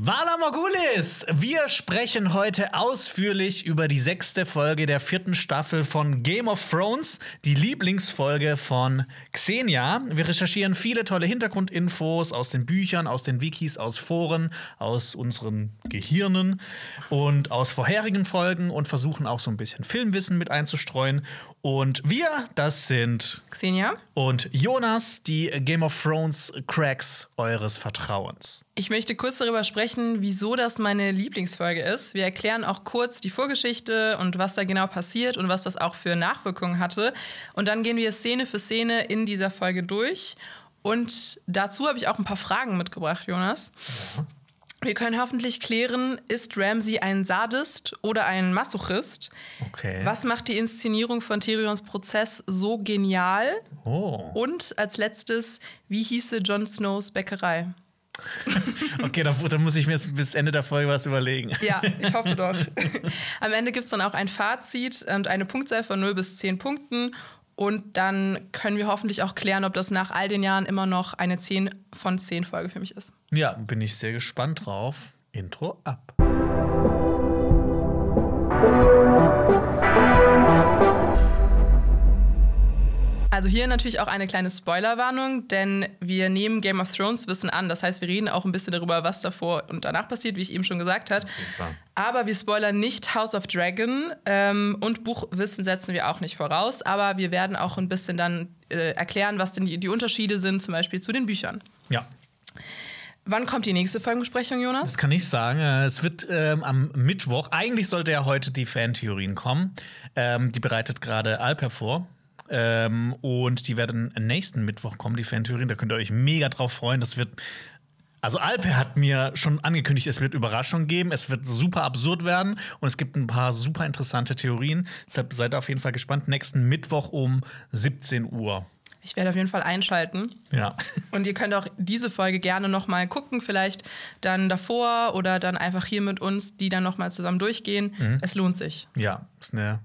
Vala Morgulis! Wir sprechen heute ausführlich über die sechste Folge der vierten Staffel von Game of Thrones, die Lieblingsfolge von Xenia. Wir recherchieren viele tolle Hintergrundinfos aus den Büchern, aus den Wikis, aus Foren, aus unseren Gehirnen und aus vorherigen Folgen und versuchen auch so ein bisschen Filmwissen mit einzustreuen. Und wir, das sind Xenia und Jonas, die Game of Thrones Cracks eures Vertrauens. Ich möchte kurz darüber sprechen, wieso das meine Lieblingsfolge ist. Wir erklären auch kurz die Vorgeschichte und was da genau passiert und was das auch für Nachwirkungen hatte. Und dann gehen wir Szene für Szene in dieser Folge durch. Und dazu habe ich auch ein paar Fragen mitgebracht, Jonas. Ja. Wir können hoffentlich klären, ist Ramsey ein Sadist oder ein Masochist? Okay. Was macht die Inszenierung von Tyrions Prozess so genial? Oh. Und als letztes, wie hieße Jon Snows Bäckerei? okay, dann, dann, muss ich mir jetzt bis Ende der Folge was überlegen. Ja, ich hoffe doch. Am Ende gibt es dann auch ein Fazit und eine Punktzahl von 0 bis 10 Punkten. Und dann können wir hoffentlich auch klären, ob das nach all den Jahren immer noch eine 10 von 10 Folge für mich ist. Ja, bin ich sehr gespannt drauf. Intro ab. Also hier natürlich auch eine kleine Spoilerwarnung, denn wir nehmen Game of Thrones Wissen an. Das heißt, wir reden auch ein bisschen darüber, was davor und danach passiert, wie ich eben schon gesagt habe. Aber wir spoilern nicht House of Dragon ähm, und Buchwissen setzen wir auch nicht voraus. Aber wir werden auch ein bisschen dann äh, erklären, was denn die, die Unterschiede sind, zum Beispiel zu den Büchern. Ja. Wann kommt die nächste Folgenbesprechung, Jonas? Das kann ich sagen. Äh, es wird ähm, am Mittwoch, eigentlich sollte ja heute die Fantheorien kommen. Ähm, die bereitet gerade Alper vor. Ähm, und die werden nächsten Mittwoch kommen, die Fantheorien. Da könnt ihr euch mega drauf freuen. Das wird. Also Alpe hat mir schon angekündigt, es wird Überraschungen geben, es wird super absurd werden und es gibt ein paar super interessante Theorien. Deshalb seid ihr auf jeden Fall gespannt. Nächsten Mittwoch um 17 Uhr. Ich werde auf jeden Fall einschalten. Ja. Und ihr könnt auch diese Folge gerne noch mal gucken, vielleicht dann davor oder dann einfach hier mit uns, die dann noch mal zusammen durchgehen. Mhm. Es lohnt sich. Ja, ist eine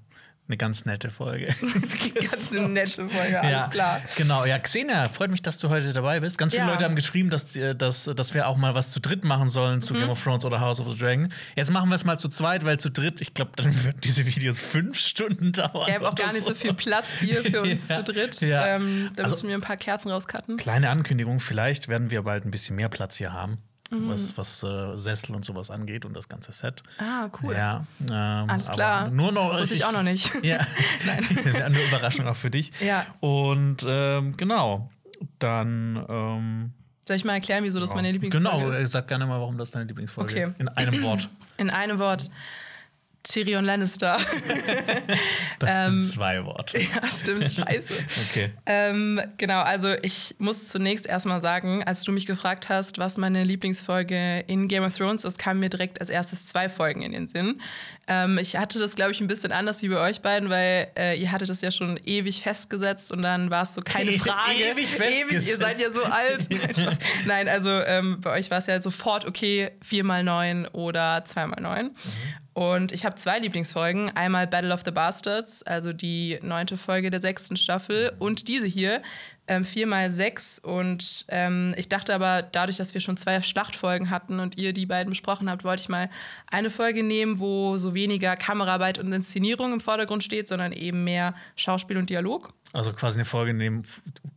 eine ganz nette Folge. ganz eine nette Folge, alles ja, klar. Genau, ja, Xenia, freut mich, dass du heute dabei bist. Ganz viele ja. Leute haben geschrieben, dass, äh, dass, dass wir auch mal was zu dritt machen sollen zu mhm. Game of Thrones oder House of the Dragon. Jetzt machen wir es mal zu zweit, weil zu dritt, ich glaube, dann würden diese Videos fünf Stunden dauern. Es gäbe auch gar nicht so viel Platz hier für uns ja. zu dritt. Ähm, da also, müssen wir ein paar Kerzen rauscutten. Kleine Ankündigung, vielleicht werden wir bald ein bisschen mehr Platz hier haben mhm. was, was äh, Sessel und sowas angeht und das ganze Set. Ah, cool. Ja, ähm, Alles klar. Nur noch. Muss ich, ich auch noch nicht. Ja, eine Überraschung auch für dich. Ja. Und ähm, genau, dann. Ähm, soll ich mal erklären, wieso das meine Lieblingsfolge genau, ist? Genau, sag gerne mal, warum das deine Lieblingsfolge okay. ist. In einem Wort. In einem Wort. Tyrion Lannister. das sind ähm, zwei Worte. Ja, stimmt. Scheiße. okay. Ähm, genau, also ich muss zunächst erstmal sagen, als du mich gefragt hast, was meine Lieblingsfolge in Game of Thrones ist, kamen mir direkt als erstes zwei Folgen in den Sinn. Ähm, ich hatte das, glaube ich, ein bisschen anders wie bei euch beiden, weil äh, ihr hattet das ja schon ewig festgesetzt und dann war es so keine Frage. ewig festgesetzt. Ewig, ihr seid ja so alt. Nein, also ähm, bei euch war es ja sofort okay, 4 mal 9 oder 2 mal 9. Mhm. Und ich habe zwei Lieblingsfolgen. Einmal Battle of the Bastards, also die neunte Folge der sechsten Staffel, und diese hier, ähm, 4x6. Und ähm, ich dachte aber, dadurch, dass wir schon zwei Schlachtfolgen hatten und ihr die beiden besprochen habt, wollte ich mal eine Folge nehmen, wo so weniger Kameraarbeit und Inszenierung im Vordergrund steht, sondern eben mehr Schauspiel und Dialog. Also quasi eine Folge nehmen,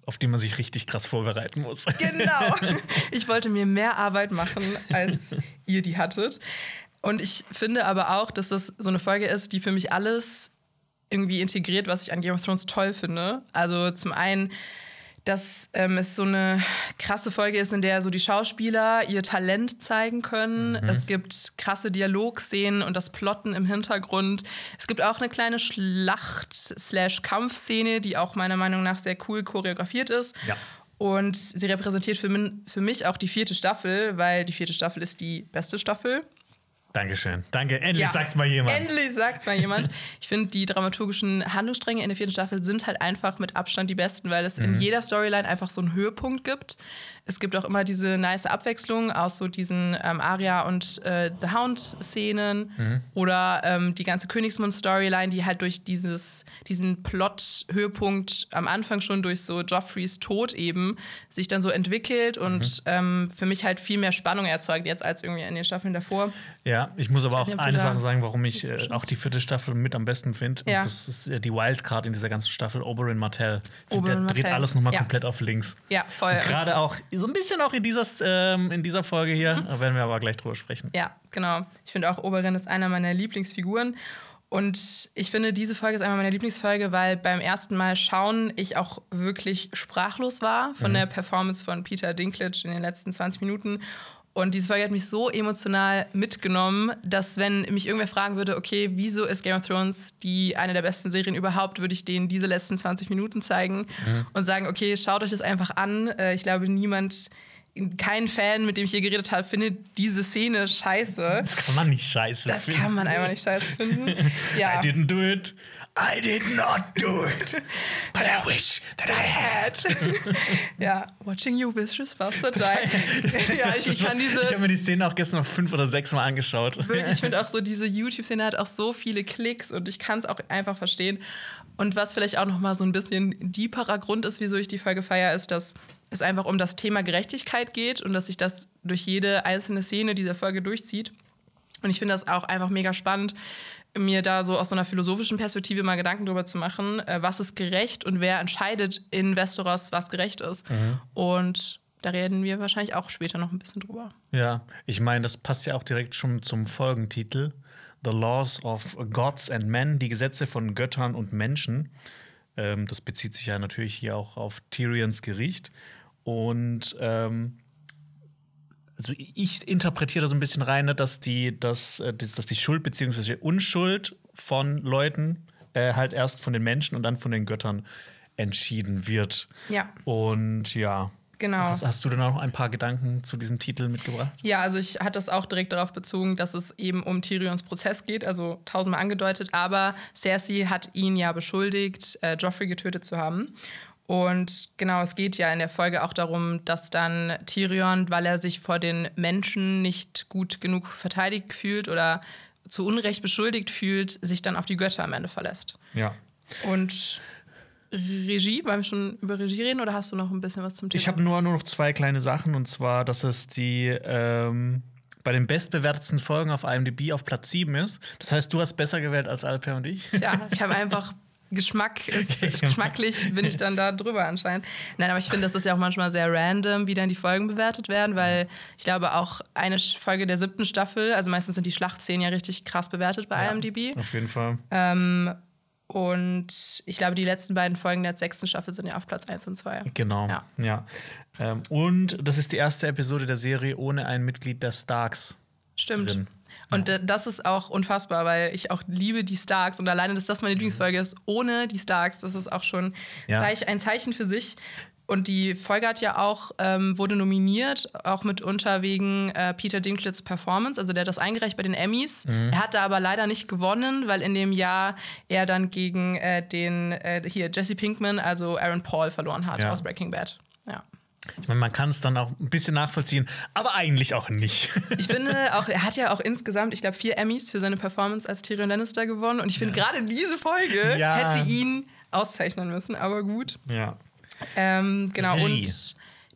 auf die man sich richtig krass vorbereiten muss. Genau. Ich wollte mir mehr Arbeit machen, als ihr die hattet. Und ich finde aber auch, dass das so eine Folge ist, die für mich alles irgendwie integriert, was ich an Game of Thrones toll finde. Also zum einen, dass ähm, es so eine krasse Folge ist, in der so die Schauspieler ihr Talent zeigen können. Mhm. Es gibt krasse Dialogszenen und das Plotten im Hintergrund. Es gibt auch eine kleine Schlacht-Kampfszene, die auch meiner Meinung nach sehr cool choreografiert ist. Ja. Und sie repräsentiert für, min, für mich auch die vierte Staffel, weil die vierte Staffel ist die beste Staffel. Dankeschön. Danke. Endlich Ja, sagt's mal jemand. Endlich sagt's mal jemand. Ich finde, die dramaturgischen Handlungsstränge in der vierten Staffel sind halt einfach mit Abstand die besten, weil es Mhm. in jeder Storyline einfach so einen Höhepunkt gibt. Es gibt auch immer diese nice Abwechslung aus so diesen ähm, Aria und äh, The Hound-Szenen Mhm. oder ähm, die ganze Königsmund-Storyline, die halt durch dieses, diesen Plot-Höhepunkt am Anfang schon durch so Joffreys Tod eben sich dann so entwickelt und Mhm. ähm, für mich halt viel mehr Spannung erzeugt jetzt als irgendwie in den Staffeln davor. Ja, ich muss aber auch nicht, eine Sache sagen, warum ich äh, auch die vierte Staffel mit am besten finde. Ja. Und Das ist äh, die Wildcard in dieser ganzen Staffel, Oberyn Martell. Find, Oberyn der dreht Martell. alles nochmal Ja. komplett auf links. Ja, voll. Gerade auch so ein bisschen auch in dieser, ähm, in dieser Folge hier, Mhm. da werden wir aber gleich drüber sprechen. Ja, genau. Ich finde auch Oberyn ist einer meiner Lieblingsfiguren. Und ich finde, diese Folge ist einer meiner Lieblingsfolge, weil beim ersten Mal schauen ich auch wirklich sprachlos war von der Performance von Peter Dinklage in den letzten 20 Minuten. Und diese Folge hat mich so emotional mitgenommen, dass wenn mich irgendwer fragen würde, okay, wieso ist Game of Thrones die eine der besten Serien überhaupt, würde ich denen diese letzten 20 Minuten zeigen und sagen, okay, schaut euch das einfach an. Äh, Ich glaube, niemand, kein Fan, mit dem ich hier geredet habe, findet diese Szene scheiße. Das kann man nicht scheiße Das finden. kann man einfach nicht scheiße finden. Ja. I didn't do it. I did not do it. But I wish that I had. ja, watching you vicious bastard die. ja, ich, ich kann diese. Ich habe mir die Szene auch gestern noch fünf oder sechs Mal angeschaut. Wirklich, ich finde auch so, diese YouTube-Szene hat auch so viele Klicks und ich kann es auch einfach verstehen. Und was vielleicht auch noch mal so ein bisschen deeperer Grund ist, wieso ich die Folge feiere, ist, dass es einfach um das Thema Gerechtigkeit geht und dass sich das durch jede einzelne Szene dieser Folge durchzieht. Und ich finde das auch einfach mega spannend, mir da so aus so einer philosophischen Perspektive mal Gedanken darüber zu machen, äh, was ist gerecht und wer entscheidet in Westeros, was gerecht ist. Und da reden wir wahrscheinlich auch später noch ein bisschen drüber. Ja, ich meine, das passt ja auch direkt schon zum Folgentitel. The Laws of Gods and Men, die Gesetze von Göttern und Menschen. Ähm, das bezieht sich ja natürlich hier auch auf Tyrions Gericht. Und ähm, also ich interpretiere da so ein bisschen rein, ne, dass die, dass, äh, dass dass die Schuld bzw. Unschuld von Leuten äh, halt erst von den Menschen und dann von den Göttern entschieden wird. Ja. Und ja. Genau. Hast, hast du denn auch noch ein paar Gedanken zu diesem Titel mitgebracht? Ja, also ich hatte das auch direkt darauf bezogen, dass es eben um Tyrions Prozess geht, also tausendmal angedeutet, aber Cersei hat ihn ja beschuldigt, äh, Joffrey getötet zu haben. Und genau, es geht ja in der Folge auch darum, dass dann Tyrion, weil er sich vor den Menschen nicht gut genug verteidigt fühlt oder zu Unrecht beschuldigt fühlt, sich dann auf die Götter am Ende verlässt. Ja. Und Regie, wollen wir schon über Regie reden oder hast du noch ein bisschen was zum Thema? Ich habe nur, nur noch zwei kleine Sachen und zwar, dass es die ähm, bei den bestbewertetsten Folgen auf IMDb auf Platz 7 ist. Das heißt, du hast besser gewählt als Alper und ich. Tja, ich habe einfach Geschmack, ist, geschmacklich bin ich dann da drüber anscheinend. Nein, aber ich finde, das ist ja auch manchmal sehr random, wie dann die Folgen bewertet werden, weil ich glaube auch eine Folge der siebten Staffel, also meistens sind die Schlachtszenen ja richtig krass bewertet bei IMDb. Auf jeden Fall. Ähm, und ich glaube, die letzten beiden Folgen der sechsten Staffel sind ja auf Platz 1 und 2. Genau. Ja. Ja. Ähm, und das ist die erste Episode der Serie ohne ein Mitglied der Starks. Stimmt. Drin. Und das ist auch unfassbar, weil ich auch liebe die Starks und alleine, dass das meine Lieblingsfolge ist, ohne die Starks, das ist auch schon Ja. Ein Zeichen für sich. Und die Folge hat ja auch, ähm, wurde nominiert, auch mitunter wegen äh, Peter Dinklage's Performance. Also der hat das eingereicht bei den Emmys. Er hat da aber leider nicht gewonnen, weil in dem Jahr er dann gegen äh, den, äh, hier, Jesse Pinkman, also Aaron Paul, verloren hat Ja. aus Breaking Bad. Ja. Ich meine, man kann es dann auch ein bisschen nachvollziehen, aber eigentlich auch nicht. Ich finde auch, er hat ja auch insgesamt, ich glaube, vier Emmys für seine Performance als Tyrion Lannister gewonnen. Und ich finde, gerade diese Folge Ja. hätte ihn auszeichnen müssen, aber gut. ja. Ähm, genau, Regie. und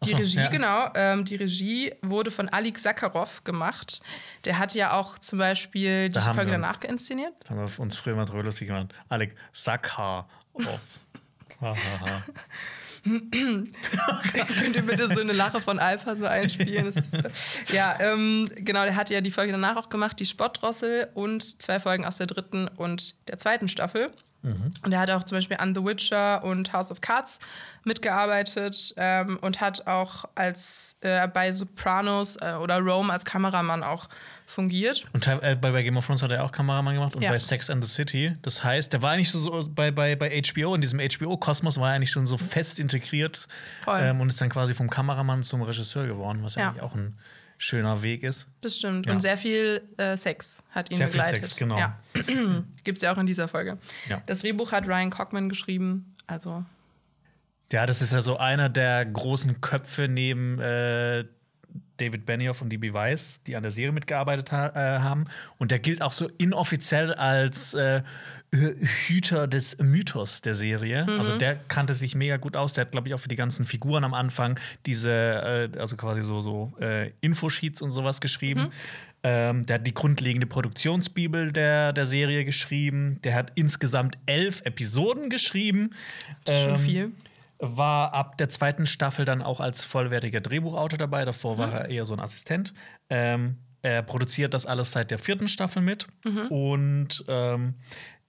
die so, Regie, ja. genau, ähm, die Regie wurde von Alik Sakharov gemacht. Der hat ja auch zum Beispiel die Da Folge danach geinszeniert. Das haben wir uns früher mal drüber lustig gemacht. Alec Sakha. Könnt ihr bitte so eine Lache von Alpha so einspielen? Ist, ja, ähm, genau, der hat ja die Folge danach auch gemacht, die Spottdrossel und zwei Folgen aus der dritten und der zweiten Staffel. Und er hat auch zum Beispiel an The Witcher und House of Cards mitgearbeitet ähm, und hat auch als äh, bei Sopranos äh, oder Rome als Kameramann auch fungiert. Und äh, bei, bei Game of Thrones hat er auch Kameramann gemacht und Ja. bei Sex and the City. Das heißt, der war eigentlich so, so bei, bei, bei HBO, in diesem HBO-Kosmos war er eigentlich schon so fest integriert ähm, und ist dann quasi vom Kameramann zum Regisseur geworden, was ja, eigentlich auch ein schöner Weg ist. Das stimmt. Ja. Und sehr viel äh, Sex hat ihn Sehr viel begleitet. Sex, genau. Ja. Gibt es ja auch in dieser Folge. Ja. Das Drehbuch hat Ryan Cockman geschrieben. Also, Ja, das ist ja so einer der großen Köpfe neben äh, David Benioff und DB Weiss, die an der Serie mitgearbeitet ha äh, haben. Und der gilt auch so inoffiziell als äh, Hüter des Mythos der Serie. Also der kannte sich mega gut aus. Der hat, glaube ich, auch für die ganzen Figuren am Anfang diese, äh, also quasi so, so äh, Infosheets und sowas geschrieben. Ähm, der hat die grundlegende Produktionsbibel der, der Serie geschrieben. Der hat insgesamt elf Episoden geschrieben. schon Ähm, viel. War ab der zweiten Staffel dann auch als vollwertiger Drehbuchautor dabei. Davor war er eher so ein Assistent. Ähm, er produziert das alles seit der vierten Staffel mit. Und ähm,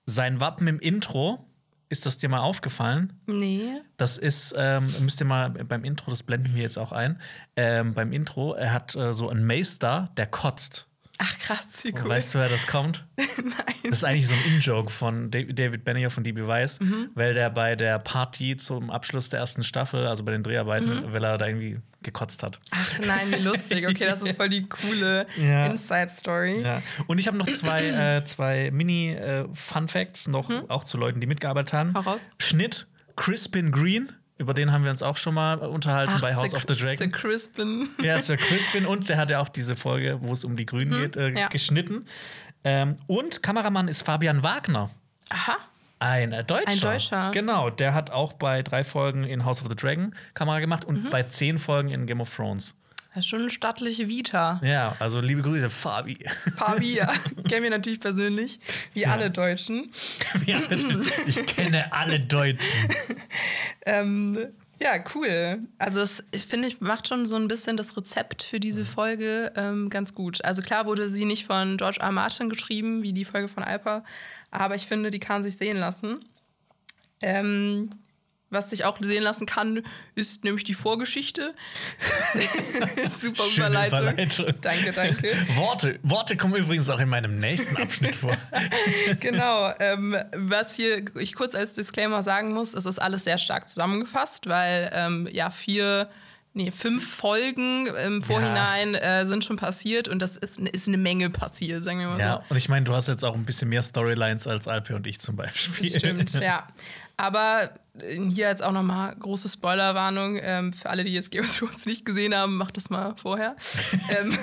sein Wappen im Intro, ist das dir mal aufgefallen? Nee. Das ist, ähm, müsst ihr mal beim Intro, das blenden wir jetzt auch ein. Ähm, beim Intro, er hat äh, so einen Maester, der kotzt. Ach, krass, wie cool. Weißt du, wer das kommt? Nein. Das ist eigentlich so ein In-Joke von Da- David Benioff von DB Weiss, Mhm. weil der bei der Party zum Abschluss der ersten Staffel, also bei den Dreharbeiten, Mhm. weil er da irgendwie gekotzt hat. Ach nein, wie lustig. Okay, das ist voll die coole Ja. Inside-Story. Ja. Und ich habe noch zwei, äh, zwei Mini-Fun-Facts, noch auch zu Leuten, die mitgearbeitet haben. Mhm. Hau raus. Schnitt, Crispin Green, über den haben wir uns auch schon mal unterhalten bei House Sir- of the Sir Dragon. Crispin. Ja, Sir Crispin und der hat ja auch diese Folge, wo es um die Grünen geht, äh, ja. geschnitten. Ähm, und Kameramann ist Fabian Wagner. Aha. Ein Deutscher. Ein Deutscher. Genau, der hat auch bei drei Folgen in House of the Dragon Kamera gemacht und Mhm. bei zehn Folgen in Game of Thrones. Das ist schon eine stattliche Vita. Ja, also liebe Grüße, Fabi. Fabi, ja. Kennen wir natürlich persönlich, wie alle Deutschen. Ja, ich kenne alle Deutschen. Ähm, ja, cool. Also das ich finde ich macht schon so ein bisschen das Rezept für diese Folge ähm, ganz gut. Also klar wurde sie nicht von George R. R. Martin geschrieben, wie die Folge von Alpa, aber ich finde, die kann sich sehen lassen. Ähm, was sich auch sehen lassen kann, ist nämlich die Vorgeschichte. Super Schöne Überleitung. Überleitung. Danke, danke. Worte, Worte kommen übrigens auch in meinem nächsten Abschnitt vor. genau. Ähm, was hier ich kurz als Disclaimer sagen muss, es ist alles sehr stark zusammengefasst, weil ähm, ja vier, nee, fünf Folgen im Vorhinein äh, sind schon passiert und das ist, ist eine Menge passiert, sagen wir mal Ja, und ich meine, du hast jetzt auch ein bisschen mehr Storylines als Alpe und ich zum Beispiel. so. Stimmt, ja. Aber hier jetzt auch nochmal große Spoilerwarnung ähm, für alle, die jetzt Game of Thrones nicht gesehen haben, macht das mal vorher. ähm,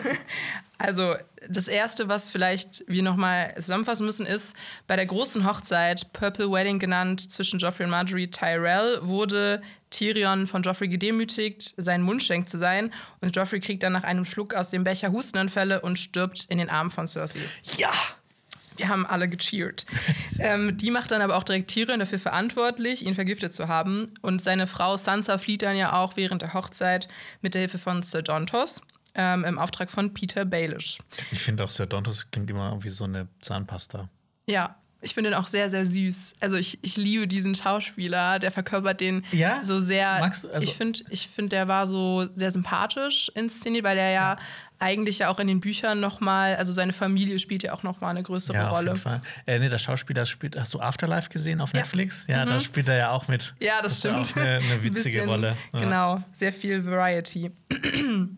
also das erste, was vielleicht wir nochmal zusammenfassen müssen, ist bei der großen Hochzeit, Purple Wedding genannt, zwischen Joffrey und Marjorie Tyrell, wurde Tyrion von Joffrey gedemütigt, sein Mundschenk zu sein. Und Joffrey kriegt dann nach einem Schluck aus dem Becher Hustenanfälle und stirbt in den Armen von Cersei. Ja! Wir haben alle gecheert. ähm, die macht dann aber auch direkt Tyrion dafür verantwortlich, ihn vergiftet zu haben. Und seine Frau Sansa flieht dann ja auch während der Hochzeit mit der Hilfe von Sir Dontos ähm, im Auftrag von Peter Baelish. Ich finde auch Sir Dontos klingt immer wie so eine Zahnpasta. Ja, ich finde ihn auch sehr, sehr süß. Also ich, ich liebe diesen Schauspieler, der verkörpert den Ja? so sehr. Magst du- also- ich finde, ich find, der war so sehr sympathisch inszeniert, weil er ja, eigentlich ja auch in den Büchern noch mal, also seine Familie spielt ja auch noch mal eine größere Ja, auf Rolle. jeden Fall. Äh, nee, der Schauspieler spielt. Hast du Afterlife gesehen auf Ja. Netflix? Ja, da spielt er ja auch mit. Ja, das, ist stimmt. Eine, eine Ein witzige bisschen, Rolle. Ja. Genau, sehr viel Variety.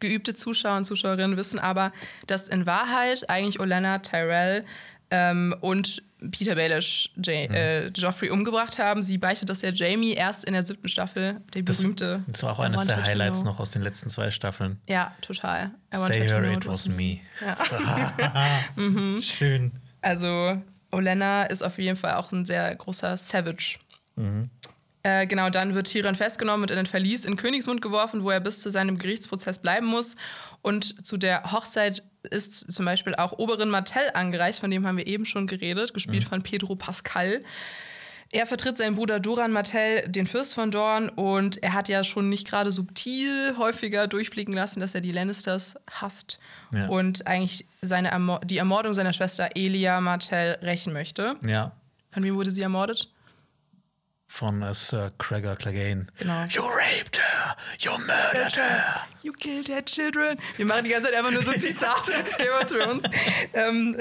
Geübte Zuschauer und Zuschauerinnen wissen aber, dass in Wahrheit eigentlich Olenna Tyrell ähm, und Peter Baelish J Mhm. äh, Joffrey umgebracht haben. Sie beichtet das ja Jamie erst in der siebten Staffel, der Das, berühmte. das war auch eines der Highlights Know. noch aus den letzten zwei Staffeln. Ja, total. I Stay her to her, know it was me. Ja. Mhm. Schön. Also Olenna ist auf jeden Fall auch ein sehr großer Savage. Äh, genau, dann wird Tyrion festgenommen und in den Verlies in Königsmund geworfen, wo er bis zu seinem Gerichtsprozess bleiben muss. Und zu der Hochzeit ist zum Beispiel auch Oberin Martell angereist, von dem haben wir eben schon geredet, gespielt von Pedro Pascal. Er vertritt seinen Bruder Doran Martell, den Fürst von Dorn, und er hat ja schon nicht gerade subtil häufiger durchblicken lassen, dass er die Lannisters hasst Ja. und eigentlich seine Ermor die Ermordung seiner Schwester Elia Martell rächen möchte. Ja. Von wem wurde sie ermordet? Von äh, Sir Gregor Clegane. Genau. You raped her! You murdered her! You killed their children. Wir machen die ganze Zeit einfach nur so Zitate aus Game of Thrones. ähm,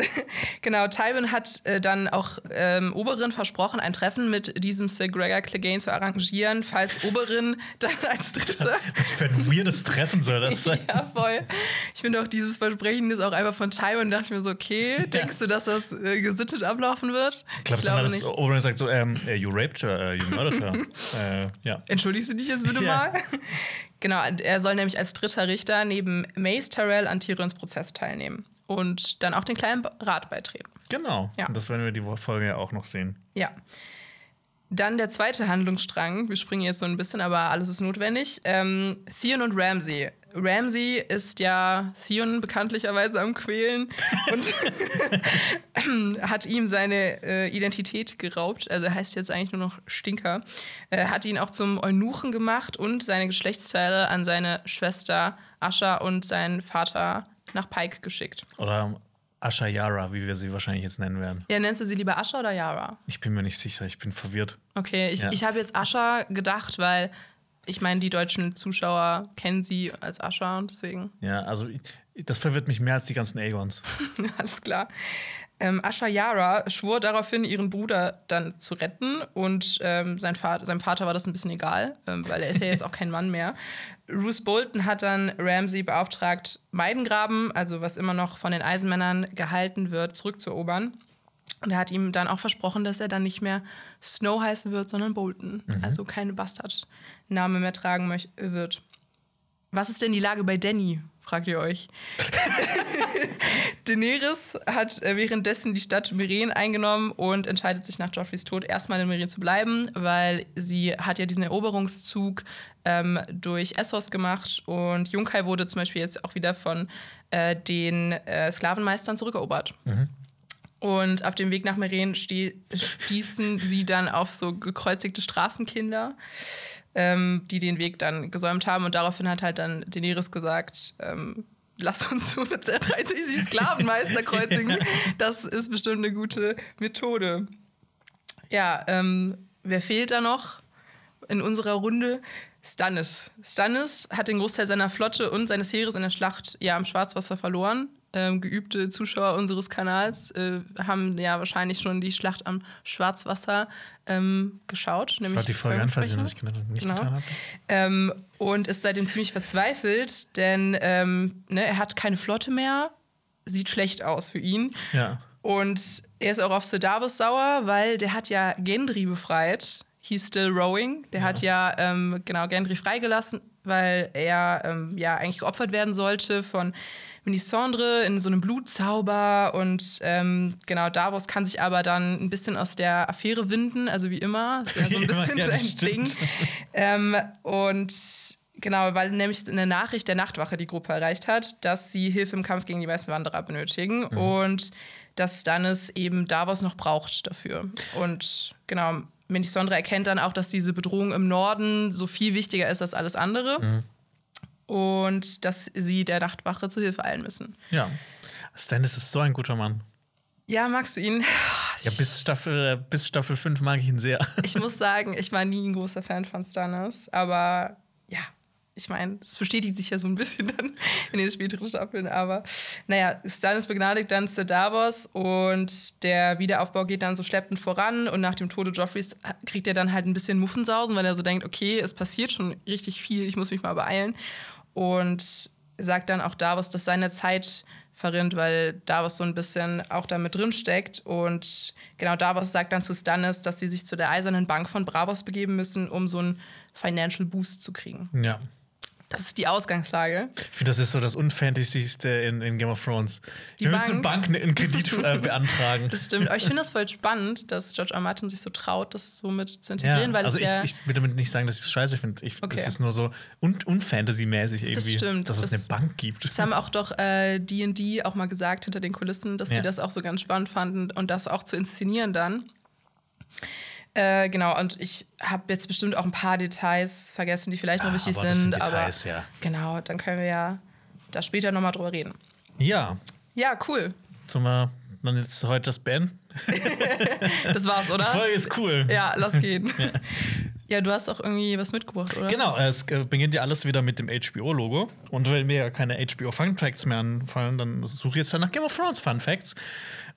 genau, Tywin hat äh, dann auch ähm, Oberin versprochen, ein Treffen mit diesem Sir Gregor Clegane zu arrangieren, falls Oberin dann als Dritte. Was für ein weirdes Treffen soll das sein? ja, voll. Ich finde auch dieses Versprechen ist auch einfach von Tywin. Da dachte ich mir so, okay, denkst du, dass das äh, gesittet ablaufen wird? Ich, glaub, ich glaube, dass Oberon sagt so, ähm, äh, you raped her, uh, you murdered her. äh, ja. Entschuldigst du dich jetzt bitte Ja. mal? Genau, er soll nämlich als dritter Richter neben Mace Tyrell an Tyrions Prozess teilnehmen und dann auch den kleinen Rat beitreten. Genau. Ja. Das werden wir die Folge ja auch noch sehen. Ja. Dann der zweite Handlungsstrang. Wir springen jetzt so ein bisschen, aber alles ist notwendig. Ähm, Theon und Ramsey. Ramsey ist ja Theon bekanntlicherweise am Quälen und hat ihm seine äh, Identität geraubt. Also er heißt jetzt eigentlich nur noch Stinker. Er hat ihn auch zum Eunuchen gemacht und seine Geschlechtsteile an seine Schwester Asha und seinen Vater nach Pike geschickt. Oder Asha Yara, wie wir sie wahrscheinlich jetzt nennen werden. Ja, nennst du sie lieber Asha oder Yara? Ich bin mir nicht sicher, ich bin verwirrt. Okay, ich, Ja. ich habe jetzt Ascha gedacht, weil ich meine, die deutschen Zuschauer kennen sie als Ascha und deswegen, Ja, also das verwirrt mich mehr als die ganzen Aegons. alles klar. Ähm, Asha Yara schwor daraufhin, ihren Bruder dann zu retten und ähm, sein Vater, seinem Vater war das ein bisschen egal, ähm, weil er ist ja jetzt auch kein Mann mehr. Bruce Bolton hat dann Ramsey beauftragt, Meidengraben, also was immer noch von den Eisenmännern gehalten wird, zurückzuerobern. Und er hat ihm dann auch versprochen, dass er dann nicht mehr Snow heißen wird, sondern Bolton. Also keine Bastardname mehr tragen wird. Was ist denn die Lage bei Danny, fragt ihr euch. Daenerys hat äh, währenddessen die Stadt Meren eingenommen und entscheidet sich nach Joffreys Tod erstmal in Meren zu bleiben, weil sie hat ja diesen Eroberungszug ähm, durch Essos gemacht und Junkai wurde zum Beispiel jetzt auch wieder von äh, den äh, Sklavenmeistern zurückerobert. Und auf dem Weg nach Meren stie stießen sie dann auf so gekreuzigte Straßenkinder, ähm, die den Weg dann gesäumt haben. Und daraufhin hat halt dann Daenerys gesagt, ähm, lass uns so eine 63 Sklavenmeister kreuzigen. Das ist bestimmt eine gute Methode. Ja, ähm, wer fehlt da noch in unserer Runde? Stannis. Stannis hat den Großteil seiner Flotte und seines Heeres in der Schlacht ja am Schwarzwasser verloren. Ähm, geübte Zuschauer unseres Kanals äh, haben ja wahrscheinlich schon die Schlacht am Schwarzwasser ähm, geschaut. Nämlich Schaut die Folge an, falls ihr noch nicht, nicht Genau. getan habt. Ähm, und ist seitdem ziemlich verzweifelt, denn ähm, ne, er hat keine Flotte mehr, sieht schlecht aus für ihn. Ja. Und er ist auch auf Sir Davos sauer, weil der hat ja Gendry befreit. He's still rowing. Der hat ja ähm, genau Gendry freigelassen, weil er ähm, ja eigentlich geopfert werden sollte von Melisandre in so einem Blutzauber. Und ähm, genau, Davos kann sich aber dann ein bisschen aus der Affäre winden, also wie immer. Das ist ja so ein bisschen ja, sein das Ding. stimmt. Ähm, und genau, weil nämlich eine Nachricht der Nachtwache die Gruppe erreicht hat, dass sie Hilfe im Kampf gegen die weißen Wanderer benötigen und dass Stannis eben Davos noch braucht dafür. Und genau, Melisandre erkennt dann auch, dass diese Bedrohung im Norden so viel wichtiger ist als alles andere. Und dass sie der Nachtwache zu Hilfe eilen müssen. Ja. Stannis ist so ein guter Mann. Ja, magst du ihn? Ja, bis Staffel, äh, bis Staffel 5 mag ich ihn sehr. Ich muss sagen, ich war nie ein großer Fan von Stannis, aber ja, ich meine, es bestätigt sich ja so ein bisschen dann in den späteren Staffeln, aber naja, Stannis begnadigt dann Sir Davos und der Wiederaufbau geht dann so schleppend voran und nach dem Tode Joffreys kriegt er dann halt ein bisschen Muffensausen, weil er so denkt, okay, es passiert schon richtig viel, ich muss mich mal beeilen und sagt dann auch Davos, dass seine Zeit verrinnt, weil Davos so ein bisschen auch da mit drin steckt. Und genau Davos sagt dann zu Stannis, dass sie sich zu der Eisernen Bank von Bravos begeben müssen, um so einen Financial Boost zu kriegen. Ja. Das ist die Ausgangslage. Ich finde, das ist so das Unfantasyste in, in Game of Thrones. Die Wir müssen Bank. Bank einen Kredit äh, beantragen. Das stimmt. Aber ich finde das voll spannend, dass George R. Martin sich so traut, das so mit zu integrieren, weil also ja. ich, ich will damit nicht sagen, dass ich es scheiße finde. Ich, Okay. Das ist nur so un unfantasy-mäßig irgendwie, stimmt. dass es Das- eine Bank gibt. Das haben auch doch äh, D&D auch mal gesagt hinter den Kulissen, dass Ja. sie das auch so ganz spannend fanden und das auch zu inszenieren dann. Äh, genau, und ich habe jetzt bestimmt auch ein paar Details vergessen, die vielleicht noch Ah, wichtig aber sind. Details, aber ja. genau, dann können wir ja da später nochmal drüber reden. Ja, Ja, cool. sollen wir dann jetzt heute das beenden? Das war's, oder? Die Folge ist cool. Ja, lass gehen. Ja, du hast auch irgendwie was mitgebracht, oder? Genau, es äh, beginnt ja alles wieder mit dem HBO-Logo. Und wenn mir ja keine HBO Fun Facts mehr anfallen, dann suche ich jetzt halt nach Game of Thrones Fun Facts.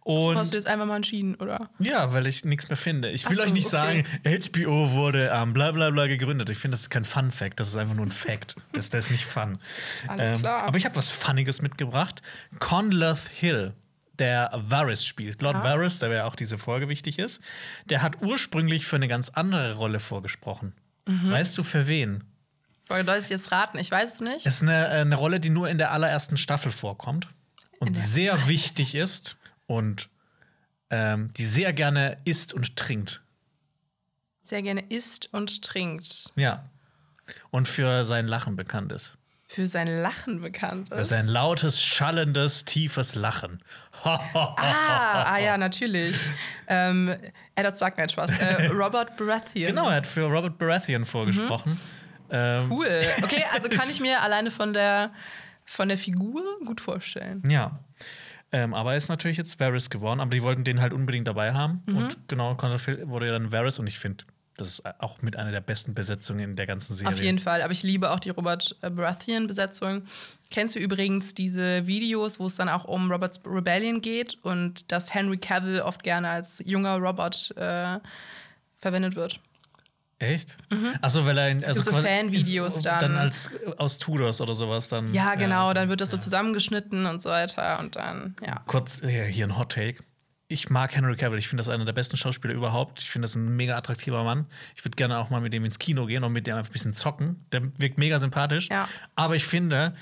Und Hast du jetzt einfach mal entschieden, oder? ja, weil ich nichts mehr finde. Ich will so, euch nicht okay. sagen, HBO wurde am bla bla bla gegründet. Ich finde, das ist kein Fun Fact, das ist einfach nur ein Fact. Das, das ist nicht fun. Alles klar. Aber ich habe was Funniges mitgebracht. Conleth Hill, der Varys spielt. Lord Ah. Varys, der ja auch diese Folge wichtig ist, der hat ursprünglich für eine ganz andere Rolle vorgesprochen. Mhm. Weißt du, für wen? Soll ich jetzt raten? Ich weiß es nicht. Es ist eine, eine Rolle, die nur in der allerersten Staffel vorkommt und sehr wichtig ist und ähm, die sehr gerne isst und trinkt. Sehr gerne isst und trinkt. Ja. Und für sein Lachen bekannt ist. Für sein Lachen bekannt Für ist. sein lautes, schallendes, tiefes Lachen. ah, ah, ja, natürlich. ähm, er hat sagt mir etwas. Äh, Robert Baratheon. genau, er hat für Robert Baratheon vorgesprochen. Ähm, Cool. Okay, also kann ich mir alleine von der, von der Figur gut vorstellen. Ja. Ähm, aber er ist natürlich jetzt Varys geworden, aber die wollten den halt unbedingt dabei haben. Mhm. Und genau, Conrad wurde ja dann Varys und ich finde, das ist auch mit einer der besten Besetzungen in der ganzen Serie. Auf jeden Fall. Aber ich liebe auch die Robert äh, Baratheon-Besetzung. Kennst du übrigens diese Videos, wo es dann auch um Roberts Rebellion geht und dass Henry Cavill oft gerne als junger Robert äh, verwendet wird? Echt? Achso, weil er in, also Mhm. so Fanvideos ins- dann. Dann als aus Tudors oder sowas dann. Ja, genau. also, dann wird das so ja. zusammengeschnitten und so weiter. Und dann, ja. Kurz hier ein Hot Take. Ich mag Henry Cavill. Ich finde das einer der besten Schauspieler überhaupt. Ich finde das ein mega attraktiver Mann. Ich würde gerne auch mal mit dem ins Kino gehen und mit dem einfach ein bisschen zocken. Der wirkt mega sympathisch. Ja. Aber ich finde,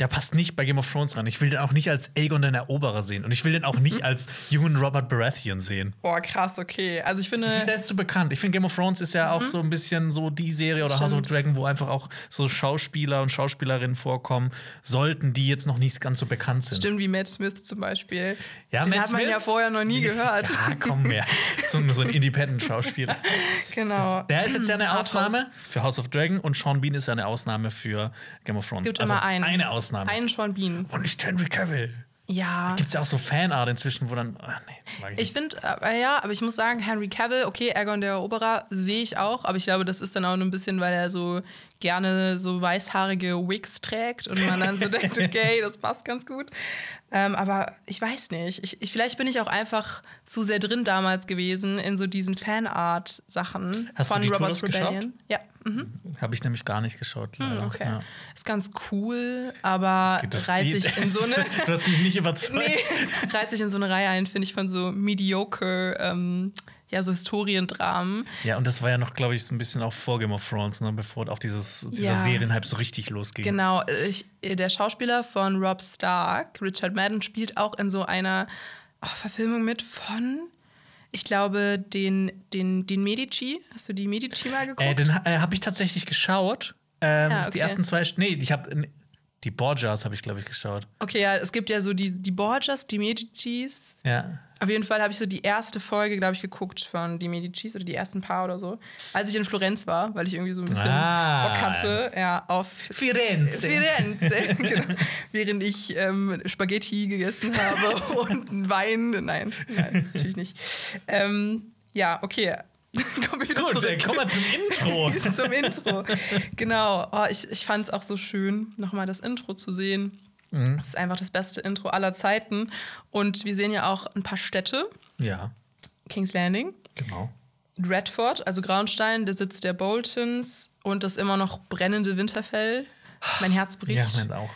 der passt nicht bei Game of Thrones ran. Ich will den auch nicht als Aegon den Eroberer sehen. Und ich will den auch nicht als jungen Robert Baratheon sehen. Boah, krass, okay. Also ich finde. Der ist zu bekannt. Ich finde, Game of Thrones ist ja auch so ein bisschen so die Serie oder House of Mhm. Dragon, wo einfach auch so Schauspieler und Schauspielerinnen vorkommen sollten, die jetzt noch nicht ganz so bekannt sind. Stimmt, wie Matt Smith zum Beispiel. Ja, Den Matt hat man Smith? ja vorher noch nie gehört. Ja, komm her. So, ein- so ein Independent-Schauspieler. Genau. Der ist jetzt ja eine. Ausnahme für House of Dragon und Sean Bean ist ja eine Ausnahme für Game of Thrones. Es gibt also immer einen. Eine Ausnahme. Einen Sean Bean. und nicht Henry Cavill. Ja. Gibt es ja auch so Fanart inzwischen, wo dann. Ach, nee, das mag ich, Ich finde, äh, ja, aber ich muss sagen, Henry Cavill, okay, Aegon der Eroberer sehe ich auch, aber ich glaube, das ist dann auch nur ein bisschen, weil er so gerne so weißhaarige Wigs trägt und man dann so denkt, okay, das passt ganz gut. Ähm, aber ich weiß nicht. Ich, ich, vielleicht bin ich auch einfach zu sehr drin damals gewesen in so diesen Fanart-Sachen Hast du von die Tudors geschaut? Rebellion. Ja. Mhm. Habe ich nämlich gar nicht geschaut. Leider. Hm, Okay. Ja. Ist ganz cool, aber Das reiht Lied- sich in so eine. du hast mich nicht überzeugt. Nee, reiht sich in so eine Reihe ein, finde ich, von so mediocre, ähm, ja, so Historiendramen. Ja, und das war ja noch, glaube ich, so ein bisschen auch vor Game of Thrones, ne, bevor auch dieses, dieser Ja. Serienhype so richtig losging. Genau, ich, der Schauspieler von Rob Stark, Richard Madden, spielt auch in so einer oh, Verfilmung mit von, ich glaube, den, den, den Medici. Hast du die Medici mal geguckt? Äh, den äh, habe ich tatsächlich geschaut. Ähm, Ja, Die okay. ersten zwei. Nee, ich habe. Die Borgias habe ich, glaube ich, geschaut. okay, ja, es gibt ja so die, die Borgias, die Medicis. Ja. Auf jeden Fall habe ich so die erste Folge, glaube ich, geguckt von die Medicis oder die ersten paar oder so, als ich in Florenz war, weil ich irgendwie so ein bisschen Ah. Bock hatte, ja, auf Firenze. Firenze, genau. während ich ähm, Spaghetti gegessen habe und Wein. Nein, nein natürlich nicht. Ähm, ja, okay. Kommen wir wieder Gut, zurück. kommen wir zum Intro. zum Intro. Genau. Oh, ich ich fand es auch so schön, nochmal das Intro zu sehen. Mhm. Das ist einfach das beste Intro aller Zeiten. Und wir sehen ja auch ein paar Städte. ja, King's Landing, genau. Redford, also Graunstein, der Sitz der Boltons und das immer noch brennende Winterfell. Mein Herz bricht. Ja, meint auch.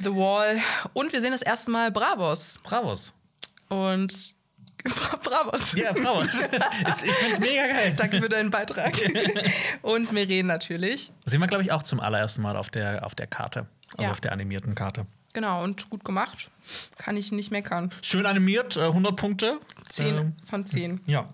The Wall. Und wir sehen das erste Mal Bravos. Bravos. Und Bravos. Ja, Bravos. ich es mega geil. Danke für deinen Beitrag. und Meren natürlich. Sehen wir, glaube ich, auch zum allerersten Mal auf der, auf der Karte. Also Ja. auf der animierten Karte. Genau, und gut gemacht. Kann ich nicht meckern. Schön animiert, äh, 100 Punkte. Zehn Ähm, von zehn. ja.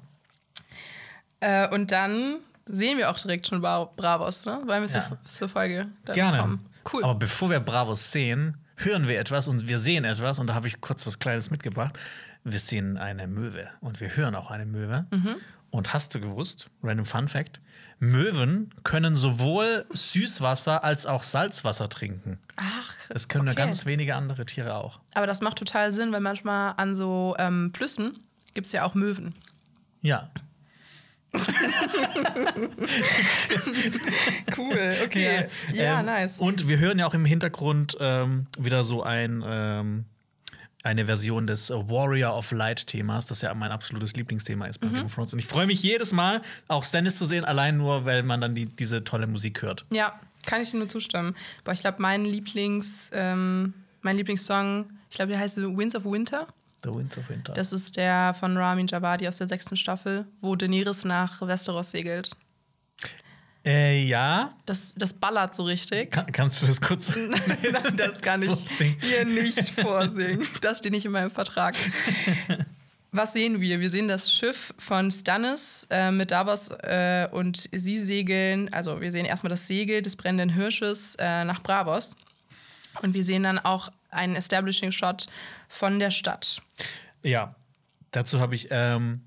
Äh, und dann sehen wir auch direkt schon Bra Bravos, ne? Weil wir Ja. zur, zur Folge dann Gerne. kommen. Cool. Aber bevor wir Bravos sehen, hören wir etwas und wir sehen etwas. Und da habe ich kurz was Kleines mitgebracht. Wir sehen eine Möwe und wir hören auch eine Möwe. Mhm. Und hast du gewusst, random Fun Fact, Möwen können sowohl Süßwasser als auch Salzwasser trinken. Ach, Das können nur okay. ganz wenige andere Tiere auch. Aber das macht total Sinn, weil manchmal an so ähm, Flüssen gibt es ja auch Möwen. Ja. cool, okay. Ja, ja ähm, nice. Und wir hören ja auch im Hintergrund ähm, wieder so ein. Eine Version des Warrior of Light Themas, das ja mein absolutes Lieblingsthema ist bei mhm. Game of Thrones. Und ich freue mich jedes Mal, auch Stannis zu sehen, allein nur, weil man dann die, diese tolle Musik hört. Ja, kann ich dir nur zustimmen. Aber ich glaube, mein Lieblings, ähm, mein Lieblingssong, ich glaube, der heißt Winds of Winter. The Winds of Winter. Das ist der von Ramin Javadi aus der sechsten Staffel, wo Daenerys nach Westeros segelt. Äh, ja. Das, das ballert so richtig. Kann, kannst du das kurz? Nein, das kann ich hier nicht vorsingen. Das steht nicht in meinem Vertrag. Was sehen wir? Wir sehen das Schiff von Stannis äh, mit Davos äh, und sie segeln, also wir sehen erstmal das Segel des brennenden Hirsches äh, nach Bravos. Und wir sehen dann auch einen Establishing-Shot von der Stadt. Ja, dazu habe ich ähm,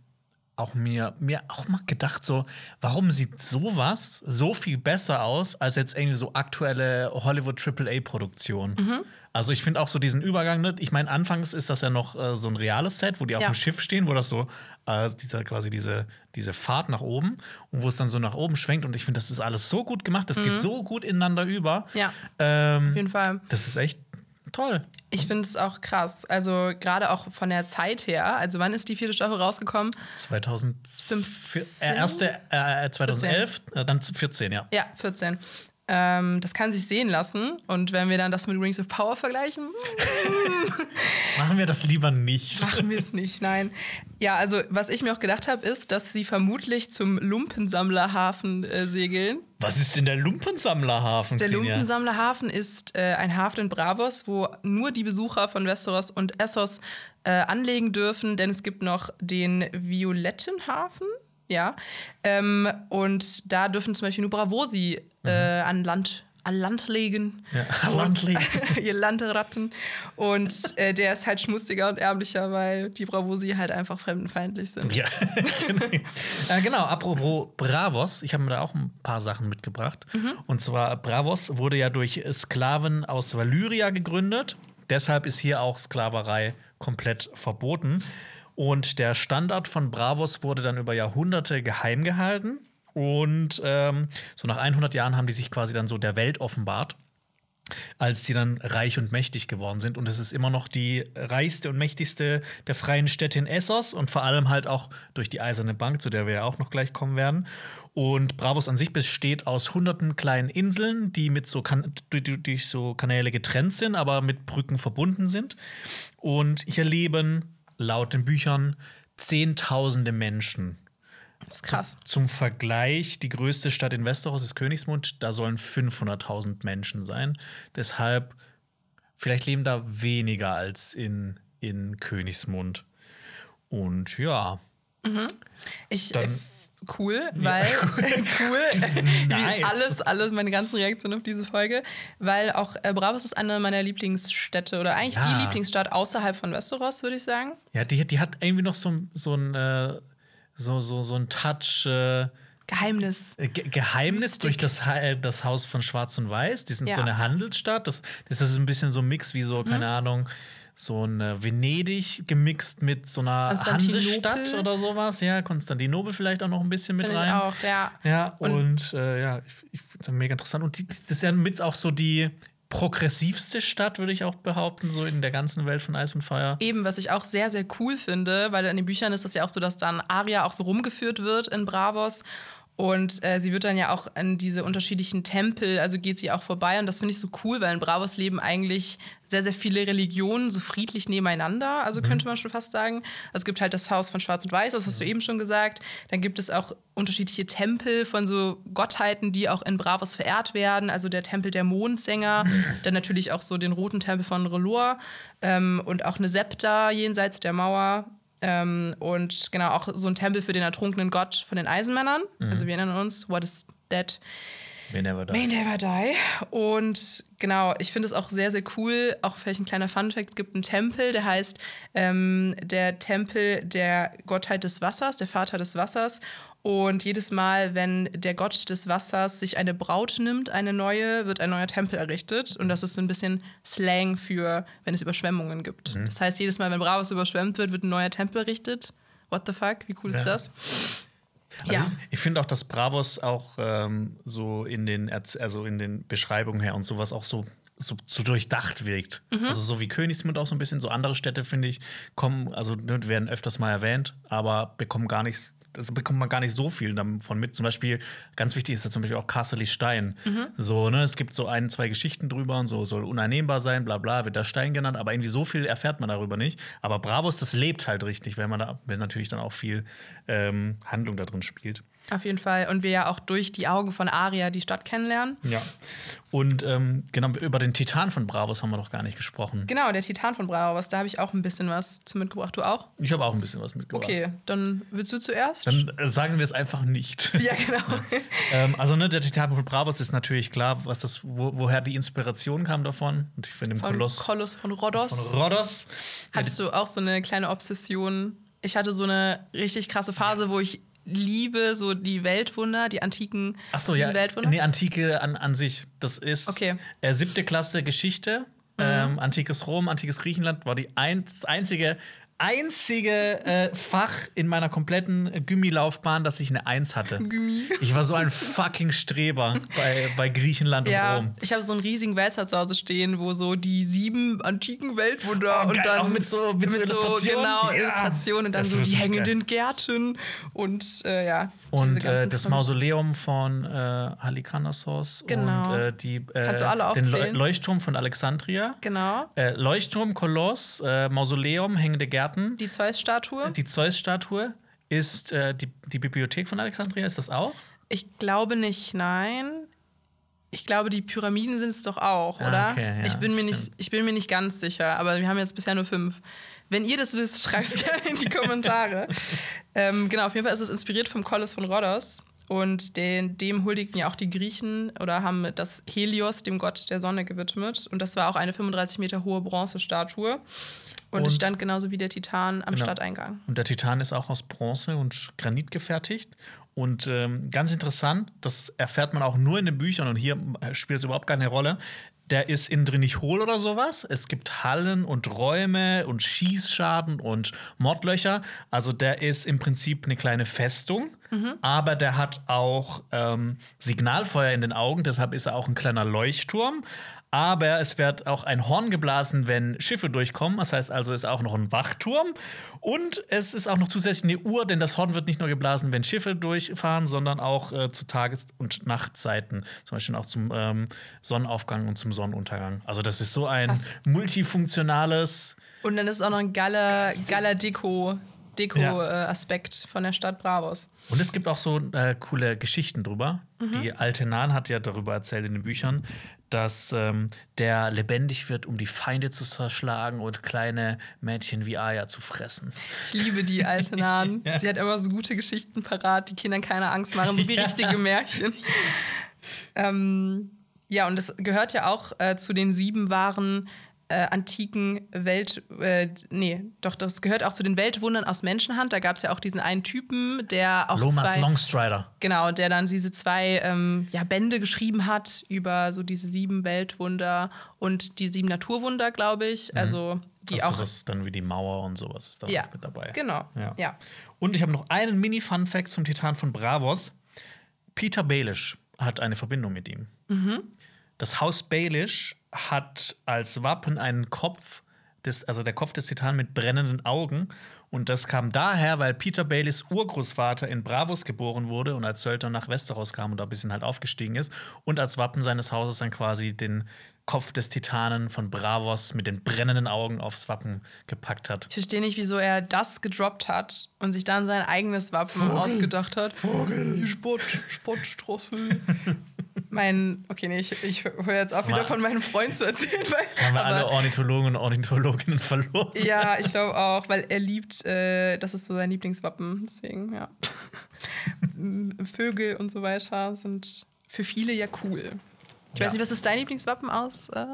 auch mir, mir auch mal gedacht, so, warum sieht sowas so viel besser aus als jetzt irgendwie so aktuelle Hollywood AAA-Produktion? Mhm. Also ich finde auch so diesen Übergang, ne? ich meine, anfangs ist das ja noch äh, so ein reales Set, wo die auf dem Schiff stehen, wo das so, äh, dieser, quasi diese, diese Fahrt nach oben und wo es dann so nach oben schwenkt. Und ich finde, das ist alles so gut gemacht, das mhm. geht so gut ineinander über. Ja. Ähm, auf jeden Fall. Das ist echt toll. Ich finde es auch krass. Also gerade auch von der Zeit her. Also wann ist die vierte Staffel rausgekommen? 2015. Äh, erste, äh, 2011, äh, dann 14, ja. Ja, 14. Ähm, das kann sich sehen lassen. Und wenn wir dann das mit Rings of Power vergleichen. Machen wir das lieber nicht. Machen wir es nicht, nein. Ja, also was ich mir auch gedacht habe, ist, dass sie vermutlich zum Lumpensammlerhafen äh, segeln. Was ist denn der Lumpensammlerhafen? Der Lumpensammlerhafen ist äh, ein Hafen in Bravos, wo nur die Besucher von Westeros und Essos äh, anlegen dürfen, denn es gibt noch den Violetten Hafen. Ja. Ähm, und da dürfen zum Beispiel nur Bravosi äh, mhm. an Land an Land legen. Ja, an Land legen. ihr Landratten. Und äh, der ist halt schmutziger und ärmlicher, weil die Bravosi halt einfach fremdenfeindlich sind. Ja, genau. äh, genau. Apropos Bravos, ich habe mir da auch ein paar Sachen mitgebracht. Mhm. Und zwar, Bravos wurde ja durch Sklaven aus Valyria gegründet. Deshalb ist hier auch Sklaverei komplett verboten. Und der Standard von Bravos wurde dann über Jahrhunderte geheim gehalten. Und ähm, so nach 100 Jahren haben die sich quasi dann so der Welt offenbart, als die dann reich und mächtig geworden sind. Und es ist immer noch die reichste und mächtigste der freien Städte in Essos und vor allem halt auch durch die Eiserne Bank, zu der wir ja auch noch gleich kommen werden. Und Bravos an sich besteht aus hunderten kleinen Inseln, die mit so durch, durch so Kanäle getrennt sind, aber mit Brücken verbunden sind. Und hier leben laut den Büchern Zehntausende Menschen. Das ist krass. Zum, Vergleich, die größte Stadt in Westeros ist Königsmund, da sollen 500.000 Menschen sein. Deshalb, vielleicht leben da weniger als in, in Königsmund. Und ja. Mhm. Ich Dann, cool, weil ja, cool, nice. alles, alles, meine ganzen Reaktionen auf diese Folge, weil auch äh, Bravos ist eine meiner Lieblingsstädte oder eigentlich ja. die Lieblingsstadt außerhalb von Westeros, würde ich sagen. Ja, die, die hat irgendwie noch so, so ein äh, so, so, so ein Touch. Äh, Geheimnis. Ge Geheimnis Mystik. durch das, äh, das Haus von Schwarz und Weiß. Die sind ja. so eine Handelsstadt. Das, das ist ein bisschen so ein Mix wie so, keine mhm. Ahnung, so ein äh, Venedig gemixt mit so einer Hansestadt oder sowas. Ja, Konstantinopel vielleicht auch noch ein bisschen mit Find rein. Ich auch, ja. Ja, und, und äh, ja, ich, ich finde es mega interessant. Und die, das ist ja mit auch so die progressivste Stadt, würde ich auch behaupten, so in der ganzen Welt von Eis und Feuer. Eben, was ich auch sehr, sehr cool finde, weil in den Büchern ist das ja auch so, dass dann Aria auch so rumgeführt wird in Bravos und äh, sie wird dann ja auch an diese unterschiedlichen Tempel, also geht sie auch vorbei. Und das finde ich so cool, weil in Bravos leben eigentlich sehr, sehr viele Religionen so friedlich nebeneinander. Also mhm. könnte man schon fast sagen. Also es gibt halt das Haus von Schwarz und Weiß, das hast du eben schon gesagt. Dann gibt es auch unterschiedliche Tempel von so Gottheiten, die auch in Bravos verehrt werden. Also der Tempel der Mondsänger, mhm. dann natürlich auch so den roten Tempel von Relor ähm, und auch eine Septa jenseits der Mauer. Ähm, und genau auch so ein Tempel für den ertrunkenen Gott von den Eisenmännern. Mhm. Also wir erinnern uns, What is that? May never die. May never die. Und genau, ich finde es auch sehr, sehr cool. Auch vielleicht ein kleiner Funfact: Es gibt einen Tempel, der heißt ähm, der Tempel der Gottheit des Wassers, der Vater des Wassers. Und jedes Mal, wenn der Gott des Wassers sich eine Braut nimmt, eine neue, wird ein neuer Tempel errichtet. Und das ist so ein bisschen Slang für, wenn es Überschwemmungen gibt. Mhm. Das heißt, jedes Mal, wenn Bravos überschwemmt wird, wird ein neuer Tempel errichtet. What the fuck? Wie cool ja. ist das? Also Ja. Ich, ich finde auch, dass Bravos auch ähm, so in den, Erz- also in den Beschreibungen her und sowas auch so, so, so durchdacht wirkt. Mhm. Also so wie Königsmund auch so ein bisschen. So andere Städte, finde ich, kommen, also ne, werden öfters mal erwähnt, aber bekommen gar nicht, also bekommt man gar nicht so viel davon mit. Zum Beispiel, ganz wichtig ist da zum Beispiel auch Castle Stein. Mhm. So, ne, es gibt so ein, zwei Geschichten drüber und so soll uneinnehmbar sein, bla bla, wird da Stein genannt, aber irgendwie so viel erfährt man darüber nicht. Aber Bravos, das lebt halt richtig, wenn man da, wenn natürlich dann auch viel ähm, Handlung da drin spielt. Auf jeden Fall. Und wir ja auch durch die Augen von Aria die Stadt kennenlernen. Ja. Und ähm, genau, über den Titan von Bravos haben wir noch gar nicht gesprochen. Genau, der Titan von Bravos, da habe ich auch ein bisschen was zu mitgebracht. Du auch? Ich habe auch ein bisschen was mitgebracht. Okay, dann willst du zuerst? Dann äh, sagen wir es einfach nicht. ja, genau. ähm, also, ne, der Titan von Bravos ist natürlich klar, was das, wo, woher die Inspiration kam davon. Und ich finde, im Von Koloss Koloss von Rhodos. von Rhodos. Hattest du auch so eine kleine Obsession? Ich hatte so eine richtig krasse Phase, wo ich liebe so die Weltwunder, die antiken Achso, sieben ja. Weltwunder. Nee, Antike an, an sich. Das ist Okay. Mhm. äh, siebte Klasse Geschichte. Ähm, antikes Rom, antikes Griechenland war die einz einzige, einzige äh, Fach in meiner kompletten Gymmi-Laufbahn, dass ich eine Eins hatte. Ich war so ein fucking Streber bei, bei Griechenland und ja, Rom. ich habe so einen riesigen Wälzer zu Hause stehen, wo so die sieben antiken Weltwunder Oh, und geil, dann auch mit so- mit so Illustrationen? genau Ja. Illustrationen und dann Das so die hängenden Gärten und äh, ja Und äh, das. Mausoleum von äh, Halikarnassos Genau. und äh, die, äh, Kannst du alle den aufzählen? Leuchtturm von Alexandria. genau Äh, Leuchtturm, Koloss, äh, Mausoleum, hängende Gärten. Die Zeus-Statue. Die Zeus-Statue ist äh, die, die Bibliothek von Alexandria, ist das auch? Ich glaube nicht, nein. Ich glaube, die Pyramiden sind es doch auch, Ah, oder? okay, ja, ich, bin mir nicht, ich bin mir nicht ganz sicher, aber wir haben jetzt bisher nur fünf. Wenn ihr das wisst, schreibt es gerne in die Kommentare. ähm, genau, auf jeden Fall ist es inspiriert vom Koloss von Rhodos. Und den, dem huldigten ja auch die Griechen oder haben das Helios, dem Gott der Sonne, gewidmet. Und das war auch eine 35 Meter hohe Bronzestatue. Und, Und- es stand genauso wie der Titan am Genau. Stadteingang. Und der Titan ist auch aus Bronze und Granit gefertigt. Und ähm, ganz interessant, das erfährt man auch nur in den Büchern und hier äh, spielt es überhaupt keine Rolle. Der ist innen drin nicht hohl oder sowas. Es gibt Hallen und Räume und Schießschaden und Mordlöcher. Also der ist im Prinzip eine kleine Festung, aber der hat auch ähm, Signalfeuer in den Augen, deshalb ist er auch ein kleiner Leuchtturm. Aber es wird auch ein Horn geblasen, wenn Schiffe durchkommen. Das heißt also, es ist auch noch ein Wachturm. Und es ist auch noch zusätzlich eine Uhr, denn das Horn wird nicht nur geblasen, wenn Schiffe durchfahren, sondern auch äh, zu Tages- und Nachtzeiten. Zum Beispiel auch zum ähm, Sonnenaufgang und zum Sonnenuntergang. Also, das ist so ein Krass. multifunktionales. Und dann ist auch noch ein geiler, geiler Deko, Deko Ja. äh, Aspekt von der Stadt Bravos. Und es gibt auch so äh, coole Geschichten drüber. Die alte Nan hat ja darüber erzählt in den Büchern, dass ähm, der lebendig wird, um die Feinde zu zerschlagen und kleine Mädchen wie Aya zu fressen. Ich liebe die alte Nan. Ja. Sie hat immer so gute Geschichten parat, die Kindern keine Angst machen, so wie Ja. richtige Märchen. ähm, ja, und das gehört ja auch äh, zu den sieben wahren äh, antiken Welt. Äh, nee, doch, das gehört auch zu den Weltwundern aus Menschenhand. Da gab es ja auch diesen einen Typen, der auch Lomas zwei. Longstrider. Genau, der dann diese zwei ähm, ja, Bände geschrieben hat über so diese sieben Weltwunder und die sieben Naturwunder, glaube ich. Also die also auch. das ist dann wie die Mauer und sowas ist da ja, mit dabei. genau. Ja. Ja. Und ich habe noch einen Mini-Fun-Fact zum Titan von Bravos. Peter Baelish hat eine Verbindung mit ihm. Das Haus Baelish hat als Wappen einen Kopf, des, also der Kopf des Titanen mit brennenden Augen. Und das kam daher, weil Peter Baileys Urgroßvater in Bravos geboren wurde und als Söldner nach Westeros kam und da ein bisschen halt aufgestiegen ist. Und als Wappen seines Hauses dann quasi den Kopf des Titanen von Bravos mit den brennenden Augen aufs Wappen gepackt hat. Ich verstehe nicht, wieso er das gedroppt hat und sich dann sein eigenes Wappen ausgedacht hat. Vogel. Spott, Spottstrossel. mein, okay, nee, ich, ich höre jetzt auf, wieder von meinem Freund zu erzählen. Weil, Haben wir alle Ornithologen und Ornithologinnen verloren. ja, ich glaube auch, weil er liebt, äh, das ist so sein Lieblingswappen. Deswegen, ja. Vögel und so weiter sind für viele ja cool. Ich Ja. weiß nicht, was ist dein Lieblingswappen aus äh,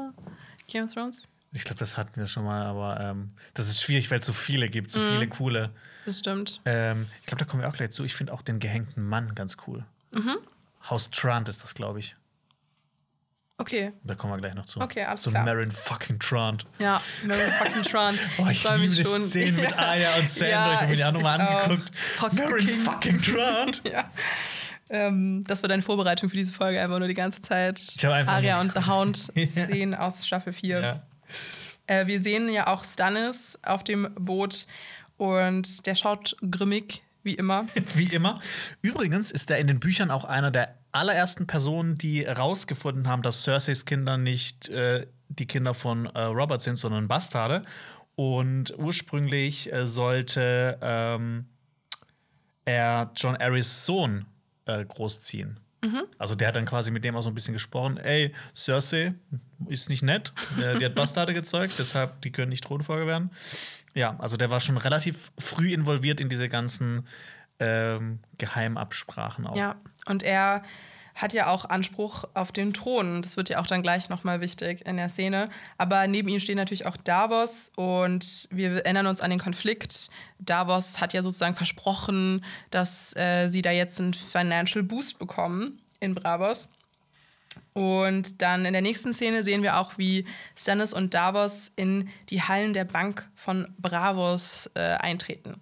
Game of Thrones? Ich glaube, das hatten wir schon mal, aber ähm, das ist schwierig, weil es so viele gibt, so viele coole. Das stimmt. Ähm, ich glaube, da kommen wir auch gleich zu. Ich finde auch den gehängten Mann ganz cool. Haus Trant ist das, glaube ich. Okay. Da kommen wir gleich noch zu. Okay, alles zu klar. Marin fucking Trant. Ja, Mary fucking Trant. Oh, ich mich liebe die schon. Szenen mit Aya und Sandor. Ja, ich habe mir die ich- auch nochmal ich angeguckt. Fuck Marin King. fucking Trant. Ja. Ähm, das war deine Vorbereitung für diese Folge, einfach nur die ganze Zeit Ich hab einfach nur und The Hound. Szenen aus Staffel 4. Ja. Äh, wir sehen ja auch Stannis auf dem Boot und der schaut grimmig, wie immer. Wie immer. Übrigens ist er in den Büchern auch einer der allerersten Personen, die herausgefunden haben, dass Cerseis Kinder nicht äh, die Kinder von äh, Robert sind, sondern Bastarde. Und ursprünglich äh, sollte ähm, er John Arrys Sohn äh, großziehen. Also der hat dann quasi mit dem auch so ein bisschen gesprochen, ey, Cersei ist nicht nett, äh, die hat Bastarde gezeugt, deshalb die können nicht Thronfolger werden. Ja, also der war schon relativ früh involviert in diese ganzen ähm, Geheimabsprachen auch. Ja, und er hat ja auch Anspruch auf den Thron. Das wird ja auch dann gleich nochmal wichtig in der Szene. Aber neben ihm stehen natürlich auch Davos und wir erinnern uns an den Konflikt. Davos hat ja sozusagen versprochen, dass äh, sie da jetzt einen Financial Boost bekommen in Bravos. Und dann in der nächsten Szene sehen wir auch, wie Stannis und Davos in die Hallen der Bank von Bravos äh, eintreten.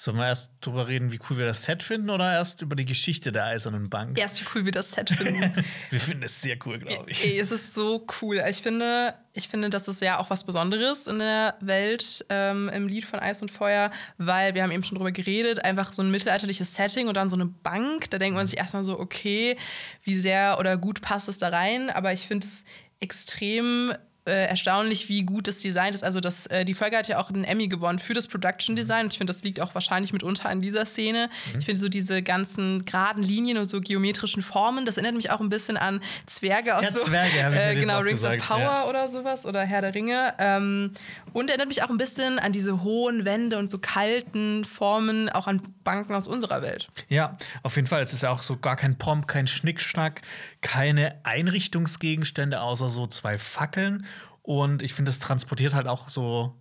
Sollen wir erst drüber reden, wie cool wir das Set finden oder erst über die Geschichte der Eisernen Bank? Erst wie cool wir das Set finden. Wir finden es sehr cool, glaube ich. Ey, es ist so cool. Ich finde, ich finde, das ist ja auch was Besonderes in der Welt ähm, im Lied von Eis und Feuer, weil wir haben eben schon drüber geredet, einfach so ein mittelalterliches Setting und dann so eine Bank. Da denkt man sich erstmal so, okay, wie sehr oder gut passt es da rein. Aber ich finde es extrem äh, erstaunlich, wie gut das Design ist. Also das, äh, die Folge hat ja auch einen Emmy gewonnen für das Production Design. Und ich finde, das liegt auch wahrscheinlich mitunter an dieser Szene. Ich finde so diese ganzen geraden Linien und so geometrischen Formen, das erinnert mich auch ein bisschen an Zwerge aus Ja, so Zwerge, äh, genau Rings gesagt, of Power ja. oder sowas oder Herr der Ringe. Ähm, und erinnert mich auch ein bisschen an diese hohen Wände und so kalten Formen, auch an Banken aus unserer Welt. Ja, auf jeden Fall. Es ist ja auch so gar kein Pomp, kein Schnickschnack, keine Einrichtungsgegenstände, außer so zwei Fackeln. Und ich finde, das transportiert halt auch so.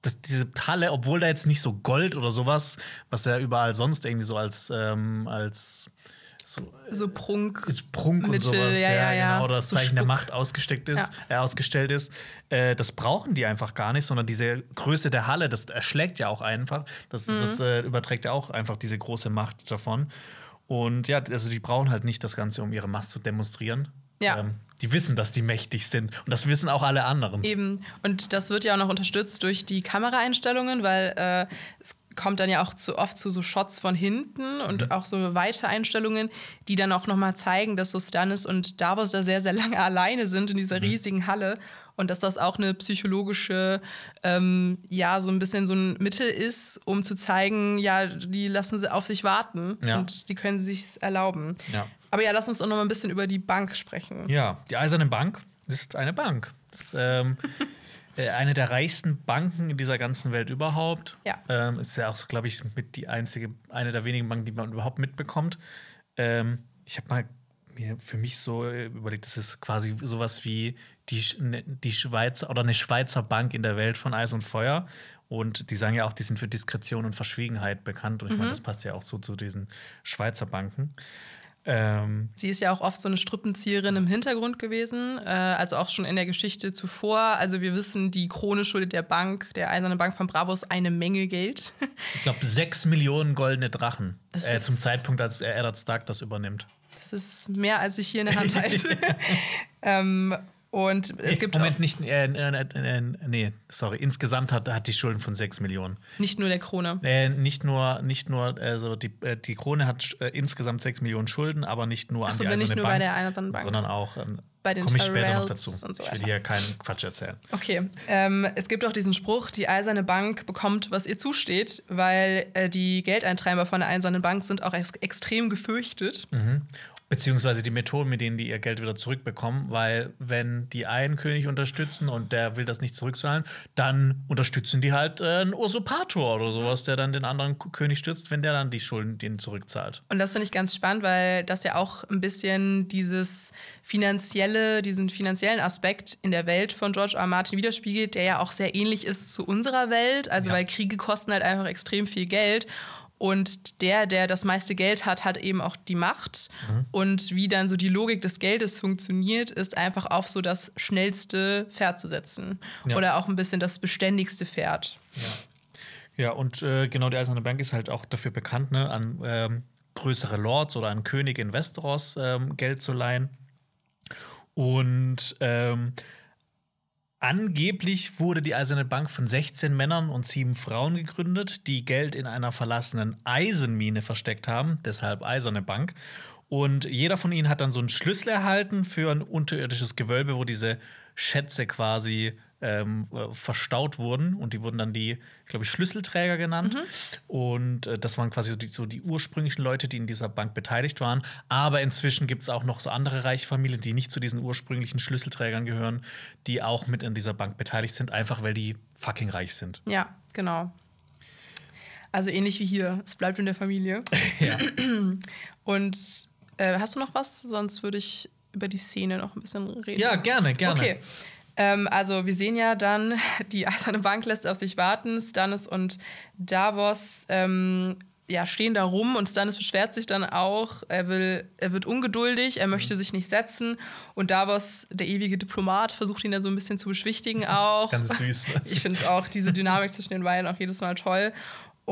Das, diese Halle, obwohl da jetzt nicht so Gold oder sowas, was ja überall sonst irgendwie so als, ähm, als so So Prunk. Prunk und Mittel, sowas, ja, ja, ja. genau, oder das So Zeichen der Stuck. Macht ausgesteckt ist, Ja. äh, ausgestellt ist. Äh, das brauchen die einfach gar nicht, sondern diese Größe der Halle, das erschlägt ja auch einfach. Das, Mhm. das äh, überträgt ja auch einfach diese große Macht davon. Und ja, also die brauchen halt nicht das Ganze, um ihre Macht zu demonstrieren. Ja. Ähm, die wissen, dass die mächtig sind. Und das wissen auch alle anderen. Eben. Und das wird ja auch noch unterstützt durch die Kameraeinstellungen, weil äh, es kommt dann ja auch zu oft zu so Shots von hinten und auch so weite Einstellungen, die dann auch noch mal zeigen, dass so Stannis und Davos da sehr, sehr lange alleine sind in dieser riesigen Halle. Und dass das auch eine psychologische, ähm, ja, so ein bisschen so ein Mittel ist, um zu zeigen, ja, die lassen sie auf sich warten Ja. und die können sich erlauben. Ja. Aber ja, lass uns doch noch mal ein bisschen über die Bank sprechen. Ja, die Eiserne Bank ist eine Bank. Das ist ähm, äh, eine der reichsten Banken in dieser ganzen Welt überhaupt. Ja. Ähm, ist ja auch, glaube ich, mit die einzige, eine der wenigen Banken, die man überhaupt mitbekommt. Ähm, ich habe mal mir für mich so äh, überlegt, das ist quasi sowas wie die, ne- die Schweizer oder eine Schweizer Bank in der Welt von Eis und Feuer. Und die sagen ja auch, die sind für Diskretion und Verschwiegenheit bekannt. Und ich meine, das passt ja auch so zu diesen Schweizer Banken. Ähm, Sie ist ja auch oft so eine Strippenzieherin im Hintergrund gewesen, äh, also auch schon in der Geschichte zuvor. Also wir wissen, die Krone schuldet der Bank, der Eisernen Bank von Bravos, eine Menge Geld. Ich glaube, sechs Millionen goldene Drachen. Äh, zum Zeitpunkt, als Eddard Stark das übernimmt. Das ist mehr, als ich hier in der Hand halte. ähm, und es gibt Moment, nicht. Äh, äh, äh, nee, sorry. Insgesamt hat, hat die Schulden von sechs Millionen. nicht nur der Krone. Äh, nicht nur, nicht nur also die, äh, die Krone hat äh, insgesamt sechs Millionen Schulden, aber nicht nur an so, die aber nicht Eiserne nur Bank, bei der Eisernen Bank. sondern auch ähm, Bei den komme ich später noch dazu. so ich will hier keinen Quatsch erzählen. Okay, ähm, es gibt auch diesen Spruch, die Eiserne Bank bekommt, was ihr zusteht, weil äh, die Geldeintreiber von der Eisernen Bank sind auch ex extrem gefürchtet. Beziehungsweise die Methoden, mit denen die ihr Geld wieder zurückbekommen, weil wenn die einen König unterstützen und der will das nicht zurückzahlen, dann unterstützen die halt äh, einen Usurpator oder sowas, der dann den anderen König stützt, wenn der dann die Schulden denen zurückzahlt. Und das finde ich ganz spannend, weil das ja auch ein bisschen dieses finanzielle, diesen finanziellen Aspekt in der Welt von George R. R. Martin widerspiegelt, der ja auch sehr ähnlich ist zu unserer Welt. Also Ja. weil Kriege kosten halt einfach extrem viel Geld. Und der, der das meiste Geld hat, hat eben auch die Macht. Mhm. Und wie dann so die Logik des Geldes funktioniert, ist einfach auf so das schnellste Pferd zu setzen. Ja. Oder auch ein bisschen das beständigste Pferd. Ja. Ja, und äh, genau die Eiserne Bank ist halt auch dafür bekannt, ne, an ähm, größere Lords oder an Könige in Westeros ähm, Geld zu leihen. Und ähm, angeblich wurde die Eiserne Bank von 16 Männern und 7 Frauen gegründet, die Geld in einer verlassenen Eisenmine versteckt haben, deshalb Eiserne Bank. Und jeder von ihnen hat dann so einen Schlüssel erhalten für ein unterirdisches Gewölbe, wo diese Schätze quasi ähm, äh, verstaut wurden und die wurden dann die, glaube ich, Schlüsselträger genannt. Mhm. Und äh, das waren quasi so die, so die, ursprünglichen Leute, die in dieser Bank beteiligt waren. Aber inzwischen gibt es auch noch so andere reiche Familien, die nicht zu diesen ursprünglichen Schlüsselträgern gehören, die auch mit in dieser Bank beteiligt sind, einfach weil die fucking reich sind. Ja, genau. Also ähnlich wie hier. Es bleibt in der Familie. ja. Und äh, hast du noch was? Sonst würde ich über die Szene noch ein bisschen reden. Ja, gerne, gerne. Okay. Ähm, also wir sehen ja dann, die Eiserne Bank lässt auf sich warten. Stannis und Davos ähm, ja, stehen da rum und Stannis beschwert sich dann auch. Er, will, er wird ungeduldig, er möchte mhm. sich nicht setzen. Und Davos, der ewige Diplomat, versucht ihn dann so ein bisschen zu beschwichtigen auch. Ganz süß. Ne? Ich finde es auch, diese Dynamik zwischen den beiden auch jedes Mal toll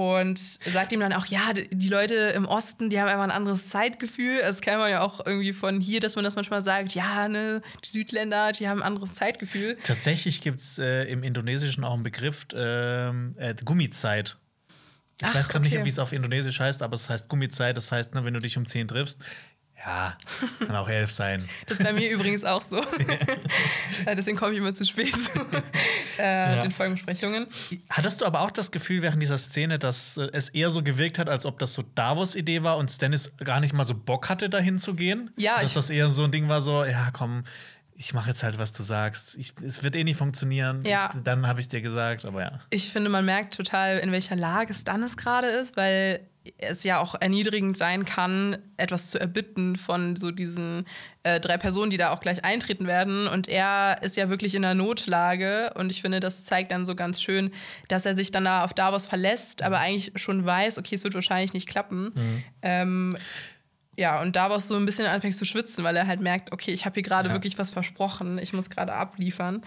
und sagt ihm dann auch, ja, die Leute im Osten, die haben einfach ein anderes Zeitgefühl. Das kennt man ja auch irgendwie von hier, dass man das manchmal sagt, ja, ne, die Südländer, die haben ein anderes Zeitgefühl. Tatsächlich gibt es äh, im Indonesischen auch einen Begriff, ähm, äh, Gummizeit. Ich Ach, weiß gerade okay. nicht, wie es auf Indonesisch heißt, aber es heißt Gummizeit. Das heißt, ne, wenn du dich um 10 triffst, ja, kann auch elf sein. Das ist bei mir übrigens auch so. Deswegen komme ich immer zu spät zu äh, ja. den Folgenbesprechungen. Hattest du aber auch das Gefühl während dieser Szene, dass äh, es eher so gewirkt hat, als ob das so Davos Idee war und Stannis gar nicht mal so Bock hatte, dahin zu gehen? Ja. Dass das eher so ein Ding war, so, ja, komm, ich mache jetzt halt, was du sagst. Ich, es wird eh nicht funktionieren. Ja. Ich, dann habe ich dir gesagt, aber ja. Ich finde, man merkt total, in welcher Lage Stannis gerade ist, weil es ja auch erniedrigend sein kann, etwas zu erbitten von so diesen äh, drei Personen, die da auch gleich eintreten werden. Und er ist ja wirklich in der Notlage. Und ich finde, das zeigt dann so ganz schön, dass er sich dann da auf Davos verlässt, aber eigentlich schon weiß, okay, es wird wahrscheinlich nicht klappen. Mhm. Ähm, ja, und Davos so ein bisschen anfängt zu schwitzen, weil er halt merkt, okay, ich habe hier gerade ja. wirklich was versprochen, ich muss gerade abliefern.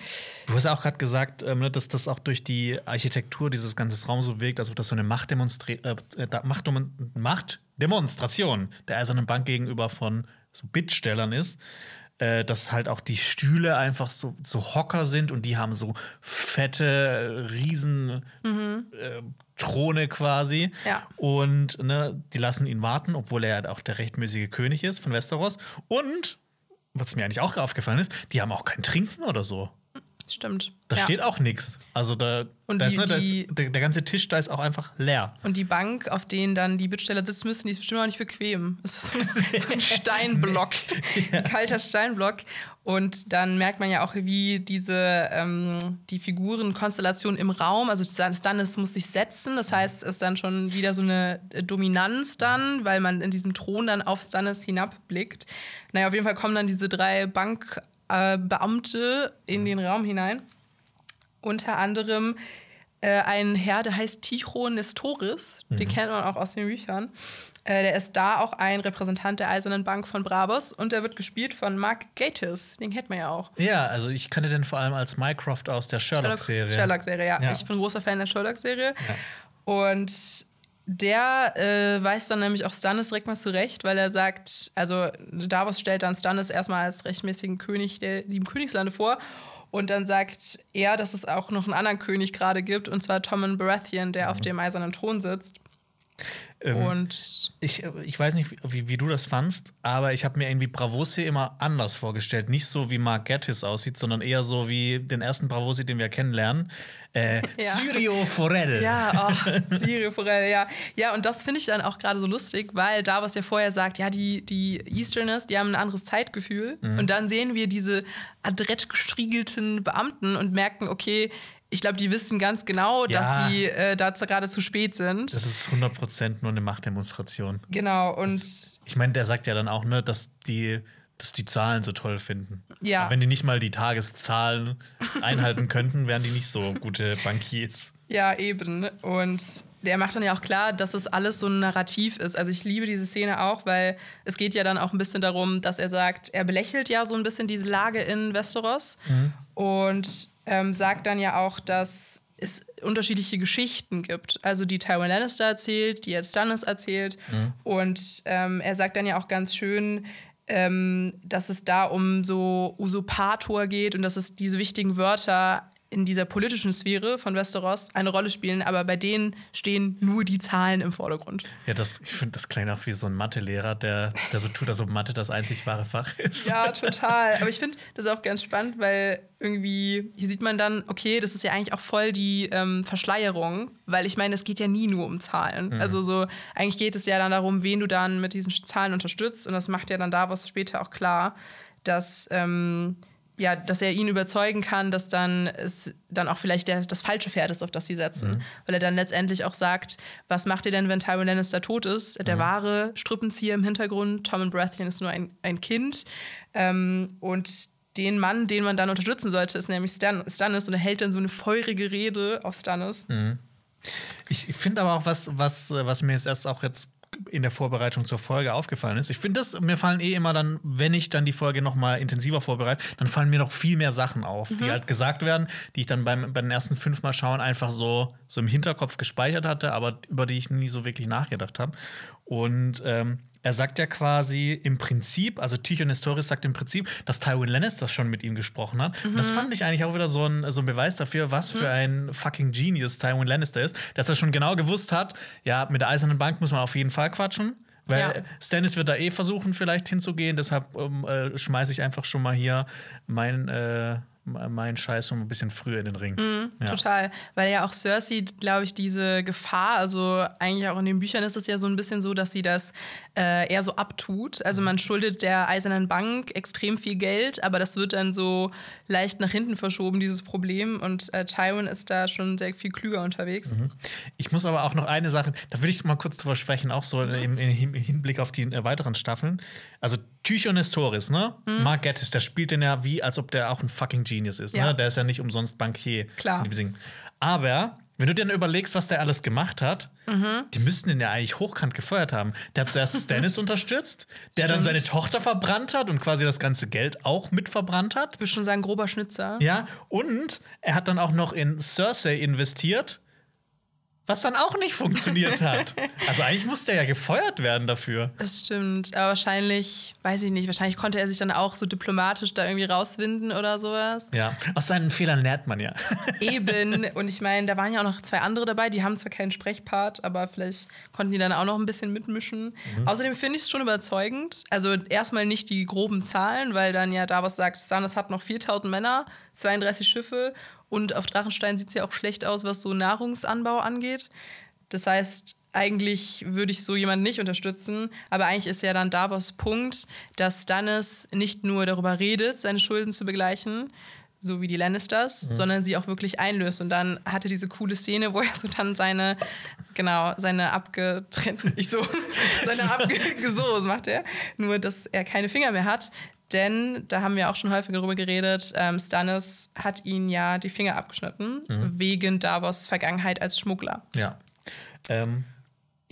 Du hast ja auch gerade gesagt, ähm, ne, dass das auch durch die Architektur dieses ganzen Raums so wirkt, als ob das so eine Machtdemonstra äh, Macht Machtdemonstration der Eisernen Bank gegenüber von so Bittstellern ist äh, dass halt auch die Stühle einfach so, so Hocker sind und die haben so fette Riesen mhm. äh, Throne quasi. Ja. Und ne, die lassen ihn warten, obwohl er auch der rechtmäßige König ist von Westeros. Und, was mir eigentlich auch aufgefallen ist, die haben auch kein Trinken oder so. Stimmt. Da ja. steht auch nichts. Also da, und da die, ist, ne, da ist, der, der, ganze Tisch da ist auch einfach leer. Und die Bank, auf denen dann die Bittsteller sitzen müssen, die ist bestimmt auch nicht bequem. Es ist so, so ein Steinblock, ja. ein kalter Steinblock. Und dann merkt man ja auch, wie diese ähm, die Figurenkonstellation im Raum, also Stannis muss sich setzen. Das heißt, es ist dann schon wieder so eine Dominanz dann, weil man in diesem Thron dann auf Stannis hinabblickt. Naja, auf jeden Fall kommen dann diese drei Bank äh, Beamte in den Raum hinein. Unter anderem äh, ein Herr, der heißt Tycho Nestoris. Mhm. Den kennt man auch aus den Büchern. Äh, der ist da auch ein Repräsentant der Eisernen Bank von Bravos und der wird gespielt von Mark Gatiss. Den kennt man ja auch. Ja, also ich kannte den vor allem als Mycroft aus der Sherlock-Serie. Sherlock-Serie, ja. ja. Ich bin großer Fan der Sherlock-Serie. Ja. Und der äh, weist dann nämlich auch Stannis direkt mal zurecht, weil er sagt, also Davos stellt dann Stannis erstmal als rechtmäßigen König der sieben Königslande vor. Und dann sagt er, dass es auch noch einen anderen König gerade gibt, und zwar Tommen Baratheon, der mhm. auf dem eisernen Thron sitzt. Ähm, und ich, ich weiß nicht, wie, wie du das fandst, aber ich habe mir irgendwie Bravosi immer anders vorgestellt. Nicht so, wie Mark Gattis aussieht, sondern eher so wie den ersten Bravosi, den wir kennenlernen. Äh, ja. Sirio Forel. Ja, oh, Sirio Forel, ja. Ja, und das finde ich dann auch gerade so lustig, weil da, was ja vorher sagt, ja, die, die Easterners, die haben ein anderes Zeitgefühl. Mhm. Und dann sehen wir diese adrett gestriegelten Beamten und merken, okay, ich glaube, die wissen ganz genau, ja. dass sie äh, da gerade zu spät sind. Das ist 100% nur eine Machtdemonstration. Genau, und. Das, ich meine, der sagt ja dann auch, ne, dass die, dass die Zahlen so toll finden. Ja. wenn die nicht mal die Tageszahlen einhalten könnten, wären die nicht so gute Bankiers. Ja, eben. Und der macht dann ja auch klar, dass es alles so ein Narrativ ist. Also ich liebe diese Szene auch, weil es geht ja dann auch ein bisschen darum, dass er sagt, er belächelt ja so ein bisschen diese Lage in Westeros mhm. Und ähm, sagt dann ja auch, dass es unterschiedliche Geschichten gibt. Also die Tywin Lannister erzählt, die jetzt Stannis erzählt. Mhm. Und ähm, er sagt dann ja auch ganz schön, ähm, dass es da um so Usurpator geht und dass es diese wichtigen Wörter in dieser politischen Sphäre von Westeros eine Rolle spielen, aber bei denen stehen nur die Zahlen im Vordergrund. Ja, das, ich finde, das klingt auch wie so ein Mathelehrer, der, der so tut, als ob Mathe das einzig wahre Fach ist. Ja, total. Aber ich finde das auch ganz spannend, weil irgendwie, hier sieht man dann, okay, das ist ja eigentlich auch voll die ähm, Verschleierung, weil ich meine, es geht ja nie nur um Zahlen. Mhm. Also so, eigentlich geht es ja dann darum, wen du dann mit diesen Zahlen unterstützt und das macht ja dann Davos später auch klar, dass ähm, ja, dass er ihn überzeugen kann, dass dann es dann auch vielleicht der, das falsche Pferd ist, auf das sie setzen. Mhm. Weil er dann letztendlich auch sagt, was macht ihr denn, wenn Tywin Lannister tot ist? Der mhm. wahre Strippenzieher im Hintergrund, Tom Baratheon ist nur ein, ein Kind. Ähm, und den Mann, den man dann unterstützen sollte, ist nämlich Stan Stannis und er hält dann so eine feurige Rede auf Stannis. Mhm. Ich finde aber auch was, was, was mir jetzt erst auch jetzt in der Vorbereitung zur Folge aufgefallen ist. Ich finde das, mir fallen eh immer dann, wenn ich dann die Folge noch mal intensiver vorbereite, dann fallen mir noch viel mehr Sachen auf, mhm. die halt gesagt werden, die ich dann beim, bei den ersten fünf Mal schauen einfach so, so im Hinterkopf gespeichert hatte, aber über die ich nie so wirklich nachgedacht habe. Und ähm, er sagt ja quasi im Prinzip, also Tychon Historis sagt im Prinzip, dass Tywin Lannister schon mit ihm gesprochen hat. Mhm. Und das fand ich eigentlich auch wieder so ein, so ein Beweis dafür, was mhm. für ein fucking Genius Tywin Lannister ist, dass er schon genau gewusst hat, ja, mit der Eisernen Bank muss man auf jeden Fall quatschen. Weil ja. Stannis wird da eh versuchen, vielleicht hinzugehen, deshalb ähm, äh, schmeiße ich einfach schon mal hier mein äh, meinen Scheiß schon ein bisschen früher in den Ring. Mhm, ja. Total. Weil ja auch Cersei, glaube ich, diese Gefahr, also eigentlich auch in den Büchern ist es ja so ein bisschen so, dass sie das äh, eher so abtut. Also man schuldet der Eisernen Bank extrem viel Geld, aber das wird dann so leicht nach hinten verschoben, dieses Problem. Und äh, Tywin ist da schon sehr viel klüger unterwegs. Mhm. Ich muss aber auch noch eine Sache, da würde ich mal kurz drüber sprechen, auch so im, im Hinblick auf die äh, weiteren Staffeln. Also Tychon Historis, ne? Mhm. Mark Gettis, der spielt den ja wie, als ob der auch ein fucking Genius ist. Ne? Ja. Ne? Der ist ja nicht umsonst Bankier. Klar. Aber wenn du dir dann überlegst, was der alles gemacht hat, mhm. die müssten den ja eigentlich hochkant gefeuert haben. Der hat zuerst Stannis unterstützt, der Stimmt. dann seine Tochter verbrannt hat und quasi das ganze Geld auch mit verbrannt hat. Ich würde schon sagen, grober Schnitzer. Ja, und er hat dann auch noch in Cersei investiert was dann auch nicht funktioniert hat. Also eigentlich musste er ja gefeuert werden dafür. Das stimmt. Aber wahrscheinlich, weiß ich nicht, wahrscheinlich konnte er sich dann auch so diplomatisch da irgendwie rauswinden oder sowas. Ja, aus seinen Fehlern lernt man ja. Eben. Und ich meine, da waren ja auch noch zwei andere dabei, die haben zwar keinen Sprechpart, aber vielleicht konnten die dann auch noch ein bisschen mitmischen. Mhm. Außerdem finde ich es schon überzeugend. Also erstmal nicht die groben Zahlen, weil dann ja Davos sagt, Stannis hat noch 4000 Männer, 32 Schiffe und auf Drachenstein sieht es ja auch schlecht aus, was so Nahrungsanbau angeht. Das heißt, eigentlich würde ich so jemanden nicht unterstützen, aber eigentlich ist ja dann Davos Punkt, dass Stannis nicht nur darüber redet, seine Schulden zu begleichen, so wie die Lannisters, mhm. sondern sie auch wirklich einlöst. Und dann hat er diese coole Szene, wo er so dann seine, genau, seine abgetrennten, nicht so, seine abge, so macht er, nur dass er keine Finger mehr hat, denn da haben wir auch schon häufiger darüber geredet. Ähm, Stannis hat ihn ja die Finger abgeschnitten, mhm. wegen Davos Vergangenheit als Schmuggler. Ja. Ähm,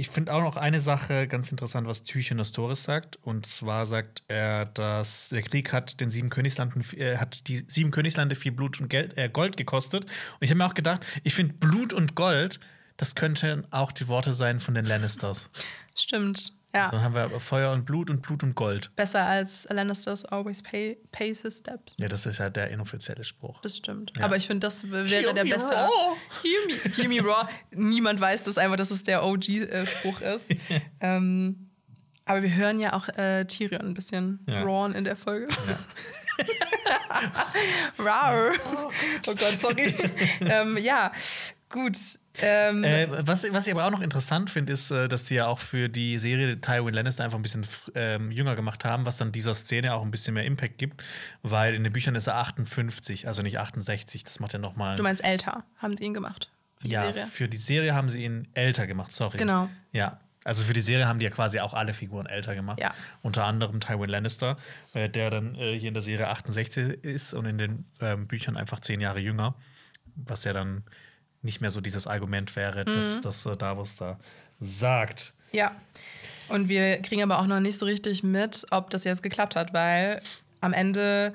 ich finde auch noch eine Sache ganz interessant, was Tychion Astoris sagt. Und zwar sagt er, dass der Krieg hat den sieben Königslanden, äh, hat die sieben Königslande viel Blut und Geld, äh, Gold gekostet. Und ich habe mir auch gedacht, ich finde Blut und Gold, das könnten auch die Worte sein von den Lannisters. Stimmt. Ja. So, dann haben wir Feuer und Blut und Blut und Gold. Besser als Lannisters always pay, pays his steps. Ja, das ist ja der inoffizielle Spruch. Das stimmt. Ja. Aber ich finde, das wäre der beste. Raw. Hear me, hear me raw. Niemand weiß das einfach, dass es der OG-Spruch ist. ähm, aber wir hören ja auch äh, Tyrion ein bisschen ja. rawn in der Folge. Ja. Rar. Oh, oh Gott, sorry. ähm, ja, gut. Ähm, äh, was, was ich aber auch noch interessant finde, ist, äh, dass sie ja auch für die Serie Tywin Lannister einfach ein bisschen ähm, jünger gemacht haben, was dann dieser Szene auch ein bisschen mehr Impact gibt, weil in den Büchern ist er 58, also nicht 68. Das macht er nochmal. Du meinst älter, haben sie ihn gemacht? Für ja, Serie. für die Serie haben sie ihn älter gemacht, sorry. Genau. Ja, also für die Serie haben die ja quasi auch alle Figuren älter gemacht. Ja. Unter anderem Tywin Lannister, äh, der dann äh, hier in der Serie 68 ist und in den ähm, Büchern einfach zehn Jahre jünger. Was ja dann nicht mehr so dieses Argument wäre, dass Mhm. das äh, Davos da sagt. Ja. Und wir kriegen aber auch noch nicht so richtig mit, ob das jetzt geklappt hat, weil am Ende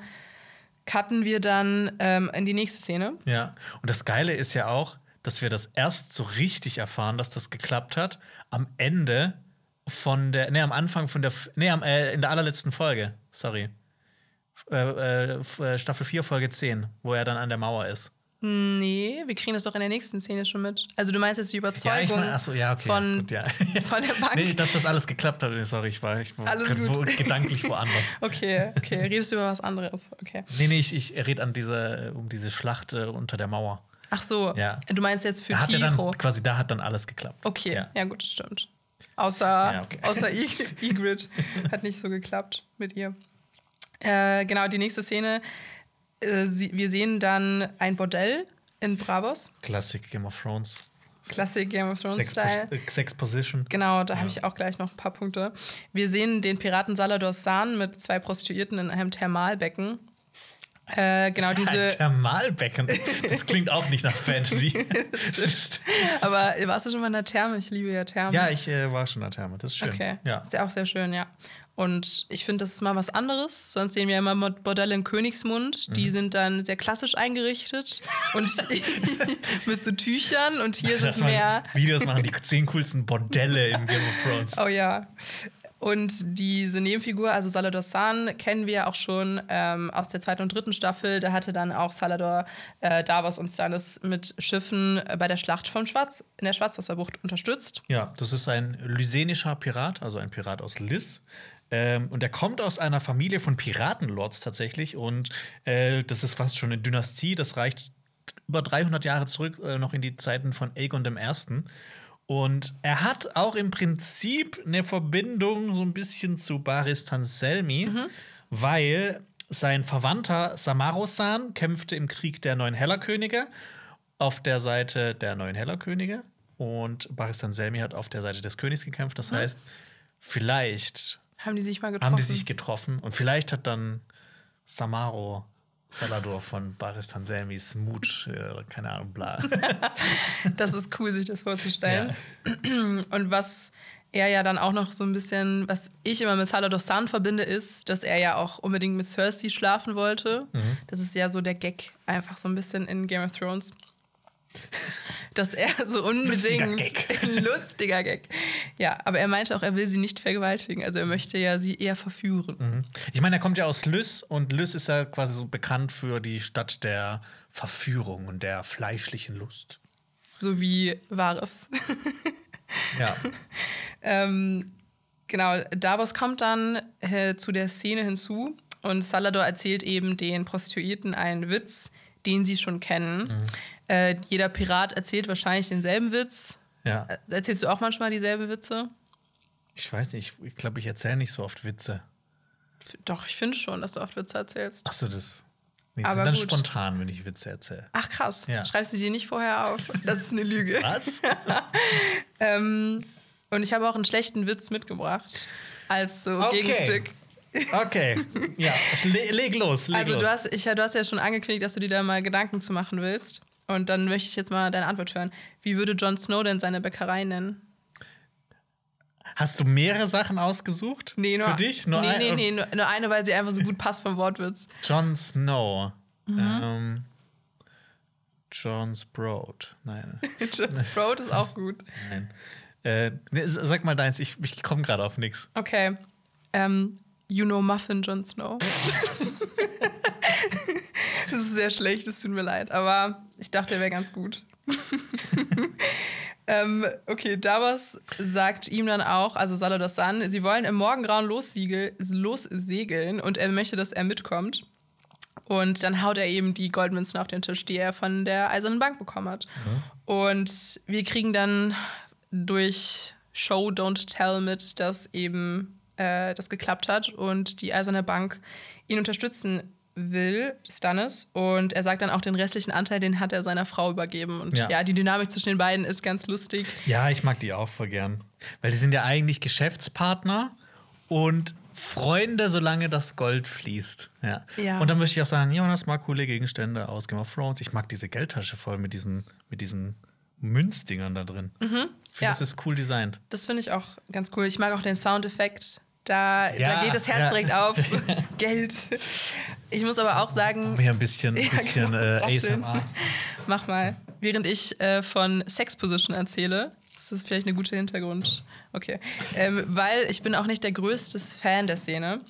cutten wir dann ähm, in die nächste Szene. Ja. Und das Geile ist ja auch, dass wir das erst so richtig erfahren, dass das geklappt hat, am Ende von der, nee, am Anfang von der, nee, am, äh, in der allerletzten Folge, sorry. Äh, äh, äh, Staffel 4, Folge 10, wo er dann an der Mauer ist. Nee, wir kriegen das doch in der nächsten Szene schon mit. Also du meinst jetzt die Überzeugung Ja, ich meine, achso, ja, okay. von, gut, ja. von der Bank. nee, dass das alles geklappt hat, sorry, ich war, ich war Alles grad gut. Wo, gedanklich woanders. Okay, okay. Redest du über was anderes? Okay. Nee, nee, ich, ich rede an diese, um diese Schlacht äh, unter der Mauer. Ach so. Ja. Du meinst jetzt für Da hat Tycho. dann, quasi da hat dann alles geklappt. Okay, ja. Ja. gut, stimmt. Außer, Ja, okay. außer Ygritte hat nicht so geklappt mit ihr. Äh, genau, die nächste Szene. Äh, sie, wir sehen dann ein Bordell in Bravos. Klassik Game of Thrones. Klassik Game of Thrones Sex, Style. äh, Sex Position. Genau, da habe ich auch gleich noch ein paar Punkte. Wir sehen den Piraten Salador San mit zwei Prostituierten in einem Thermalbecken. Äh, genau, Ein diese. Thermalbecken. Das klingt auch nicht nach Fantasy. Aber warst du schon mal in der Therme? Ich liebe ja Thermen. ja, ich äh, war schon in der Therme. Das ist schön. Okay. Ja. Ist ja auch sehr schön, ja. Und ich finde, das ist mal was anderes. Sonst sehen wir immer Bordelle in Königsmund. Mhm. Die sind dann sehr klassisch eingerichtet und mit so Tüchern. Und hier ist es Dass man mehr. Videos machen, die zehn coolsten Bordelle in Game of Thrones. Oh ja. Und diese Nebenfigur, also Salador San, kennen wir ja auch schon ähm, aus der zweiten und dritten Staffel. Da hatte dann auch Salador äh, Davos und Stannis mit Schiffen äh, bei der Schlacht vom Schwarz, in der Schwarzwasserbucht unterstützt. Ja, das ist ein lysenischer Pirat, also ein Pirat aus Lys. Ähm, und er kommt aus einer Familie von Piratenlords tatsächlich. Und äh, das ist fast schon eine Dynastie. Das reicht über 300 Jahre zurück, äh, noch in die Zeiten von Aegon I. Und er hat auch im Prinzip eine Verbindung so ein bisschen zu Baris Tanselmi, weil sein Verwandter Samarosan kämpfte im Krieg der neuen Hellerkönige auf der Seite der neuen Hellerkönige und Baris Tanselmi hat auf der Seite des Königs gekämpft. Das heißt, vielleicht Haben die sich mal getroffen? haben die sich getroffen und vielleicht hat dann Samaro Salador von Baris Tanselmis Mut, äh, keine Ahnung, bla. Das ist cool, sich das vorzustellen. Und was er ja dann auch noch so ein bisschen, was ich immer mit Salador San verbinde, ist, dass er ja auch unbedingt mit Cersei schlafen wollte. Mhm. Das ist ja so der Gag, einfach so ein bisschen in Game of Thrones. Dass er so Lustiger unbedingt. Gag. lustiger Gag. Ja, aber er meinte auch, er will sie nicht vergewaltigen. Also er möchte ja sie eher verführen. Mhm. Ich meine, er kommt ja aus Lys und Lys ist ja quasi so bekannt für die Stadt der Verführung und der fleischlichen Lust. So wie Wahres. Ja. Ähm, genau, Davos kommt dann äh, zu der Szene hinzu und Salador erzählt eben den Prostituierten einen Witz, den sie schon kennen. Äh, jeder Pirat erzählt wahrscheinlich denselben Witz. ja. Äh, Erzählst du auch manchmal dieselbe Witze? Ich weiß nicht, ich glaube, ich erzähle nicht so oft Witze. Doch, ich finde schon, dass du oft Witze erzählst. Achso, das. Nee, das Aber sind dann gut. spontan, wenn ich Witze erzähle. Ach krass, Ja. schreibst du dir nicht vorher auf? Das ist eine Lüge. Was? Ähm, und ich habe auch einen schlechten Witz mitgebracht als so Okay. Gegenstück. Okay. Ja, le leg los. Leg Also los. du hast, ich, du hast ja schon angekündigt, dass du dir da mal Gedanken zu machen willst. Und dann möchte ich jetzt mal deine Antwort hören. Wie würde Jon Snow denn seine Bäckerei nennen? Hast du mehrere Sachen ausgesucht? Nee, nur, Für dich? Nur nee, ein, nee, nee, nur, nur eine, weil sie einfach so gut passt vom Wortwitz. Jon Snow. Mhm. Ähm, John's Broad. Nein. Jon's Brot ist auch gut. Nein. Äh, nee, sag mal deins, ich, ich komme gerade auf nichts. Okay. Ähm, you know Muffin Jon Snow. das ist sehr schlecht, es tut mir leid. Aber ich dachte, er wäre ganz gut. ähm, okay, Davos sagt ihm dann auch, also Salador San, sie wollen im Morgengrauen lossiegel, lossegeln und er möchte, dass er mitkommt. Und dann haut er eben die Goldmünzen auf den Tisch, die er von der Eisernen Bank bekommen hat. Und wir kriegen dann durch Show Don't Tell mit, dass eben äh, das geklappt hat und die Eiserne Bank ihn unterstützen will, Stannis. Und er sagt dann auch, den restlichen Anteil, den hat er seiner Frau übergeben. Und ja, Ja. die Dynamik zwischen den beiden ist ganz lustig. Ja, ich mag die auch voll gern. Weil die sind ja eigentlich Geschäftspartner und Freunde, solange das Gold fließt. Ja. Ja. Und dann möchte ich auch sagen, Jonas mag coole Gegenstände aus Game of Thrones. Ich mag diese Geldtasche voll mit diesen, mit diesen Münzdingern da drin. Ich finde, Ja. das ist cool designt. Das finde ich auch ganz cool. Ich mag auch den Soundeffekt. Da, Ja, da geht das Herz ja. direkt auf. Geld. Ich muss aber auch sagen, Hier ein bisschen, Ja, bisschen genau. äh. ASMR. mach mal. Während ich äh, von Sex Position erzähle, das ist vielleicht eine gute Hintergrund. Okay. Ähm, weil ich bin auch nicht der größte Fan der Szene.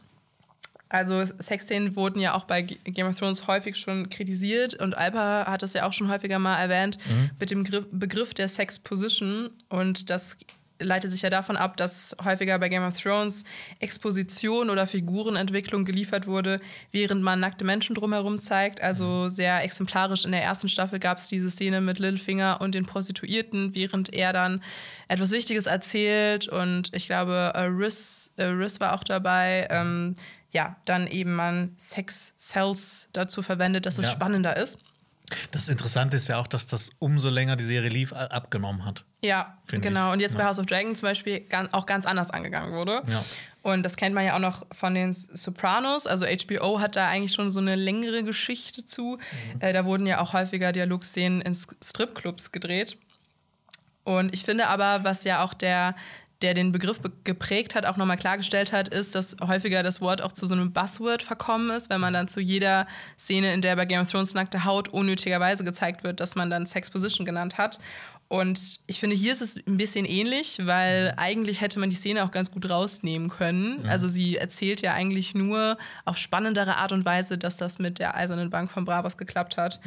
Also Sexszenen wurden ja auch bei Game of Thrones häufig schon kritisiert und Alpa hat es ja auch schon häufiger mal erwähnt mit dem Griff, Begriff der Sex Position und das leitet sich ja davon ab, dass häufiger bei Game of Thrones Exposition oder Figurenentwicklung geliefert wurde, während man nackte Menschen drumherum zeigt. Also sehr exemplarisch in der ersten Staffel gab es diese Szene mit Littlefinger und den Prostituierten, während er dann etwas Wichtiges erzählt und ich glaube, Riz, Riz war auch dabei. Ähm, ja, dann eben man Sex Cells dazu verwendet, dass es Ja. spannender ist. Das Interessante ist ja auch, dass das umso länger die Serie lief, abgenommen hat. Ja, genau. ich. Und jetzt bei Ja. House of Dragon zum Beispiel auch ganz anders angegangen wurde. Ja. Und das kennt man ja auch noch von den Sopranos. Also HBO hat da eigentlich schon so eine längere Geschichte zu. Mhm. Äh, da wurden ja auch häufiger Dialogszenen in Stripclubs gedreht. Und ich finde aber, was ja auch der, der den Begriff be- geprägt hat, auch nochmal klargestellt hat, ist, dass häufiger das Wort auch zu so einem Buzzword verkommen ist, wenn man dann zu jeder Szene, in der bei Game of Thrones nackte Haut unnötigerweise gezeigt wird, dass man dann Sex Position genannt hat. Und ich finde, hier ist es ein bisschen ähnlich, weil eigentlich hätte man die Szene auch ganz gut rausnehmen können. Also sie erzählt ja eigentlich nur auf spannendere Art und Weise, dass das mit der Eisernen Bank von Bravos geklappt hat.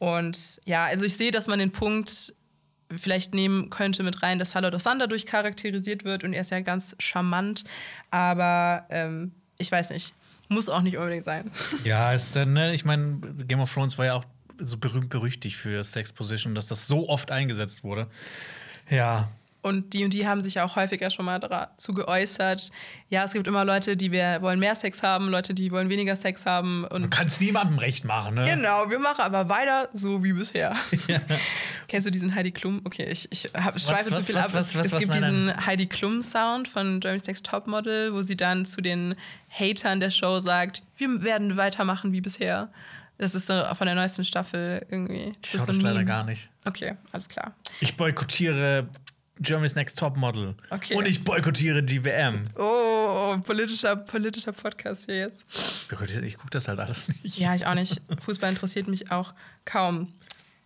Und ja, also ich sehe, dass man den Punkt vielleicht nehmen könnte mit rein, dass Hallo Sander durchcharakterisiert wird und er ist ja ganz charmant, aber ähm, ich weiß nicht, muss auch nicht unbedingt sein. Ja, ist dann, ne, ich meine, Game of Thrones war ja auch so berühmt berüchtigt für Sex Position, dass das so oft eingesetzt wurde. Ja. Und die und die haben sich ja auch häufiger schon mal dazu geäußert. Ja, es gibt immer Leute, die wir wollen mehr Sex haben, Leute, die wollen weniger Sex haben. Du Und kannst niemandem recht machen, ne? genau, wir machen aber weiter so wie bisher. Kennst du diesen Heidi Klum? Okay, ich, ich hab, schweife zu viel was, ab. was, es was, es was? gibt diesen Heidi Klum-Sound von Jeremy's Next Topmodel, wo sie dann zu den Hatern der Show sagt, wir werden weitermachen wie bisher. Das ist so von der neuesten Staffel irgendwie. Ich Das so das leider gar nicht. Okay, alles klar. Ich boykottiere Germany's Next Topmodel. Okay. Und ich boykottiere die WM. Oh, politischer, politischer Podcast hier jetzt. Ich gucke das halt alles nicht. Ja, ich auch nicht. Fußball interessiert mich auch kaum.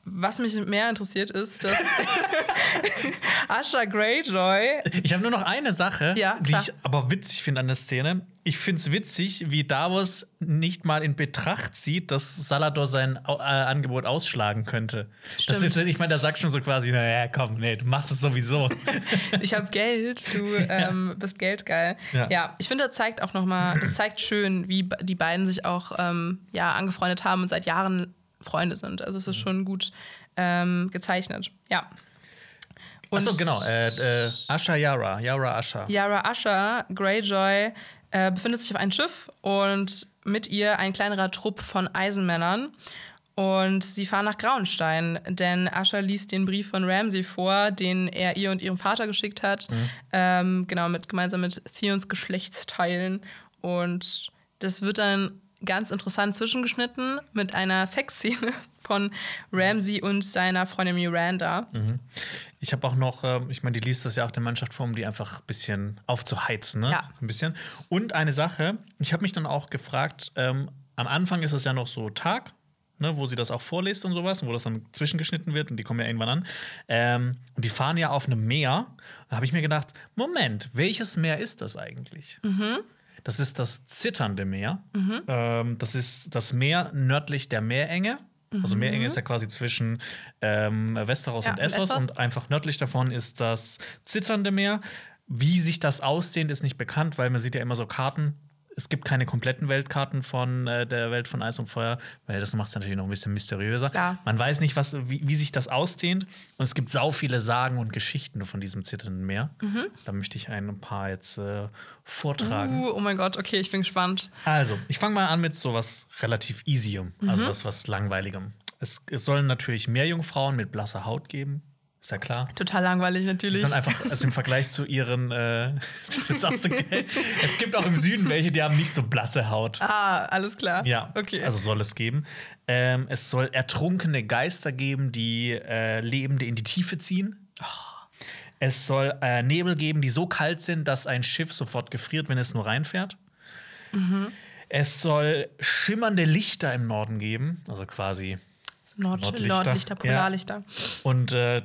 Was mich mehr interessiert ist, dass Asha Greyjoy. Ich habe nur noch eine Sache, Ja, die ich aber witzig finde an der Szene. Ich finde es witzig, wie Davos nicht mal in Betracht zieht, dass Salador sein äh, Angebot ausschlagen könnte. Das Stimmt. ist, ich meine, der sagt schon so quasi, naja, komm, nee, du machst es sowieso. Ich habe Geld, du ähm, bist geldgeil. Ja. Ja, ich finde, das zeigt auch nochmal, das zeigt schön, wie die beiden sich auch ähm, ja, angefreundet haben und seit Jahren Freunde sind. Also es ist schon gut ähm, gezeichnet. Ja. Und Achso, genau. Äh, äh, Asha Yara, Yara Asha. Yara Asher Greyjoy äh, befindet sich auf einem Schiff und mit ihr ein kleinerer Trupp von Eisenmännern. Und sie fahren nach Grauenstein, denn Asher liest den Brief von Ramsay vor, den er ihr und ihrem Vater geschickt hat. Ähm, genau, mit, gemeinsam mit Theons Geschlechtsteilen. Und das wird dann ganz interessant zwischengeschnitten mit einer Sexszene von Ramsay und seiner Freundin Miranda. Ich habe auch noch, ähm, ich meine, die liest das ja auch der Mannschaft vor, um die einfach ein bisschen aufzuheizen, ne? Ja. Ein bisschen. Und eine Sache, ich habe mich dann auch gefragt, ähm, am Anfang ist es ja noch so Tag, ne, wo sie das auch vorliest und sowas, wo das dann zwischengeschnitten wird und die kommen ja irgendwann an. Ähm, und die fahren ja auf einem Meer. Da habe ich mir gedacht, Moment, welches Meer ist das eigentlich? Das ist das zitternde Meer. Ähm, das ist das Meer nördlich der Meerenge. Also Meerenge ist ja quasi zwischen ähm, Westeros Ja, und Essos und einfach nördlich davon ist das zitternde Meer. Wie sich das aussehnt, ist nicht bekannt, weil man sieht ja immer so Karten. Es gibt keine kompletten Weltkarten von äh, der Welt von Eis und Feuer, weil das macht es natürlich noch ein bisschen mysteriöser. Klar. Man weiß nicht, was, wie, wie sich das ausdehnt. Und es gibt sau viele Sagen und Geschichten von diesem zitternden Meer. Da möchte ich ein paar jetzt äh, vortragen. Uh, oh mein Gott, okay, ich bin gespannt. Also, ich fange mal an mit sowas relativ easyem, also Mhm. was, was langweiligem. Es, es sollen natürlich Meerjungfrauen mit blasser Haut geben. Ist ja klar. Total langweilig natürlich. Die sind einfach, also im Vergleich zu ihren, äh, so. Es gibt auch im Süden welche, die haben nicht so blasse Haut. Ah, alles klar. Ja, okay. also soll es geben. Ähm, es soll ertrunkene Geister geben, die äh, Lebende in die Tiefe ziehen. Es soll äh, Nebel geben, die so kalt sind, dass ein Schiff sofort gefriert, wenn es nur reinfährt. Es soll schimmernde Lichter im Norden geben, also quasi. Nord Nordlichter. Nordlichter, Ja. Polarlichter. Und äh,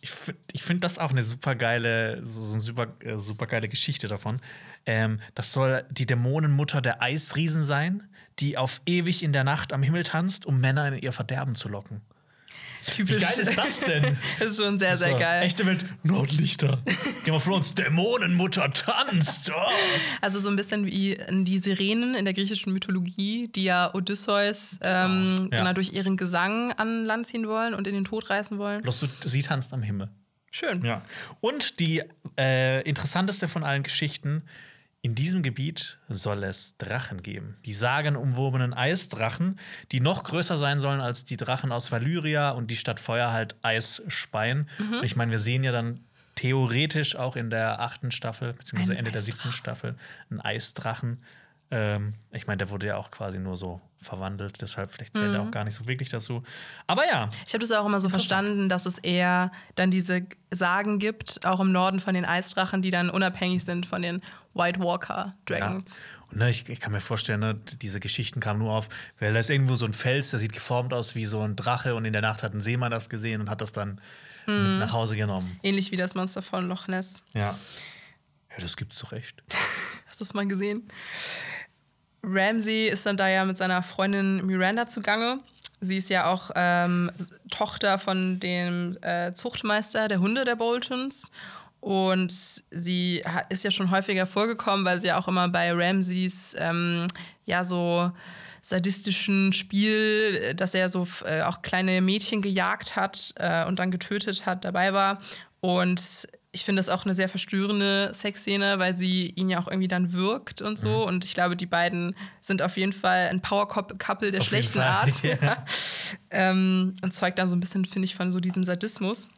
ich finde ich find das auch eine super geile, so so eine super, äh, super geile Geschichte davon. Ähm, das soll die Dämonenmutter der Eisriesen sein, die auf ewig in der Nacht am Himmel tanzt, um Männer in ihr Verderben zu locken. Wie Typisch. geil ist das denn? Das ist schon sehr, sehr So, geil. Echte Welt, Nordlichter. Game of Thrones, Dämonenmutter tanzt. Oh. Also so ein bisschen wie die Sirenen in der griechischen Mythologie, die ja Odysseus ähm, Ja. genau durch ihren Gesang an Land ziehen wollen und in den Tod reißen wollen. Bloß sie tanzt am Himmel. Schön. Ja. Und die äh, interessanteste von allen Geschichten: In diesem Gebiet soll es Drachen geben. Die sagenumwobenen Eisdrachen, die noch größer sein sollen als die Drachen aus Valyria und die statt Feuer halt Eis speien. Mhm. Und ich meine, wir sehen ja dann theoretisch auch in der achten Staffel, beziehungsweise Ein Ende der Eisdrachen. siebten Staffel, einen Eisdrachen. Ähm, ich meine, der wurde ja auch quasi nur so verwandelt, deshalb vielleicht zählt Mhm. er auch gar nicht so wirklich dazu. Aber ja, Ich habe das auch immer so verstanden, dass es eher dann diese Sagen gibt, auch im Norden von den Eisdrachen, die dann unabhängig sind von den White Walker Dragons. Ja. Und ne, ich, ich kann mir vorstellen, ne, diese Geschichten kamen nur auf, weil da ist irgendwo so ein Fels, der sieht geformt aus wie so ein Drache und in der Nacht hat ein Seemann das gesehen und hat das dann Mhm. mit nach Hause genommen. Ähnlich wie das Monster von Loch Ness. Ja. Ja, das gibt's doch echt. Hast du es mal gesehen? Ramsey ist dann da ja mit seiner Freundin Miranda zugange. Sie ist ja auch ähm, Tochter von dem äh, Zuchtmeister der Hunde der Boltons. Und sie ist ja schon häufiger vorgekommen, weil sie ja auch immer bei Ramseys ähm, ja so sadistischen Spiel, äh, dass er so äh, auch kleine Mädchen gejagt hat äh, und dann getötet hat, dabei war. Und ich finde das auch eine sehr verstörende Sexszene, weil sie ihn ja auch irgendwie dann wirkt und so. Und ich glaube, die beiden sind auf jeden Fall ein Power-Couple der Auf schlechten Art. ja. ähm, und zeugt dann so ein bisschen, finde ich, von so diesem Sadismus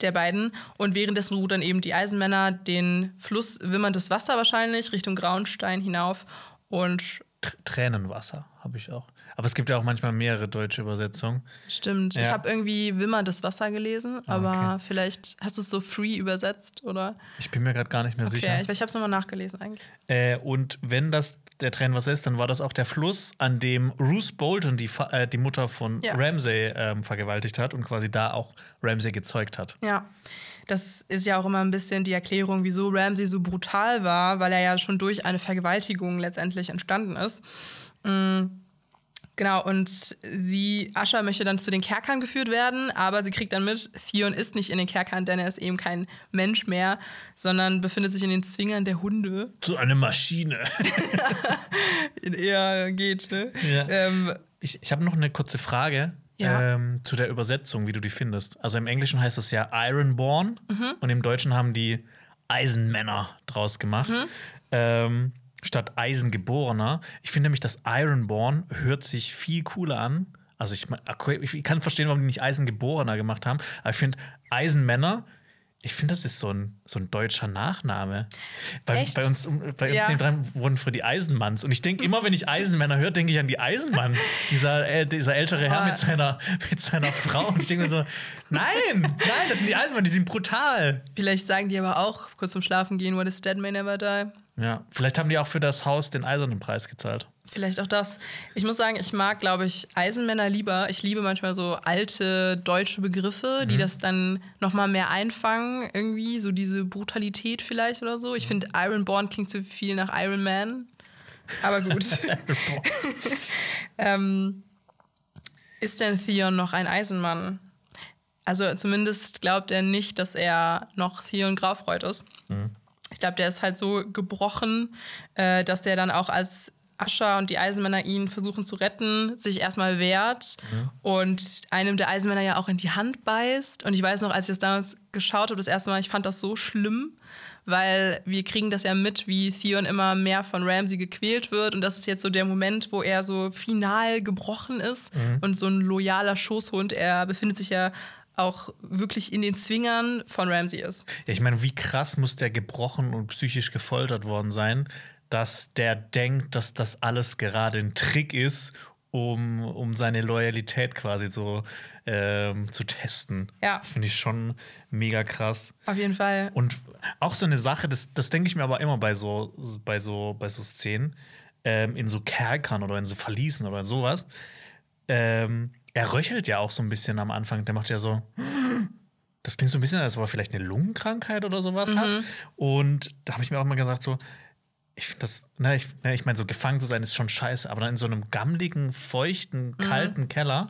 der beiden. Und währenddessen rudern eben die Eisenmänner den Fluss wimmerndes Wasser wahrscheinlich Richtung Grauenstein hinauf. Und Tr Tränenwasser habe ich auch. Aber es gibt ja auch manchmal mehrere deutsche Übersetzungen. stimmt, ich Ja. habe irgendwie wimmerndes Wasser gelesen, aber Ah, okay. vielleicht hast du es so free übersetzt, oder? Ich bin mir gerade gar nicht mehr Okay, sicher. ich, ich habe es nochmal nachgelesen eigentlich. Äh, und wenn das der Tränenwasser ist, dann war das auch der Fluss, an dem Ruth Bolton, die, äh, die Mutter von Ja. Ramsay, ähm, vergewaltigt hat und quasi da auch Ramsay gezeugt hat. Ja. Das ist ja auch immer ein bisschen die Erklärung, wieso Ramsey so brutal war, weil er ja schon durch eine Vergewaltigung letztendlich entstanden ist. Mm, Genau, und sie, Ascha möchte dann zu den Kerkern geführt werden, aber sie kriegt dann mit, Theon ist nicht in den Kerkern, denn er ist eben kein Mensch mehr, sondern befindet sich in den Zwingern der Hunde. So eine Maschine. Ja, geht, ne? Ja. Ähm, Ich, ich habe noch eine kurze Frage Ja. ähm, zu der Übersetzung, wie du die findest. Also im Englischen heißt das ja Ironborn Mhm. und im Deutschen haben die Eisenmänner draus gemacht. Mhm. Ähm, statt Eisengeborener. Ich finde nämlich, das Ironborn hört sich viel cooler an. Also ich, ich kann verstehen, warum die nicht Eisengeborener gemacht haben, aber ich finde Eisenmänner, ich finde, das ist so ein, so ein deutscher Nachname. Bei, bei uns, bei uns Ja. nebendran wurden für die Eisenmanns. Und ich denke immer, wenn ich Eisenmänner höre, denke ich an die Eisenmanns. Dieser, äh, dieser ältere Herr Oh. mit seiner, mit seiner Frau. Und ich denke mir so, nein, nein, das sind die Eisenmann, die sind brutal. vielleicht sagen die aber auch kurz zum Schlafen gehen, what is dead may never die. Ja, vielleicht haben die auch für das Haus den eisernen Preis gezahlt. Vielleicht auch das. Ich muss sagen, ich mag, glaube ich, Eisenmänner lieber. Ich liebe manchmal so alte deutsche Begriffe, die das dann noch mal mehr einfangen, irgendwie, so diese Brutalität vielleicht oder so. Ich finde, Ironborn klingt zu viel nach Iron Man. Aber gut. ähm, ist denn Theon noch ein Eisenmann? Also zumindest glaubt er nicht, dass er noch Theon Graufreud ist. Ich glaube, der ist halt so gebrochen, äh, dass der dann auch als Ascher und die Eisenmänner ihn versuchen zu retten, sich erstmal wehrt und einem der Eisenmänner ja auch in die Hand beißt. Und ich weiß noch, als ich das damals geschaut habe, das erste Mal, ich fand das so schlimm, weil wir kriegen das ja mit, wie Theon immer mehr von Ramsey gequält wird. Und das ist jetzt so der Moment, wo er so final gebrochen ist und so ein loyaler Schoßhund. Er befindet sich ja auch wirklich in den Zwingern von Ramsey ist. Ja, ich meine, wie krass muss der gebrochen und psychisch gefoltert worden sein, dass der denkt, dass das alles gerade ein Trick ist, um, um seine Loyalität quasi so ähm, zu testen. Ja. Das finde ich schon mega krass. Auf jeden Fall. Und auch so eine Sache, das, das denke ich mir aber immer bei so, bei so, bei so Szenen, ähm, in so Kerkern oder in so Verließen oder in sowas. Ähm, er röchelt ja auch so ein bisschen am Anfang. Der macht ja so. Das klingt so ein bisschen, als ob er vielleicht eine Lungenkrankheit oder sowas hat. Und da habe ich mir auch mal gesagt, so, ich finde das, ne, ich, ne, ich meine, so gefangen zu sein ist schon scheiße, aber dann in so einem gammligen, feuchten, kalten Keller.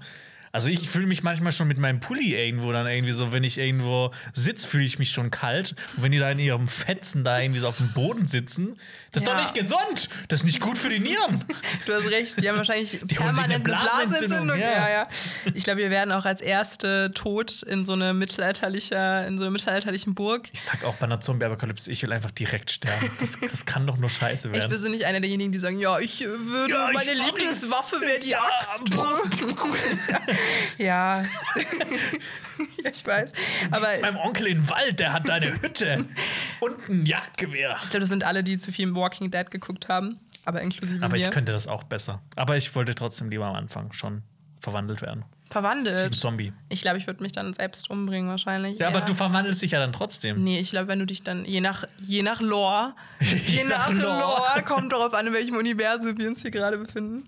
Also ich fühle mich manchmal schon mit meinem Pulli irgendwo dann irgendwie so, wenn ich irgendwo sitze, fühle ich mich schon kalt. Und wenn die da in ihrem Fetzen da irgendwie so auf dem Boden sitzen, das ist Ja. doch nicht gesund. Das ist nicht gut für die Nieren. Du hast recht, die haben wahrscheinlich Die sich eine permanent Blasenentzündung, ja. Ja. Ich glaube, wir werden auch als erste tot in so eine mittelalterlicher, in so einer mittelalterlichen Burg. Ich sag auch bei einer Zombie-Apokalypse, ich will einfach direkt sterben. Das, das kann doch nur scheiße Ich werden. bin so nicht einer derjenigen, die sagen, ja, ich würde, Ja, ich meine Lieblingswaffe wäre die Axt. ja. ja, ich weiß. Aber Gehst meinem Onkel in den Wald, der hat da eine Hütte und ein Jagdgewehr. ich glaube, das sind alle, die zu viel Walking Dead geguckt haben. Aber inklusive Aber mir. ich könnte das auch besser. Aber ich wollte trotzdem lieber am Anfang schon verwandelt werden. Verwandelt. Team Zombie. Ich glaube, ich würde mich dann selbst umbringen wahrscheinlich. Ja, aber eher. du verwandelst dich ja dann trotzdem. Nee, ich glaube, wenn du dich dann, je nach, je nach Lore, je, Je nach, nach Lore. Lore. kommt darauf an, in welchem Universum wir uns hier gerade befinden.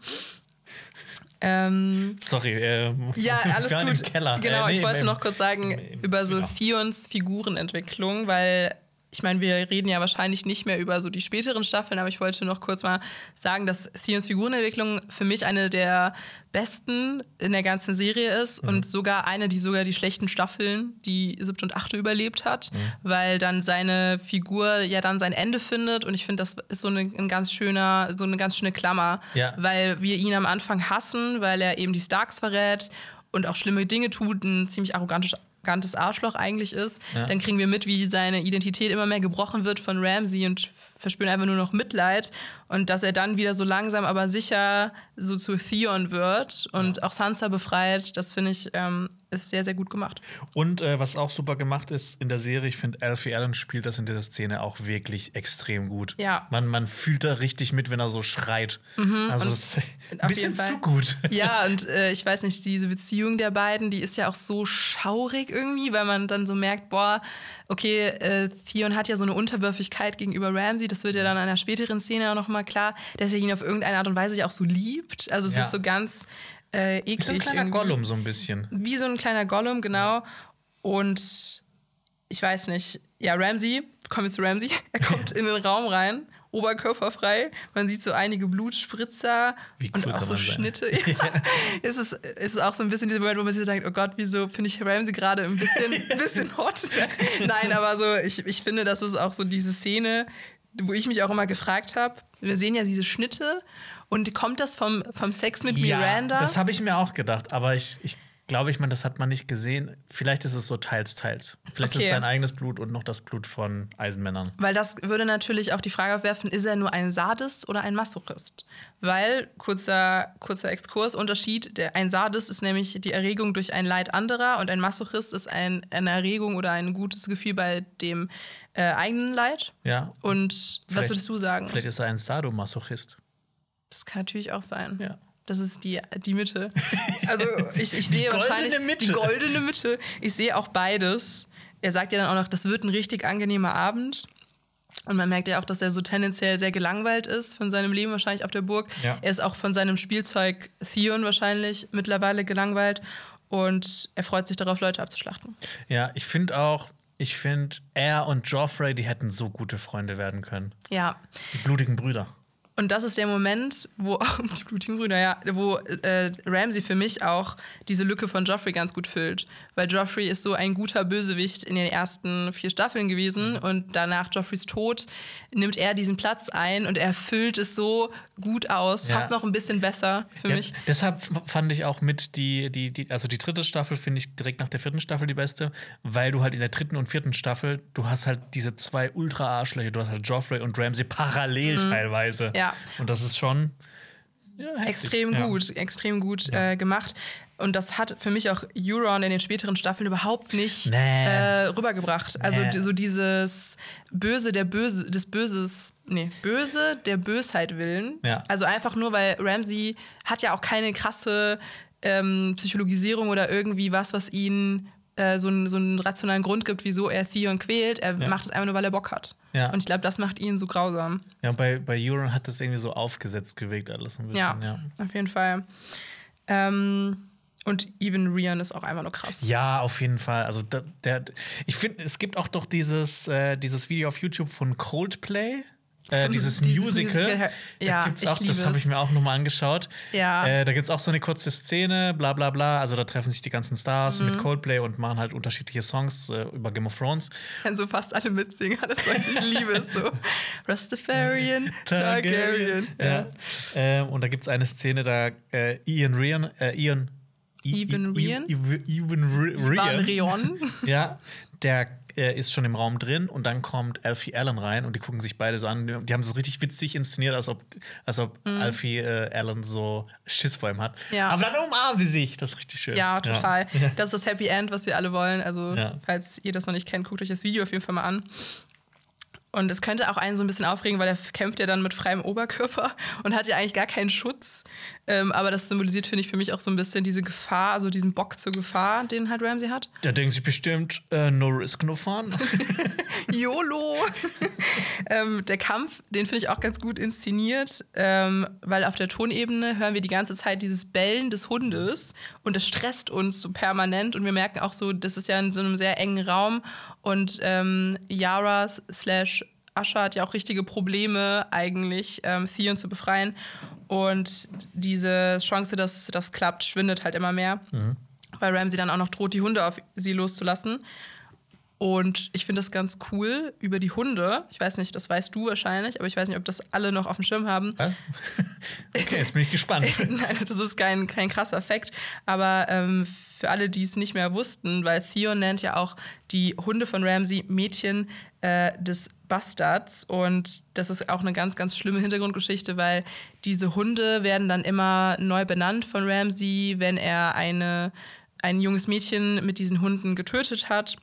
Ähm, Sorry. Äh, ja, alles gut. Im Keller. Genau, Äh, nee, ich wollte noch kurz sagen, über so. Theons Figurenentwicklung, weil ich meine, wir reden ja wahrscheinlich nicht mehr über so die späteren Staffeln, aber ich wollte noch kurz mal sagen, dass Theons Figurenentwicklung für mich eine der besten in der ganzen Serie ist Mhm. und sogar eine, die sogar die schlechten Staffeln, die siebte und achte überlebt hat, Mhm. weil dann seine Figur ja dann sein Ende findet und ich finde, das ist so eine, ein ganz schöner, so eine ganz schöne Klammer, Ja. weil wir ihn am Anfang hassen, weil er eben die Starks verrät und auch schlimme Dinge tut, ein ziemlich arrogantes arrogantes Arschloch eigentlich ist, Ja. dann kriegen wir mit, wie seine Identität immer mehr gebrochen wird von Ramsey und verspüren einfach nur noch Mitleid und dass er dann wieder so langsam aber sicher so zu Theon wird und auch Sansa befreit, das finde ich ähm, ist sehr, sehr gut gemacht. Und äh, was auch super gemacht ist in der Serie, ich finde, Alfie Allen spielt das in dieser Szene auch wirklich extrem gut. Ja. Man, man fühlt da richtig mit, wenn er so schreit. also das ist ein bisschen zu gut. Ja, und äh, ich weiß nicht, diese Beziehung der beiden, die ist ja auch so schaurig irgendwie, weil man dann so merkt, boah, okay, äh, Theon hat ja so eine Unterwürfigkeit gegenüber Ramsey, das wird ja dann in einer späteren Szene auch nochmal klar, dass er ihn auf irgendeine Art und Weise ja auch so liebt. Also es Ja. ist so ganz äh, eklig. So ein kleiner irgendwie. Gollum so ein bisschen. Wie so ein kleiner Gollum, genau. Und ich weiß nicht, ja, Ramsey, kommen wir zu Ramsey, er kommt in den Raum rein, oberkörperfrei, man sieht so einige Blutspritzer cool und auch so? Schnitte. Ja. es, ist, es ist auch so ein bisschen dieser Moment, wo man sich denkt, oh Gott, wieso finde ich Ramsey gerade ein bisschen, ein bisschen hot? Nein, aber so, ich, ich finde, das ist auch so diese Szene, wo ich mich auch immer gefragt habe, wir sehen ja diese Schnitte und kommt das vom, vom Sex mit Miranda? das habe ich mir auch gedacht, aber ich, ich glaube, ich meine, das hat man nicht gesehen. Vielleicht ist es so teils, teils. Vielleicht ist Okay. es sein eigenes Blut und noch das Blut von Eisenmännern. Weil das würde natürlich auch die Frage aufwerfen, ist er nur ein Sadist oder ein Masochist? Weil, kurzer, kurzer Exkurs, Unterschied, der, ein Sadist ist nämlich die Erregung durch ein Leid anderer und ein Masochist ist ein, eine Erregung oder ein gutes Gefühl bei dem äh, eigenen Leid. Ja. Und was Vielleicht- würdest du sagen? Vielleicht ist er ein Sadomasochist. Das kann natürlich auch sein. Ja. Das ist die, die Mitte. Also ich, ich sehe goldene wahrscheinlich Mitte. die goldene Mitte. Ich sehe auch beides. Er sagt ja dann auch noch, das wird ein richtig angenehmer Abend. Und man merkt ja auch, dass er so tendenziell sehr gelangweilt ist von seinem Leben wahrscheinlich auf der Burg. Ja. Er ist auch von seinem Spielzeug Theon wahrscheinlich mittlerweile gelangweilt. Und er freut sich darauf, Leute abzuschlachten. Ja, ich finde auch, ich finde, er und Joffrey, die hätten so gute Freunde werden können. Ja, Die blutigen Brüder. Und das ist der Moment, wo die blutigen Brüder, ja, wo äh, Ramsey für mich auch diese Lücke von Joffrey ganz gut füllt. Weil Joffrey ist so ein guter Bösewicht in den ersten vier Staffeln gewesen und danach Joffreys Tod nimmt er diesen Platz ein und er füllt es so gut aus, Ja. fast noch ein bisschen besser für Ja, mich. deshalb fand ich auch mit die, die, die, also die dritte Staffel finde ich direkt nach der vierten Staffel die beste, weil du halt in der dritten und vierten Staffel, du hast halt diese zwei Ultra-Arschlöcher, du hast halt Joffrey und Ramsey parallel teilweise. Mhm. Ja. Und das ist schon ja. Extrem ja. gut, extrem gut äh, gemacht. und das hat für mich auch Euron in den späteren Staffeln überhaupt nicht Nee. äh, rübergebracht. Also Nee. so dieses Böse der Böse, des Böses, nee, Böse der Bösheit willen. Ja. Also einfach nur, weil Ramsey hat ja auch keine krasse ähm, Psychologisierung oder irgendwie was, was ihn äh, so, einen, so einen rationalen Grund gibt, wieso er Theon quält. Er Ja. macht es einfach nur, weil er Bock hat. Ja. Und ich glaube, das macht ihn so grausam. Ja, bei, bei Euron hat das irgendwie so aufgesetzt gewirkt, alles ein bisschen. Ja, Ja, auf jeden Fall. Ähm, und Even Rian ist auch einfach nur krass. Ja, auf jeden Fall. Also da, der, ich finde, es gibt auch doch dieses, äh, dieses Video auf YouTube von Coldplay. Äh, dieses, Dieses Musical. Musical, ja, da gibt's auch, das habe ich mir auch nochmal angeschaut. Ja. Äh, da gibt es auch so eine kurze Szene, bla bla bla. Also da treffen sich die ganzen Stars Mhm. mit Coldplay und machen halt unterschiedliche Songs äh, über Game of Thrones. kann so fast alle mitsingen, alles was ich liebe es so. Rastafarian, Targaryen. Ja. Ähm, und da gibt es eine Szene, da äh, Ian Rian, äh, Ian. Even Rian? Even Rian. Rion. Ja, der äh, ist schon im Raum drin und dann kommt Alfie Allen rein und die gucken sich beide so an. Die haben es richtig witzig inszeniert, als ob, als ob Alfie äh, Allen so Schiss vor ihm hat. Mhm. Ja. Aber dann umarmen sie sich. Das ist richtig schön. Ja, total. Das ist das Happy End, was wir alle wollen. Also, Ja. falls ihr das noch nicht kennt, guckt euch das Video auf jeden Fall mal an. Und es könnte auch einen so ein bisschen aufregen, weil er kämpft ja dann mit freiem Oberkörper und hat ja eigentlich gar keinen Schutz. Ähm, aber das symbolisiert, finde ich, für mich auch so ein bisschen diese Gefahr, also diesen Bock zur Gefahr, den halt Ramsey hat. Da denken sie bestimmt, äh, no risk, no fun. YOLO! ähm, der Kampf, den finde ich auch ganz gut inszeniert, ähm, weil auf der Tonebene hören wir die ganze Zeit dieses Bellen des Hundes und das stresst uns so permanent und wir merken auch so, das ist ja in so einem sehr engen Raum und ähm, Yara slash Asha hat ja auch richtige Probleme eigentlich, ähm, Theon zu befreien und diese Chance, dass das klappt, schwindet halt immer mehr, weil Ramsey dann auch noch droht, die Hunde auf sie loszulassen. Und ich finde das ganz cool über die Hunde. Ich weiß nicht, das weißt du wahrscheinlich, aber ich weiß nicht, ob das alle noch auf dem Schirm haben. Was? okay, jetzt bin ich gespannt. Nein, das ist kein, kein krasser Fakt. Aber ähm, für alle, die es nicht mehr wussten, weil Theon nennt ja auch die Hunde von Ramsey Mädchen äh, des Bastards. Und das ist auch eine ganz, ganz schlimme Hintergrundgeschichte, weil diese Hunde werden dann immer neu benannt von Ramsey, wenn er eine, ein junges Mädchen mit diesen Hunden getötet hat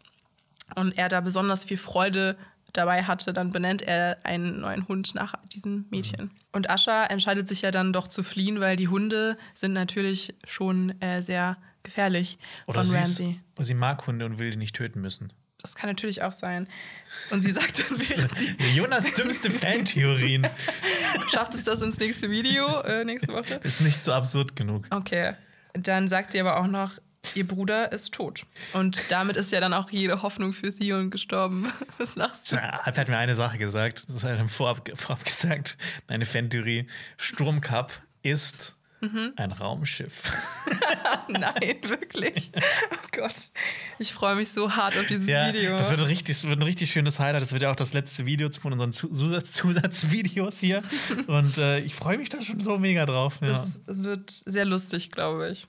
und er da besonders viel Freude dabei hatte, dann benennt er einen neuen Hund nach diesem Mädchen. Und Ascha entscheidet sich ja dann doch zu fliehen, weil die Hunde sind natürlich schon äh, sehr gefährlich Oder von Ramsey. sie mag Hunde und will die nicht töten müssen. Das kann natürlich auch sein. Und sie sagt dann, Jonas dümmste Fantheorien. schafft es das ins nächste Video, äh, nächste Woche. Ist nicht so absurd genug. Okay. Dann sagt sie aber auch noch, ihr Bruder ist tot. Und damit ist ja dann auch jede Hoffnung für Theon gestorben. Was lachst du? Alp hat mir eine Sache gesagt, das hat er vorab, vorab gesagt, eine Fantheorie. Sturmcup ist Mhm. ein Raumschiff. Nein, wirklich. Oh Gott. Ich freue mich so hart auf dieses Ja, Video. das wird, ein richtig, das wird ein richtig schönes Highlight. Das wird ja auch das letzte Video von unseren Zu- Zusatz Zusatzvideos hier. Und äh, ich freue mich da schon so mega drauf. Ja. das wird sehr lustig, glaube ich.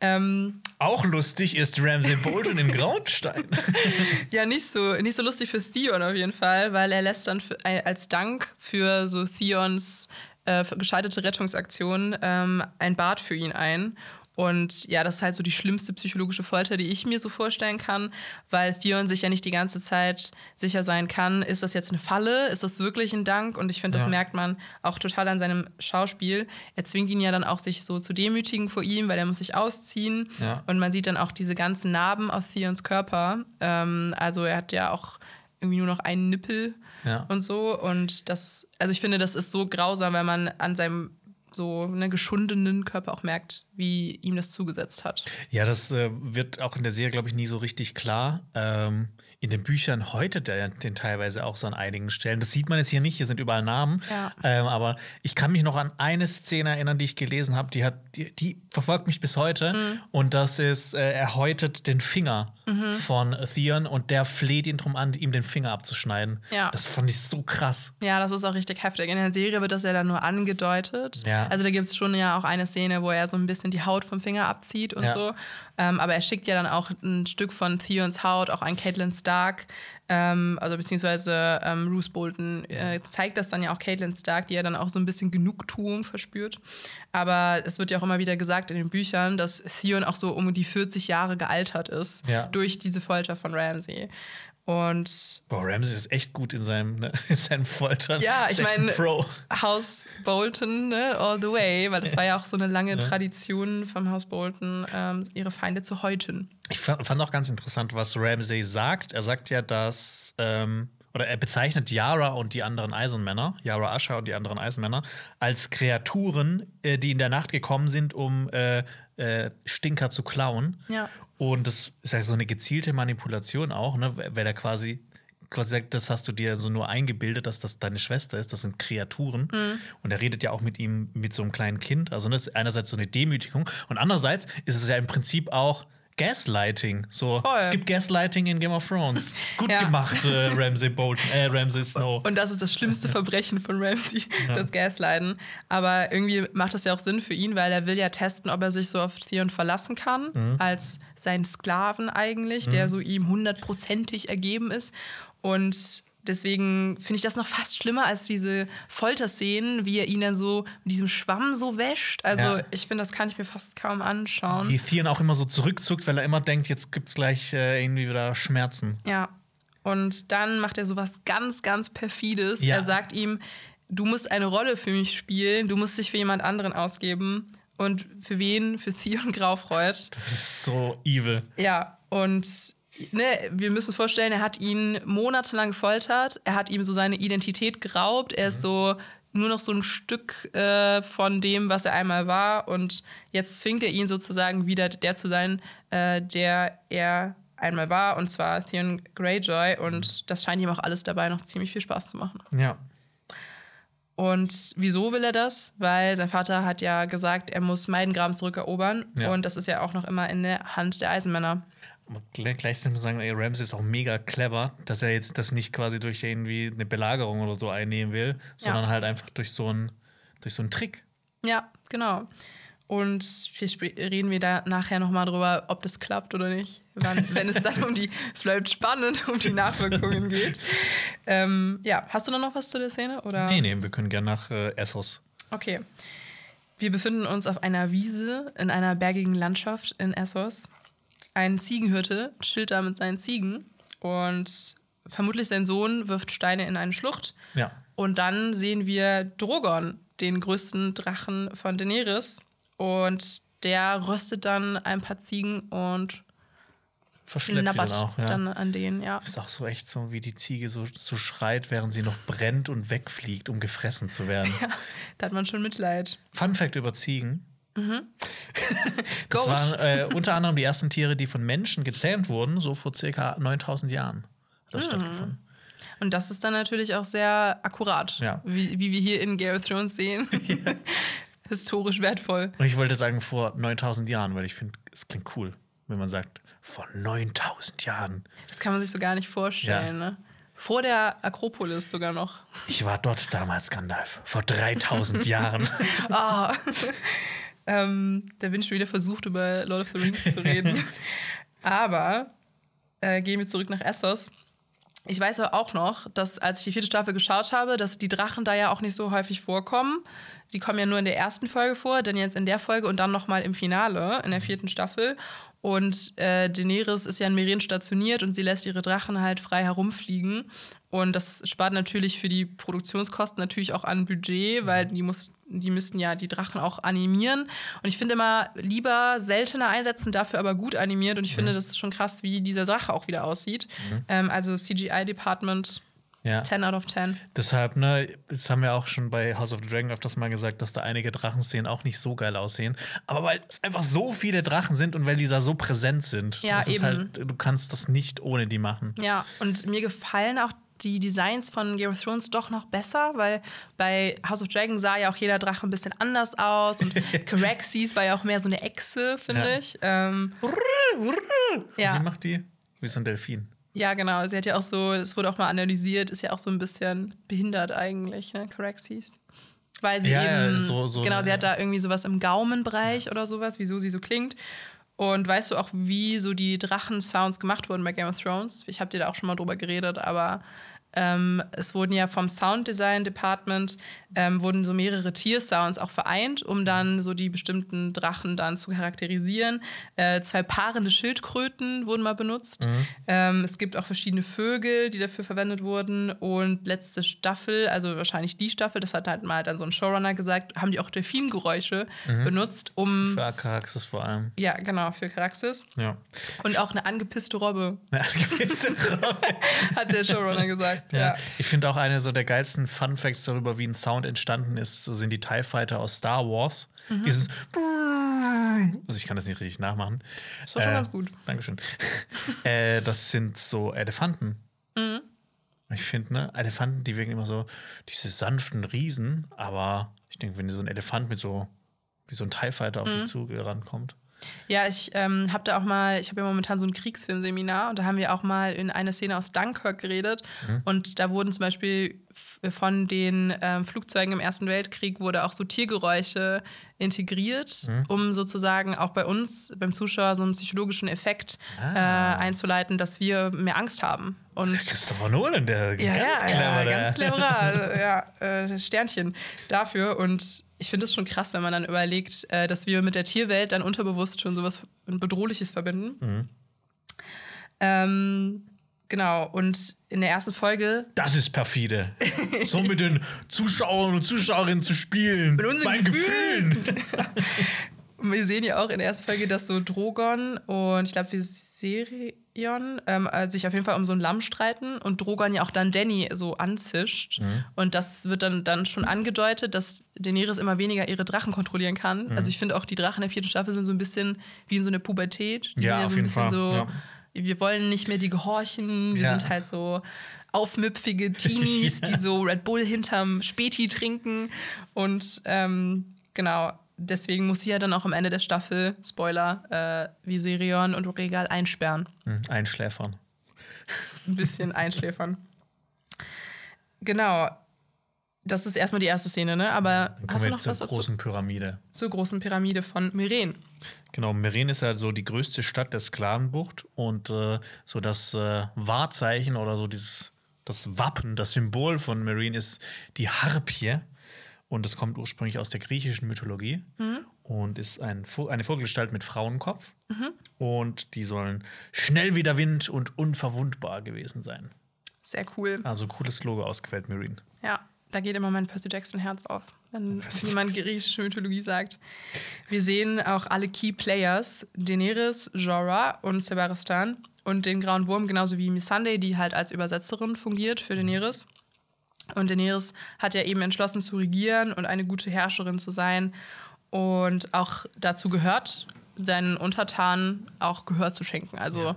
Ähm, Auch lustig ist Ramsey Bolton in Graunstein. ja, nicht so, nicht so lustig für Theon auf jeden Fall, weil er lässt dann für, äh, als Dank für so Theons äh, gescheiterte Rettungsaktion ähm, ein Bad für ihn ein. Und ja, das ist halt so die schlimmste psychologische Folter, die ich mir so vorstellen kann, weil Theon sich ja nicht die ganze Zeit sicher sein kann, ist das jetzt eine Falle, ist das wirklich ein Dank? Und ich finde, das Ja. merkt man auch total an seinem Schauspiel. Er zwingt ihn ja dann auch, sich so zu demütigen vor ihm, weil er muss sich ausziehen. Ja. Und man sieht dann auch diese ganzen Narben auf Theons Körper. Ähm, also er hat ja auch irgendwie nur noch einen Nippel Ja. und so. Und das, also ich finde, das ist so grausam, weil man an seinem so einen geschundenen Körper auch merkt, wie ihm das zugesetzt hat. Ja, das äh, wird auch in der Serie, glaube ich, nie so richtig klar. Ähm, in den Büchern häutet er den teilweise auch so an einigen Stellen. Das sieht man jetzt hier nicht, hier sind überall Namen. Ja. Ähm, aber ich kann mich noch an eine Szene erinnern, die ich gelesen habe, die, hat, die, die verfolgt mich bis heute. Mhm. Und das ist, äh, er häutet den Finger von Theon und der fleht ihn drum an, ihm den Finger abzuschneiden. Ja. Das fand ich so krass. Ja, das ist auch richtig heftig. In der Serie wird das ja dann nur angedeutet. Ja. Also da gibt es schon ja auch eine Szene, wo er so ein bisschen die Haut vom Finger abzieht und so. Ähm, aber er schickt ja dann auch ein Stück von Theons Haut auch an Caitlin Stark, ähm, also beziehungsweise ähm, Bruce Bolton äh, zeigt das dann ja auch Caitlin Stark, die ja dann auch so ein bisschen Genugtuung verspürt. Aber es wird ja auch immer wieder gesagt in den Büchern, dass Theon auch so um die 40 Jahre gealtert ist Ja. durch diese Folter von Ramsey. Und Boah, Ramsey ist echt gut in seinem, ne, in seinem Foltern. Ja, ich meine. Haus Bolton, ne, all the way, weil das war ja auch so eine lange Tradition vom Haus Bolton, ähm, ihre Feinde zu häuten. Ich fa- fand auch ganz interessant, was Ramsey sagt. Er sagt ja, dass, ähm, oder er bezeichnet Yara und die anderen Eisenmänner, Yara Asha und die anderen Eisenmänner, als Kreaturen, äh, die in der Nacht gekommen sind, um äh, äh, Stinker zu klauen. Ja. Und das ist ja so eine gezielte Manipulation auch, ne? weil er quasi, quasi sagt, das hast du dir so nur eingebildet, dass das deine Schwester ist, das sind Kreaturen. Und er redet ja auch mit ihm, mit so einem kleinen Kind. Also das ist einerseits so eine Demütigung und andererseits ist es ja im Prinzip auch Gaslighting. So, Voll. es gibt Gaslighting in Game of Thrones. Gut Ja. gemacht, äh, Ramsay Bolton, äh, Ramsay Snow. Und das ist das schlimmste Verbrechen von Ramsey, das Gasleiden. Aber irgendwie macht das ja auch Sinn für ihn, weil er will ja testen, ob er sich so auf Theon verlassen kann, Mhm. als seinen Sklaven eigentlich, der so ihm hundertprozentig ergeben ist. Und deswegen finde ich das noch fast schlimmer als diese Folterszenen, wie er ihn dann so mit diesem Schwamm so wäscht. Also Ja. ich finde, das kann ich mir fast kaum anschauen. Wie Theon auch immer so zurückzuckt, weil er immer denkt, jetzt gibt's gleich äh, irgendwie wieder Schmerzen. Ja. Und dann macht er sowas ganz, ganz perfides. Ja. Er sagt ihm, du musst eine Rolle für mich spielen, du musst dich für jemand anderen ausgeben. Und für wen? Für Theon Graufreud. Das ist so evil. Ja, und ne, wir müssen uns vorstellen, er hat ihn monatelang gefoltert, er hat ihm so seine Identität geraubt, er ist so nur noch so ein Stück äh, von dem, was er einmal war. Und jetzt zwingt er ihn sozusagen wieder der zu sein, äh, der er einmal war, und zwar Theon Greyjoy. Und das scheint ihm auch alles dabei noch ziemlich viel Spaß zu machen. Ja. Und wieso will er das? Weil sein Vater hat ja gesagt, er muss Meidengraben zurückerobern. Ja. Und das ist ja auch noch immer in der Hand der Eisenmänner. Gleichzeitig muss sagen, ey, Ramsey ist auch mega clever, dass er jetzt das nicht quasi durch irgendwie eine Belagerung oder so einnehmen will, sondern halt einfach durch so einen durch so einen Trick. Ja, genau. Und reden wir da nachher nochmal drüber, ob das klappt oder nicht. Wann, wenn es dann um die, es bleibt spannend, um die Nachwirkungen geht. Ähm, ja, hast du noch was zu der Szene? Oder? Nee, nee, wir können gerne nach äh, Essos. Okay. Wir befinden uns auf einer Wiese in einer bergigen Landschaft in Essos. Ein Ziegenhirte chillt da mit seinen Ziegen und vermutlich sein Sohn wirft Steine in eine Schlucht. Ja. Und dann sehen wir Drogon, den größten Drachen von Daenerys. Und der röstet dann ein paar Ziegen und nabbert dann auch, ja. dann an denen, ja. ist auch so echt so, wie die Ziege so, so schreit, während sie noch brennt und wegfliegt, um gefressen zu werden. Da hat man schon Mitleid. Fun Fact über Ziegen. Das Goat. waren äh, unter anderem die ersten Tiere, die von Menschen gezähmt wurden, so vor circa 9000 Jahren hat das stattgefunden. Und das ist dann natürlich auch sehr akkurat, Ja. wie, wie wir hier in Game of Thrones sehen. Historisch wertvoll. Und ich wollte sagen vor 9000 Jahren, weil ich finde, es klingt cool, wenn man sagt, vor 9000 Jahren. Das kann man sich so gar nicht vorstellen. Ne? Vor der Akropolis sogar noch. Ich war dort damals, Gandalf, vor 3000 Jahren. Ah. Ähm, da bin ich schon wieder versucht, über Lord of the Rings zu reden. aber äh, gehen wir zurück nach Essos. Ich weiß aber auch noch, dass als ich die vierte Staffel geschaut habe, dass die Drachen da ja auch nicht so häufig vorkommen. Die kommen ja nur in der ersten Folge vor, dann jetzt in der Folge und dann nochmal im Finale in der vierten Staffel. Und äh, Daenerys ist ja in Meren stationiert und sie lässt ihre Drachen halt frei herumfliegen. Und das spart natürlich für die Produktionskosten natürlich auch an Budget, weil die, muss, die müssten ja die Drachen auch animieren. Und ich finde immer lieber seltener einsetzen, dafür aber gut animiert. Und ich finde, das ist schon krass, wie dieser Drache auch wieder aussieht. Ähm, also CGI-Department Ja. 10 out of 10. Deshalb, ne, das haben wir auch schon bei House of the Dragon öfters mal gesagt, dass da einige Drachenszenen auch nicht so geil aussehen. Aber weil es einfach so viele Drachen sind und weil die da so präsent sind. Ja, eben. halt, du kannst das nicht ohne die machen. Ja, und mir gefallen auch die Designs von Game of Thrones doch noch besser, weil bei House of Dragon sah ja auch jeder Drache ein bisschen anders aus und Caraxes war ja auch mehr so eine Echse, finde Ja. ich. Ähm, Ja. Wie macht die? Wie so ein Delfin. Ja, genau. Sie hat ja auch so, es wurde auch mal analysiert, ist ja auch so ein bisschen behindert eigentlich, ne, Caraxes. Weil sie Ja, ja, eben, so- so- genau, sie hat ja. da irgendwie sowas im Gaumenbereich oder sowas, wieso sie so klingt. Und weißt du auch, wie so die Drachen-Sounds gemacht wurden bei Game of Thrones? Ich habe dir da auch schon mal drüber geredet, aber ähm, es wurden ja vom Sounddesign Department ähm, wurden so mehrere Tiersounds auch vereint, um dann so die bestimmten Drachen dann zu charakterisieren. Äh, zwei paarende Schildkröten wurden mal benutzt. Mhm. Ähm, es gibt auch verschiedene Vögel, die dafür verwendet wurden. Und letzte Staffel, also wahrscheinlich die Staffel, das hat halt mal dann so ein Showrunner gesagt, haben die auch Delfingeräusche mhm. benutzt, um. Für Caraxis vor allem. Ja, genau, für Caraxis. Ja. Und auch eine angepisste Robbe. Eine angepisste Robbe. hat der Showrunner gesagt. Ja. ja. Ich finde auch eine so der geilsten Fun Facts darüber, wie ein Sound entstanden ist, sind die TIE Fighter aus Star Wars. Mhm. Dieses also ich kann das nicht richtig nachmachen. Das war schon äh, ganz gut. Dankeschön. äh, das sind so Elefanten. Mhm. Ich finde, ne, Elefanten, die wirken immer so, diese sanften Riesen, aber ich denke, wenn so ein Elefant mit so, wie so ein TIE Fighter auf mhm. dich zugerannt kommt. Ja, ich ähm, habe da auch mal, ich habe ja momentan so ein Kriegsfilmseminar und da haben wir auch mal in einer Szene aus Dunkirk geredet. Mhm. Und da wurden zum Beispiel von den ähm, Flugzeugen im Ersten Weltkrieg wurde auch so Tiergeräusche integriert, mhm. um sozusagen auch bei uns, beim Zuschauer, so einen psychologischen Effekt ah. äh, einzuleiten, dass wir mehr Angst haben. Und Christopher Nolan, der ja, ganz ja, clever. Ja, ganz cleverer ja, äh, Sternchen dafür. Und ich finde es schon krass, wenn man dann überlegt, äh, dass wir mit der Tierwelt dann unterbewusst schon sowas Bedrohliches verbinden. Mhm. Ähm, genau, und in der ersten Folge. Das ist perfide. so mit den Zuschauern und Zuschauerinnen zu spielen. Mit unseren Gefühlen. Gefühlen. wir sehen ja auch in der ersten Folge, dass so Drogon und ich glaube Viserion ähm, äh, sich auf jeden Fall um so ein Lamm streiten und Drogon ja auch dann Danny so anzischt. Mhm. Und das wird dann, dann schon angedeutet, dass Daenerys immer weniger ihre Drachen kontrollieren kann. Mhm. Also ich finde auch, die Drachen der vierten Staffel sind so ein bisschen wie in so einer Pubertät. Die ja, sind ja so ein bisschen Fall. so, ja. wir wollen nicht mehr die gehorchen, wir ja. sind halt so aufmüpfige Teenies, die so Red Bull hinterm Späti trinken. Und ähm, genau, deswegen muss sie ja dann auch am Ende der Staffel, Spoiler, äh, Viserion und Regal einsperren. Mhm, einschläfern. Ein bisschen einschläfern. Genau. Das ist erstmal die erste Szene, ne? Aber dann hast du noch zur was großen dazu? Pyramide. Zur großen Pyramide von Meren. Genau, Meren ist ja so die größte Stadt der Sklavenbucht und äh, so das äh, Wahrzeichen oder so dieses das Wappen, das Symbol von Meren ist die Harpie. Und es kommt ursprünglich aus der griechischen Mythologie mhm. und ist ein, eine Vogelgestalt mit Frauenkopf. Mhm. Und die sollen schnell wie der Wind und unverwundbar gewesen sein. Sehr cool. Also cooles Logo ausgewählt, Marine. Ja, da geht immer mein Percy Jackson Herz auf, wenn jemand griechische Mythologie sagt. Wir sehen auch alle Key Players: Daenerys, Jorah und Sebaristan und den Grauen Wurm, genauso wie Missandei, die halt als Übersetzerin fungiert für Daenerys. Und Daenerys hat ja eben entschlossen zu regieren und eine gute Herrscherin zu sein. Und auch dazu gehört, seinen Untertanen auch Gehör zu schenken. Also ja.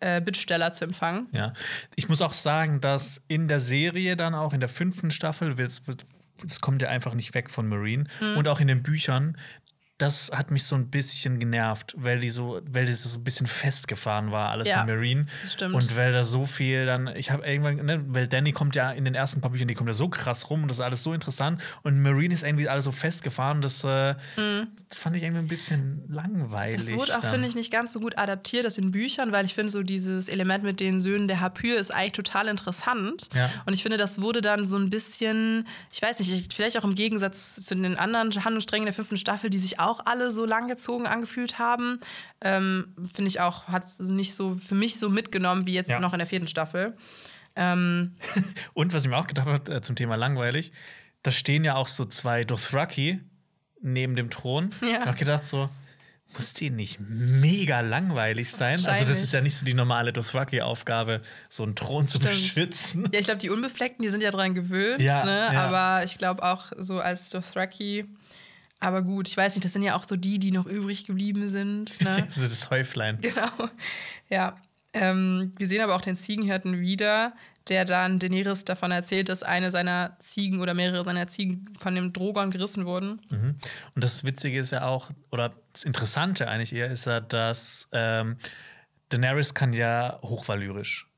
Äh, Bittsteller zu empfangen. Ja, ich muss auch sagen, dass in der Serie dann auch in der fünften Staffel, es kommt ja einfach nicht weg von Marine, mhm. und auch in den Büchern, das hat mich so ein bisschen genervt, weil die so, weil das so ein bisschen festgefahren war, alles ja, in Marine. Das stimmt. Und weil da so viel dann, ich habe irgendwann, ne, weil Danny kommt ja in den ersten paar Büchern, die kommt ja so krass rum und das ist alles so interessant. Und Marine ist irgendwie alles so festgefahren, das, äh, mhm. das fand ich irgendwie ein bisschen langweilig. Das wurde auch, finde ich, nicht ganz so gut adaptiert, das in Büchern, weil ich finde, so dieses Element mit den Söhnen der Hapür ist eigentlich total interessant. Ja. Und ich finde, das wurde dann so ein bisschen, ich weiß nicht, vielleicht auch im Gegensatz zu den anderen Handlungssträngen der fünften Staffel, die sich auch alle so langgezogen angefühlt haben. Ähm, Finde ich auch, hat es nicht so für mich so mitgenommen wie jetzt ja. noch in der vierten Staffel. Ähm Und was ich mir auch gedacht habe äh, zum Thema langweilig, da stehen ja auch so zwei Dothraki neben dem Thron. Ja. Ich habe gedacht so, muss die nicht mega langweilig sein? Also das ist ja nicht so die normale Dothraki-Aufgabe, so einen Thron zu Stimmt. beschützen. Ja, ich glaube, die Unbefleckten, die sind ja dran gewöhnt. Ja, ne? ja. Aber ich glaube auch so als Dothraki aber gut, ich weiß nicht, das sind ja auch so die, die noch übrig geblieben sind. Ne? das ist das Häuflein. Genau. Ja. Ähm, wir sehen aber auch den Ziegenhirten wieder, der dann Daenerys davon erzählt, dass eine seiner Ziegen oder mehrere seiner Ziegen von dem Drogon gerissen wurden. Mhm. Und das Witzige ist ja auch, oder das Interessante eigentlich eher, ist ja, dass ähm, Daenerys kann ja hochvalyrisch.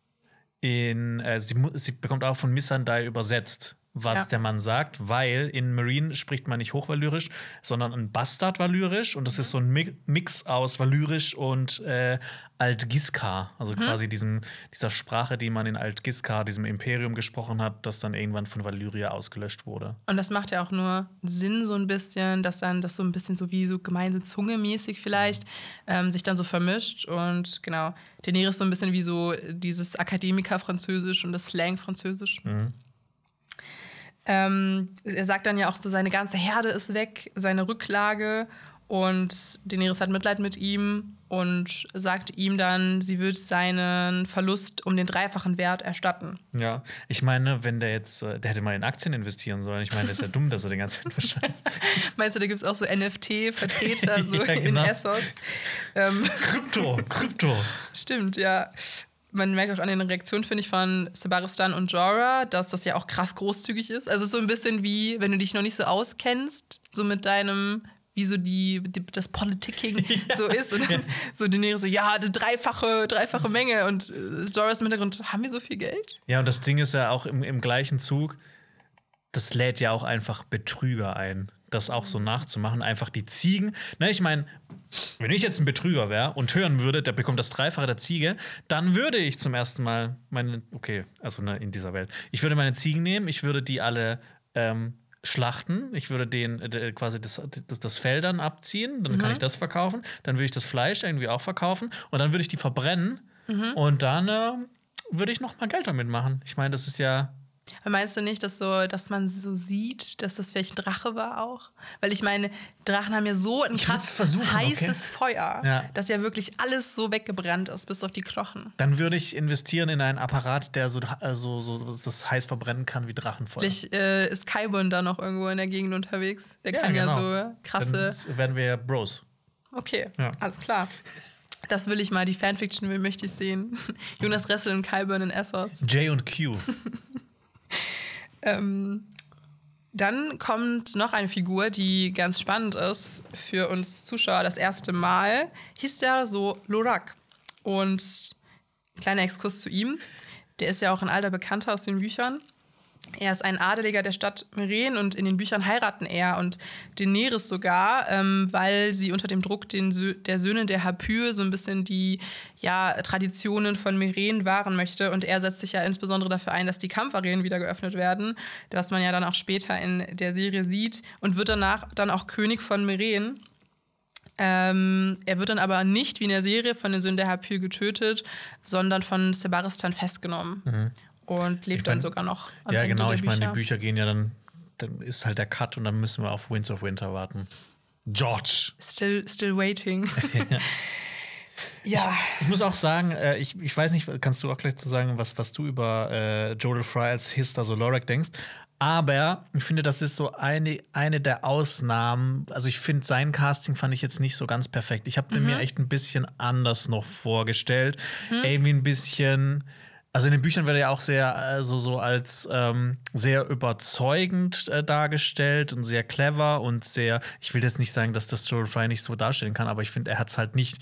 In, äh, sie, sie bekommt auch von Missandei übersetzt was Ja. der Mann sagt, weil in Marine spricht man nicht Hochvalyrisch, sondern ein Bastard-Valyrisch und das ist so ein Mi- Mix aus Valyrisch und äh, Alt-Giskar, also Mhm. quasi diesem, dieser Sprache, die man in Alt-Giskar, diesem Imperium gesprochen hat, das dann irgendwann von Valyria ausgelöscht wurde. Und das macht ja auch nur Sinn, so ein bisschen, dass dann das so ein bisschen so wie so gemeine Zunge mäßig vielleicht ähm, sich dann so vermischt. Und genau, Daenerys so ein bisschen wie so dieses Akademiker-Französisch und das Slang-Französisch. Ähm, er sagt dann ja auch so, seine ganze Herde ist weg, seine Rücklage. Und Daenerys hat Mitleid mit ihm und sagt ihm dann, sie wird seinen Verlust um den dreifachen Wert erstatten. Ja, ich meine, wenn der jetzt, äh, der hätte mal in Aktien investieren sollen. Ich meine, das ist ja dumm, dass er die ganze Zeit wahrscheinlich. Meinst du, da gibt es auch so NFT-Vertreter so Ja, genau. in Essos? Ähm, Krypto, Krypto. stimmt, ja. Man merkt auch an den Reaktionen, finde ich, von Sebaristan und Jorah, dass das ja auch krass großzügig ist. Also so ein bisschen wie, wenn du dich noch nicht so auskennst, so mit deinem, wie so die, die das Politicking so ist. Und dann so Daenerys so, ja, die dreifache, dreifache Menge. Und äh, Jorah ist im Hintergrund, haben wir so viel Geld? Ja, und das Ding ist ja auch im, im gleichen Zug, das lädt ja auch einfach Betrüger ein, das auch so nachzumachen. Einfach die Ziegen. Ne, ich meine, wenn ich jetzt ein Betrüger wäre und hören würde, der bekommt das Dreifache der Ziege, dann würde ich zum ersten Mal meine, okay, also ne, in dieser Welt, ich würde meine Ziegen nehmen, ich würde die alle ähm, schlachten, ich würde den äh, quasi das, das, das Fell dann abziehen, dann kann ich das verkaufen, dann würde ich das Fleisch irgendwie auch verkaufen und dann würde ich die verbrennen und dann äh, würde ich noch mal Geld damit machen. Ich meine, das ist ja Meinst du nicht, dass, so, dass man so sieht, dass das vielleicht ein Drache war auch? Weil ich meine, Drachen haben ja so ein krass heißes Feuer, Ja. dass ja wirklich alles so weggebrannt ist, bis auf die Knochen. Dann würde ich investieren in einen Apparat, der so, also, so das heiß verbrennen kann wie Drachenfeuer. Vielleicht äh, ist Kaibun da noch irgendwo in der Gegend unterwegs. Der Ja, kann genau. ja so krasse. Dann werden wir ja Bros. Okay, Ja. alles klar. Das will ich mal, die Fanfiction will, möchte ich sehen. Jonas Ressel und Kaibun in Essos. J und Q. Ähm, dann kommt noch eine Figur, die ganz spannend ist für uns Zuschauer. Das erste Mal hieß der so Lorak. Und kleiner Exkurs zu ihm. Der ist ja auch ein alter Bekannter aus den Büchern. Er ist ein Adeliger der Stadt Meren und in den Büchern heiraten er und Daenerys sogar, ähm, weil sie unter dem Druck den Sö der Söhne der Harpyie so ein bisschen die ja, Traditionen von Meren wahren möchte. Und er setzt sich ja insbesondere dafür ein, dass die Kampfarenen wieder geöffnet werden, was man ja dann auch später in der Serie sieht und wird danach dann auch König von Meren. Ähm, er wird dann aber nicht wie in der Serie von den Söhnen der Harpyie getötet, sondern von Sebaristan festgenommen. Und lebt Mhm. Ich mein- dann sogar noch Ja, Ende genau. Ich meine, die Bücher. Gehen ja dann, dann ist halt der Cut und dann müssen wir auf Winds of Winter warten. George. Still, still waiting. ja. Ich muss auch sagen, äh, ich, ich weiß nicht, kannst du auch gleich zu sagen, was, was du über äh, Jodel Fry als Hister so Lorak denkst. Aber ich finde, das ist so eine, eine der Ausnahmen. Also ich finde, sein Casting fand ich jetzt nicht so ganz perfekt. Ich habe den mir echt ein bisschen anders noch vorgestellt. Irgendwie ein bisschen. Also in den Büchern wird er ja auch sehr äh, so, so als ähm, sehr überzeugend äh, dargestellt und sehr clever und sehr. Ich will jetzt nicht sagen, dass das Joel Fry nicht so darstellen kann, aber ich finde, er hat es halt nicht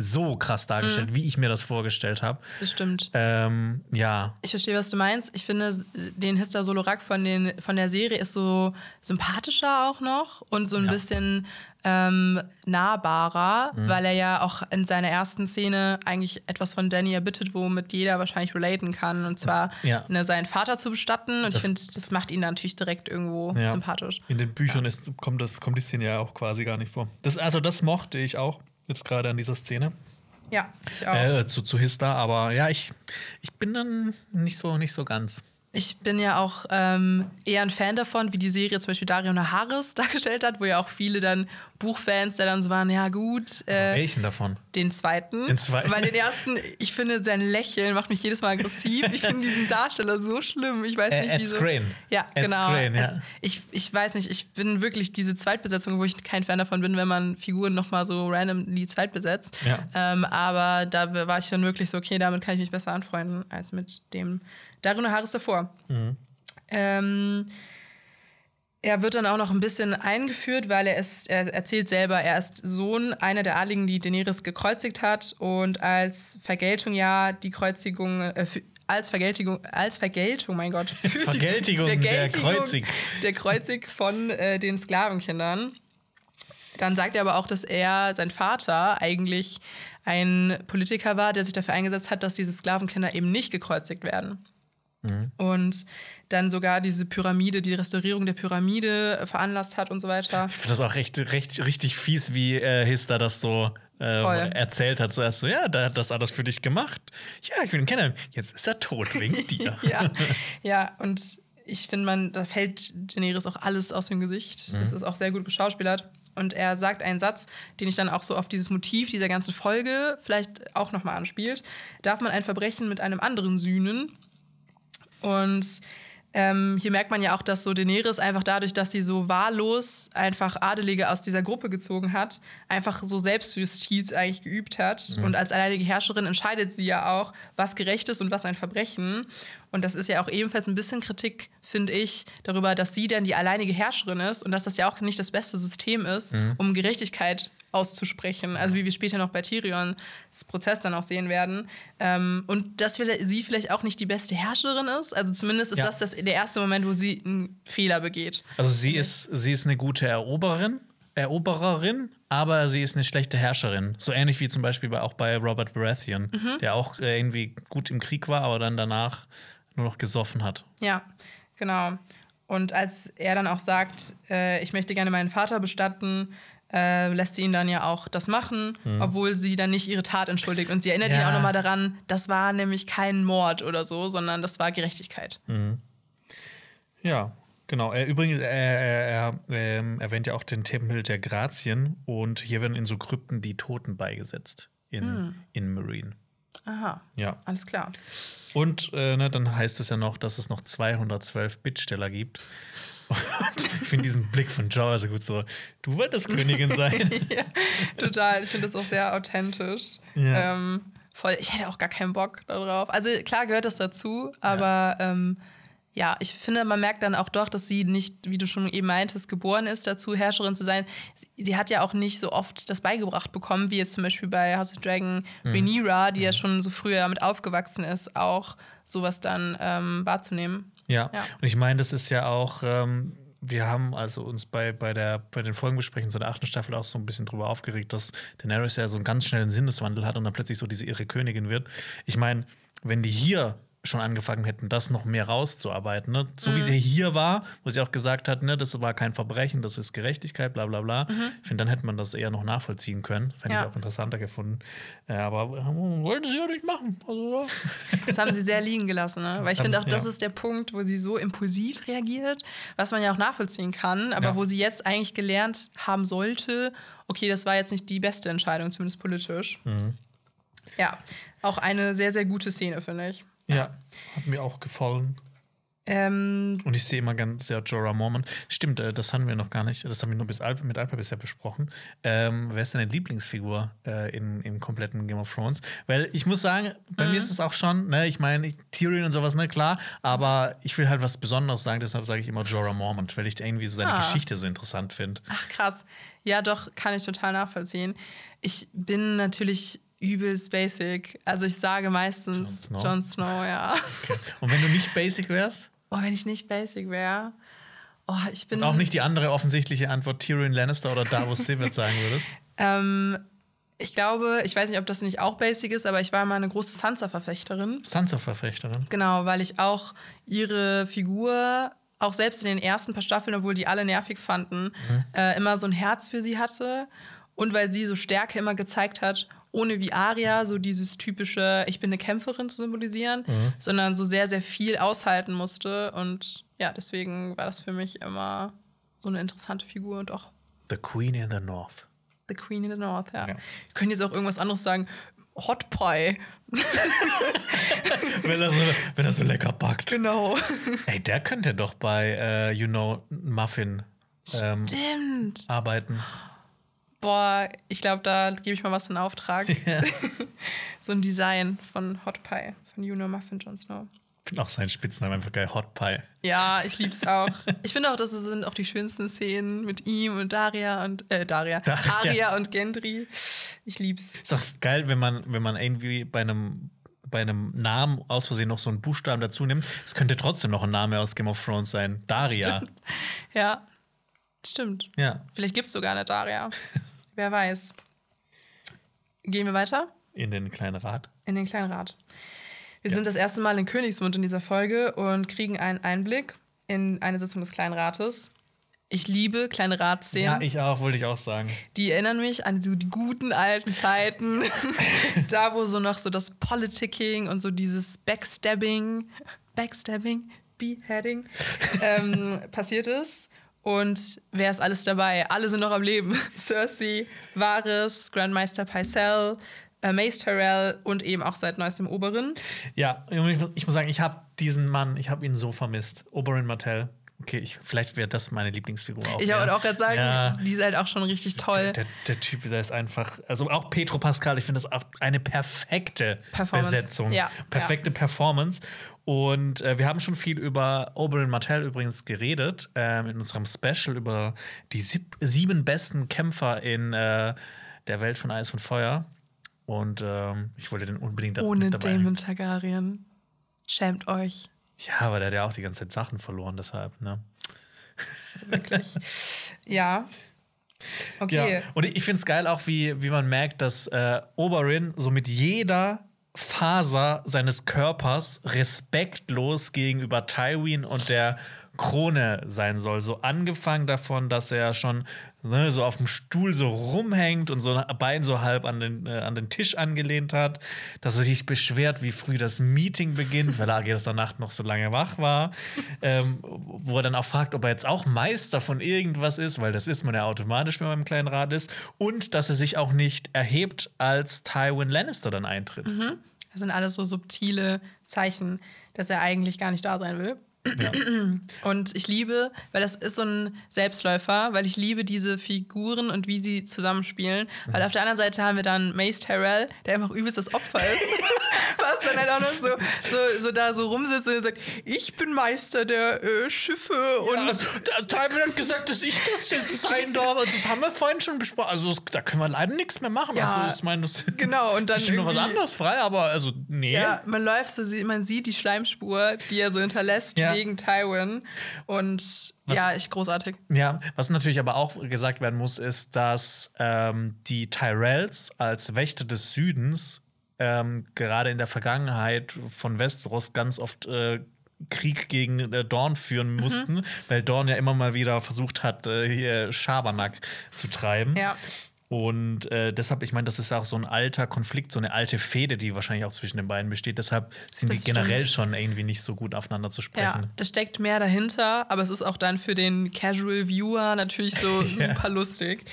so krass dargestellt, wie ich mir das vorgestellt habe. Das stimmt. Ähm, ja, Ich verstehe, was du meinst. Ich finde, den Hister Solorak von, den, von der Serie ist so sympathischer auch noch und so ein Ja. bisschen ähm, nahbarer, weil er ja auch in seiner ersten Szene eigentlich etwas von Danny erbittet, womit jeder wahrscheinlich relaten kann. Und zwar Ja. ne, seinen Vater zu bestatten. Und ich Das- finde, das macht ihn dann natürlich direkt irgendwo ja. sympathisch. In den Büchern ist, kommt, das, kommt die Szene ja auch quasi gar nicht vor. Das, also das mochte ich auch jetzt gerade an dieser Szene. Ja, ich auch. Äh, zu, zu Hista, aber ja, ich, ich bin dann nicht so, nicht so ganz. Ich bin ja auch ähm, eher ein Fan davon, wie die Serie zum Beispiel Dario Naharis dargestellt hat, wo ja auch viele dann Buchfans, der dann so waren, ja gut, äh, Welchen davon? den zweiten. Den zweiten. Weil den ersten, ich finde, sein Lächeln macht mich jedes Mal aggressiv. Ich finde diesen Darsteller so schlimm. Ich weiß Äh, nicht, Ed wieso. Skrein. Ja, Ed genau. Skrein, ja. Ich, ich weiß nicht, ich bin wirklich diese Zweitbesetzung, wo ich kein Fan davon bin, wenn man Figuren nochmal so randomly zweitbesetzt. Ja. Ähm, aber da war ich dann wirklich so, okay, damit kann ich mich besser anfreunden als mit dem Dario Naharis davor. Mhm. Ähm, er wird dann auch noch ein bisschen eingeführt, weil er ist, er erzählt selber, er ist Sohn einer der Adligen, die Daenerys gekreuzigt hat und als Vergeltung ja die Kreuzigung, äh, als Vergeltung, als Vergeltung, mein Gott, für die Vergeltigung der Kreuzig. der Kreuzig von äh, den Sklavenkindern. Dann sagt er aber auch, dass er, sein Vater, eigentlich ein Politiker war, der sich dafür eingesetzt hat, dass diese Sklavenkinder eben nicht gekreuzigt werden. Und dann sogar diese Pyramide, die Restaurierung der Pyramide veranlasst hat und so weiter. Ich finde das auch recht, recht, richtig fies, wie äh, Hister das so äh, erzählt hat. Zuerst so, ja, da hat das alles für dich gemacht. Ja, ich will ihn kennen. Jetzt ist er tot wegen dir. ja, ja, und ich finde, man, da fällt Daenerys auch alles aus dem Gesicht. Das ist auch sehr gut geschauspielert. Und er sagt einen Satz, den ich dann auch so auf dieses Motiv dieser ganzen Folge vielleicht auch nochmal anspielt. Darf man ein Verbrechen mit einem anderen sühnen? Und ähm, hier merkt man ja auch, dass so Daenerys einfach dadurch, dass sie so wahllos einfach Adelige aus dieser Gruppe gezogen hat, einfach so Selbstjustiz eigentlich geübt hat. Und als alleinige Herrscherin entscheidet sie ja auch, was gerecht ist und was ein Verbrechen. Und das ist ja auch ebenfalls ein bisschen Kritik, finde ich, darüber, dass sie dann die alleinige Herrscherin ist und dass das ja auch nicht das beste System ist, um Gerechtigkeit auszusprechen. Also wie wir später noch bei Tyrions Prozess dann auch sehen werden. Ähm, und dass sie vielleicht auch nicht die beste Herrscherin ist. Also zumindest ist Ja. das, das der erste Moment, wo sie einen Fehler begeht. Also sie ist, sie ist eine gute Eroberin, Erobererin, aber sie ist eine schlechte Herrscherin. So ähnlich wie zum Beispiel bei, auch bei Robert Baratheon, der auch äh, irgendwie gut im Krieg war, aber dann danach nur noch gesoffen hat. Ja, genau. Und als er dann auch sagt, äh, ich möchte gerne meinen Vater bestatten, äh, lässt sie ihn dann ja auch das machen, obwohl sie dann nicht ihre Tat entschuldigt. Und sie erinnert ihn Ja. auch nochmal daran, das war nämlich kein Mord oder so, sondern das war Gerechtigkeit. Ja, genau. Er, übrigens, er, er, er ähm, erwähnt ja auch den Tempel der Grazien und hier werden in so Krypten die Toten beigesetzt in, in Marine. Aha, Ja. alles klar. Und äh, ne, dann heißt es ja noch, dass es noch 212 Bittsteller gibt. Ich finde diesen Blick von Joe so gut so, du wolltest Königin sein. ja, total. Ich finde das auch sehr authentisch. Ja. Ähm, voll, ich hätte auch gar keinen Bock darauf. Also klar gehört das dazu, aber ähm, ja, ich finde, man merkt dann auch doch, dass sie nicht, wie du schon eben meintest, geboren ist dazu, Herrscherin zu sein. Sie, sie hat ja auch nicht so oft das beigebracht bekommen, wie jetzt zum Beispiel bei House of Dragon Rhaenyra, die ja schon so früher damit aufgewachsen ist, auch sowas dann ähm, wahrzunehmen. Ja. Ja. und ich meine, das ist ja auch, ähm, wir haben also uns bei, bei, der, bei den Folgenbesprechungen zu der achten Staffel auch so ein bisschen drüber aufgeregt, dass Daenerys ja so einen ganz schnellen Sinneswandel hat und dann plötzlich so diese irre Königin wird. Ich meine, wenn die hier schon angefangen hätten, das noch mehr rauszuarbeiten, ne? so wie sie hier war, wo sie auch gesagt hat, ne, das war kein Verbrechen, das ist Gerechtigkeit, bla bla bla. Ich finde, dann hätte man das eher noch nachvollziehen können. Fände Ja. ich auch interessanter gefunden. Äh, aber äh, wollten sie ja nicht machen. Also, ja. Das haben sie sehr liegen gelassen, ne? Weil ich finde auch, das ja. ist der Punkt, wo sie so impulsiv reagiert, was man ja auch nachvollziehen kann, aber Ja. wo sie jetzt eigentlich gelernt haben sollte, okay, das war jetzt nicht die beste Entscheidung, zumindest politisch. Mhm. Ja, auch eine sehr, sehr gute Szene, finde ich. Ja, hat mir auch gefallen. Ähm, Und ich sehe immer ganz sehr Jorah Mormont. Stimmt, äh, das hatten wir noch gar nicht. Das haben wir nur bis Alp, mit Alpa bisher besprochen. Ähm, wer ist deine Lieblingsfigur äh, in, im kompletten Game of Thrones? Weil ich muss sagen, bei mir ist es auch schon, ne, ich meine, Tyrion und sowas, ne, klar, aber ich will halt was Besonderes sagen, deshalb sage ich immer Jorah Mormont, weil ich irgendwie so seine Ah. Geschichte so interessant finde. ach, krass. Ja, doch, kann ich total nachvollziehen. Ich bin natürlich übelst basic. Also ich sage meistens Jon Snow? Jon Snow, ja. Und wenn du nicht basic wärst? Oh, wenn ich nicht basic wäre. Oh, ich bin. Und auch nicht die andere offensichtliche Antwort Tyrion Lannister oder Davos Severus sagen würdest? Ähm, ich glaube, ich weiß nicht, ob das nicht auch basic ist, aber ich war mal eine große Sansa-Verfechterin. Sansa-Verfechterin. Genau, weil ich auch ihre Figur, auch selbst in den ersten paar Staffeln, obwohl die alle nervig fanden, äh, immer so ein Herz für sie hatte. Und weil sie so Stärke immer gezeigt hat, ohne wie Arya so dieses typische, ich bin eine Kämpferin zu symbolisieren, sondern so sehr, sehr viel aushalten musste. Und ja, deswegen war das für mich immer so eine interessante Figur und auch The Queen in the North. The Queen in the North, ja. Ja. Wir können jetzt auch irgendwas anderes sagen. Hot Pie. wenn, er so, wenn er so lecker backt. Genau. Ey, der könnte doch bei, äh, you know, Muffin ähm, Stimmt. arbeiten. Boah, ich glaube, da gebe ich mal was in Auftrag. so ein Design von Hot Pie, von Know Muffin Jon Snow. Ich finde auch seinen Spitznamen einfach geil, Hot Pie. Ja, ich liebe es auch. Ich finde auch, das sind auch die schönsten Szenen mit ihm und Daria und äh, Daria, Daria. Aria und Gendry. Ich lieb's. Ist auch geil, wenn man, wenn man irgendwie bei einem bei einem Namen aus Versehen noch so einen Buchstaben dazu nimmt, es könnte trotzdem noch ein Name aus Game of Thrones sein. Daria. Stimmt. Ja, stimmt. Ja. Vielleicht gibt es sogar eine Daria. Wer weiß. Gehen wir weiter In den kleinen Rat. in den kleinen Rat. Wir Ja. sind das erste Mal in Königsmund in dieser Folge und kriegen einen Einblick in eine Sitzung des Kleinen Rates. Ich liebe kleine Ratsszenen. Ja, ich auch, wollte ich auch sagen. Die erinnern mich an so die guten alten Zeiten. da, wo so noch so das Politicking und so dieses Backstabbing, Backstabbing, Beheading ähm, passiert ist. Und wer ist alles dabei? Alle sind noch am Leben. Cersei, Varys, Grandmeister Pycelle, äh, Mace Tyrell und eben auch seit neuestem Oberin. Ja, ich muss, ich muss sagen, ich habe diesen Mann, ich habe ihn so vermisst. Oberyn Martell. Okay, ich, vielleicht wäre das meine Lieblingsfigur auch. Ich ja. wollte auch gerade sagen, Ja. die ist halt auch schon richtig toll. Der, der, der Typ, der ist einfach, also auch Petro Pascal, ich finde das auch eine perfekte. Besetzung. Ja, perfekte Performance. Und äh, wir haben schon viel über Oberyn Martell übrigens geredet, ähm, in unserem Special über die sieb sieben besten Kämpfer in äh, der Welt von Eis und Feuer. Und ähm, ich wollte den unbedingt da Ohne dabei Damon Targaryen. Schämt euch. Ja, aber der hat ja auch die ganze Zeit Sachen verloren, deshalb, ne? Wirklich. ja. Okay. Ja. Und ich finde es geil auch, wie, wie man merkt, dass äh, Oberyn so mit jeder Faser seines Körpers respektlos gegenüber Tywin und der Krone sein soll. So angefangen davon, dass er schon ne, so auf dem Stuhl so rumhängt und so ein Bein so halb an den, äh, an den Tisch angelehnt hat, dass er sich beschwert, wie früh das Meeting beginnt, weil er gestern Nacht noch so lange wach war, ähm, wo er dann auch fragt, ob er jetzt auch Meister von irgendwas ist, weil das ist man ja automatisch, wenn man im kleinen Rat ist, und dass er sich auch nicht erhebt, als Tywin Lannister dann eintritt. Das sind alles so subtile Zeichen, dass er eigentlich gar nicht da sein will. Ja. Und ich liebe, weil das ist so ein Selbstläufer, weil ich liebe diese Figuren und wie sie zusammenspielen. Weil auf der anderen Seite haben wir dann Mace Tyrell, der einfach übelst das Opfer ist. Was dann halt auch noch so, so, so da so rumsitzt und sagt, ich bin Meister der äh, Schiffe und Und Tywin hat gesagt, dass ich das jetzt sein darf. Also das haben wir vorhin schon besprochen. Also das, da können wir leider nichts mehr machen. Ja, also ich meine, das genau, und dann ist noch was anderes frei, aber also nee. Ja, man läuft so, man sieht die Schleimspur, die er so hinterlässt Ja. Wegen Tywin. Und ja, ich großartig. Ja, was natürlich aber auch gesagt werden muss, ist, dass ähm, die Tyrells als Wächter des Südens ähm, gerade in der Vergangenheit von Westeros ganz oft äh, Krieg gegen äh, Dorn führen Mhm. mussten, weil Dorn ja immer mal wieder versucht hat, äh, hier Schabernack zu treiben. Ja. Und äh, deshalb, ich meine, das ist auch so ein alter Konflikt, so eine alte Fehde, die wahrscheinlich auch zwischen den beiden besteht. Deshalb sind Das die generell stimmt. schon irgendwie nicht so gut aufeinander zu Ja, sprechen. da steckt mehr dahinter, aber es ist auch dann für den Casual Viewer natürlich so Ja. super lustig.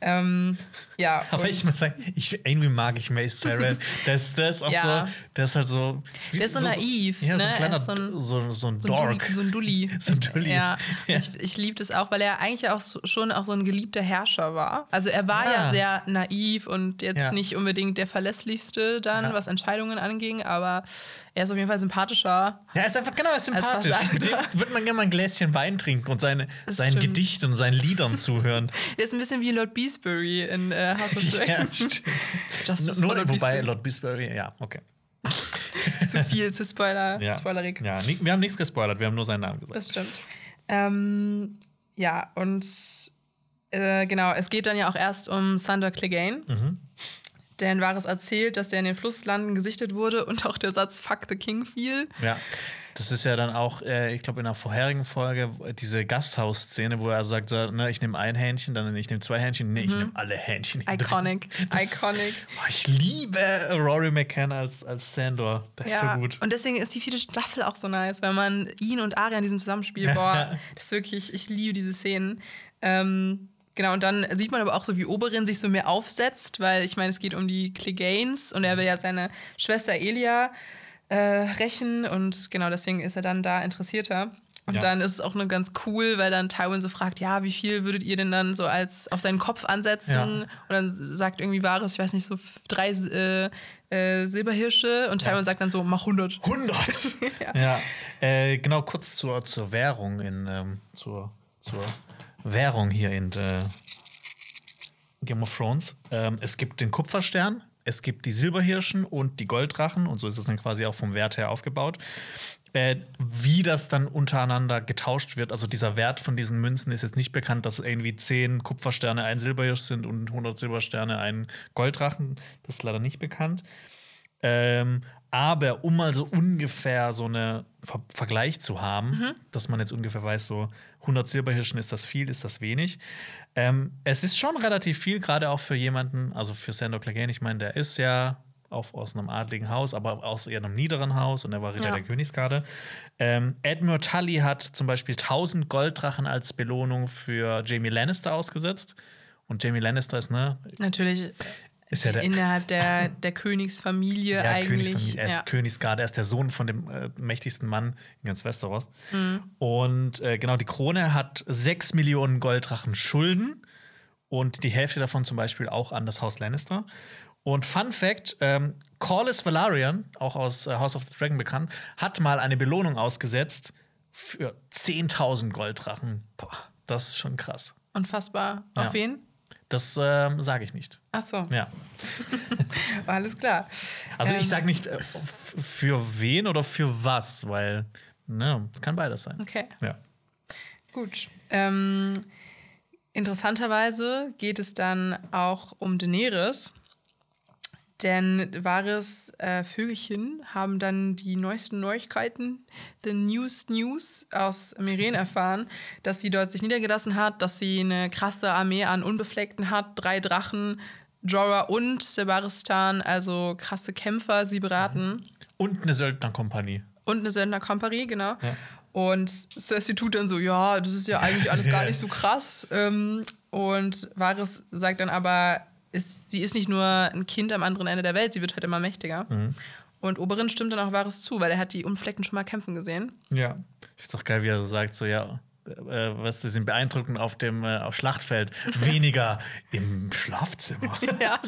Ähm, ja, Aber ich muss sagen, ich, irgendwie mag ich Mace Tyrell. Der ist, der ist auch Ja. so, der ist halt so. wie- Der ist so naiv, Ja, so ne? ein Er kleiner, so ein- so, so ein so Dork. So ein Dulli. So ein Dulli. Ja, Ja. ich, ich liebe das auch, weil er eigentlich auch so, schon auch so ein geliebter Herrscher war. Also er war ja, Ja. sehr naiv und jetzt Ja. nicht unbedingt der verlässlichste dann, Ja. was Entscheidungen anging, aber er ist auf jeden Fall sympathischer. Ja, er ist einfach genau er ist sympathisch. Mit dem würde man gerne mal ein Gläschen Wein trinken und seine, Das seinen stimmt. Gedichten und seinen Liedern zuhören. Der ist ein bisschen wie Lord Beesbury in äh, House of ja, Dragon. stimmt. Justice Nur, Lord wobei. Lord Beesbury, ja, okay. zu viel, zu Spoiler, Ja, spoilerig. ja wir haben nichts gespoilert, wir haben nur seinen Namen gesagt. Das stimmt. Ähm, ja, und äh, genau, es geht dann ja auch erst um Sander Clegane. Mhm. Denn Varys erzählt, dass der in den Flusslanden gesichtet wurde und auch der Satz Fuck the King fiel. Ja. Das ist ja dann auch, äh, ich glaube, in einer vorherigen Folge diese Gasthaus-Szene, wo er sagt, so, ne, ich nehme ein Hähnchen, dann ich nehme zwei Hähnchen, nee, ich nehme alle Hähnchen. Mhm. Iconic, Das- iconic. Oh, ich liebe Rory McCann als, als Sandor. Das ist so gut. Und deswegen ist die vierte Staffel auch so nice, weil man ihn und Arya in diesem Zusammenspiel, boah, das ist wirklich, ich liebe diese Szenen. Ähm, genau, und dann sieht man aber auch so, wie Oberin sich so mehr aufsetzt, weil ich meine, es geht um die Cleganes und er will ja seine Schwester Elia äh, rächen und genau deswegen ist er dann da interessierter. Und Ja. dann ist es auch nur ganz cool, weil dann Tywin so fragt, ja, wie viel würdet ihr denn dann so als auf seinen Kopf ansetzen? Ja. Und dann sagt irgendwie Varys, ich weiß nicht, so drei äh, äh, Silberhirsche und Tywin sagt dann so, mach 100. 100! ja. Äh, genau, kurz zur, zur Währung in, ähm, zur, zur Währung hier in äh, Game of Thrones. Ähm, es gibt den Kupferstern, es gibt die Silberhirschen und die Golddrachen und so ist es dann quasi auch vom Wert her aufgebaut. Äh, wie das dann untereinander getauscht wird, also dieser Wert von diesen Münzen ist jetzt nicht bekannt, dass irgendwie 10 Kupfersterne ein Silberhirsch sind und 100 Silbersterne ein Golddrachen. Das ist leider nicht bekannt. Ähm, aber um mal so ungefähr so einen Ver Vergleich zu haben, mhm. dass man jetzt ungefähr weiß, so 100 Silberhirschen ist das viel, ist das wenig. Ähm, es ist schon relativ viel, gerade auch für jemanden, also für Sandor Clegane, ich meine, der ist ja auf, aus einem adligen Haus, aber aus eher einem niederen Haus und er war Ritter ja. der Königsgarde. Ähm, Edmure Tully hat zum Beispiel 1000 Golddrachen als Belohnung für Jamie Lannister ausgesetzt. Und Jamie Lannister ist, ne? Natürlich. Ist ja der, innerhalb der, der Königsfamilie ja, eigentlich. Königsfamilie. Er ist ja. Königsgarde, er ist der Sohn von dem äh, mächtigsten Mann in ganz Westeros. Mhm. Und äh, genau, die Krone hat 6 Millionen Golddrachen Schulden und die Hälfte davon zum Beispiel auch an das Haus Lannister. Und Fun Fact: ähm, Corlys Valarian, auch aus äh, House of the Dragon bekannt, hat mal eine Belohnung ausgesetzt für 10.000 Golddrachen. Boah, das ist schon krass. Unfassbar. Auf ja. wen? Das ähm, sage ich nicht. Ach so. Ja. Alles klar. Also ähm. ich sage nicht äh, für wen oder für was, weil ne, kann beides sein. Okay. Ja. Gut. Ähm, interessanterweise geht es dann auch um Daenerys. Denn Wahres äh, Vögelchen haben dann die neuesten Neuigkeiten, The News News aus Meren erfahren, dass sie dort sich niedergelassen hat, dass sie eine krasse Armee an Unbefleckten hat, drei Drachen, Jorah und Sebaristan, also krasse Kämpfer, sie beraten. Und eine Söldnerkompanie. Und eine Söldnerkompanie, genau. Ja. Und Cersei tut dann so, ja, das ist ja eigentlich alles gar nicht so krass. Ähm, und Varys sagt dann aber, ist, sie ist nicht nur ein Kind am anderen Ende der Welt, sie wird halt immer mächtiger. Mhm. Und Oberin stimmt dann auch Wahres zu, weil er hat die Unflecken schon mal kämpfen gesehen. Ja. Ich finde auch geil, wie er so sagt, so ja, äh, was sie sind beeindruckend auf dem äh, auf Schlachtfeld, weniger im Schlafzimmer. ja,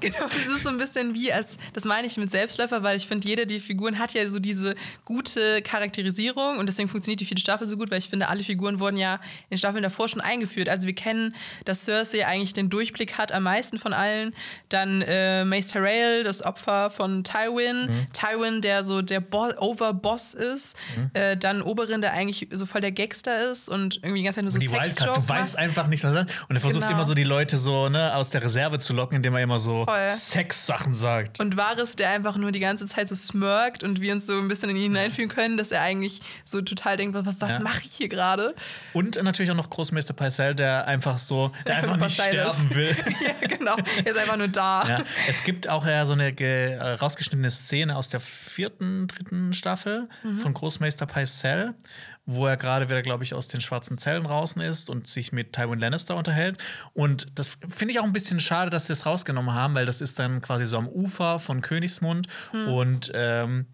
genau. Das ist so ein bisschen wie als, das meine ich mit Selbstläufer, weil ich finde, jede der Figuren hat ja so diese gute Charakterisierung und deswegen funktioniert die vierte Staffel so gut, weil ich finde, alle Figuren wurden ja in Staffeln davor schon eingeführt. Also wir kennen, dass Cersei eigentlich den Durchblick hat am meisten von allen. Dann äh, Mace Tyrell, das Opfer von Tywin. Mhm. Tywin, der so der Bo Overboss ist. Mhm. Äh, dann Oberin, der eigentlich so voll der Gangster ist ist und irgendwie die ganze Zeit nur so die Wildcard, Du weißt einfach nicht, was Und er versucht genau. immer so die Leute so ne, aus der Reserve zu locken, indem er immer so Sex-Sachen sagt. Und Varys, der einfach nur die ganze Zeit so smirkt und wir uns so ein bisschen in ihn hineinfühlen können, dass er eigentlich so total denkt, was, was ja. mache ich hier gerade? Und natürlich auch noch Großmeister Paisel, der einfach so, der einfach nicht sterben will. ja, genau. Er ist einfach nur da. Ja. Es gibt auch ja so eine äh, rausgeschnittene Szene aus der vierten, dritten Staffel mhm. von Großmeister Paisel, wo er gerade wieder, glaube ich, aus den schwarzen Zellen draußen ist und sich mit Tywin Lannister unterhält. Und das finde ich auch ein bisschen schade, dass sie das rausgenommen haben, weil das ist dann quasi so am Ufer von Königsmund hm. und ähm,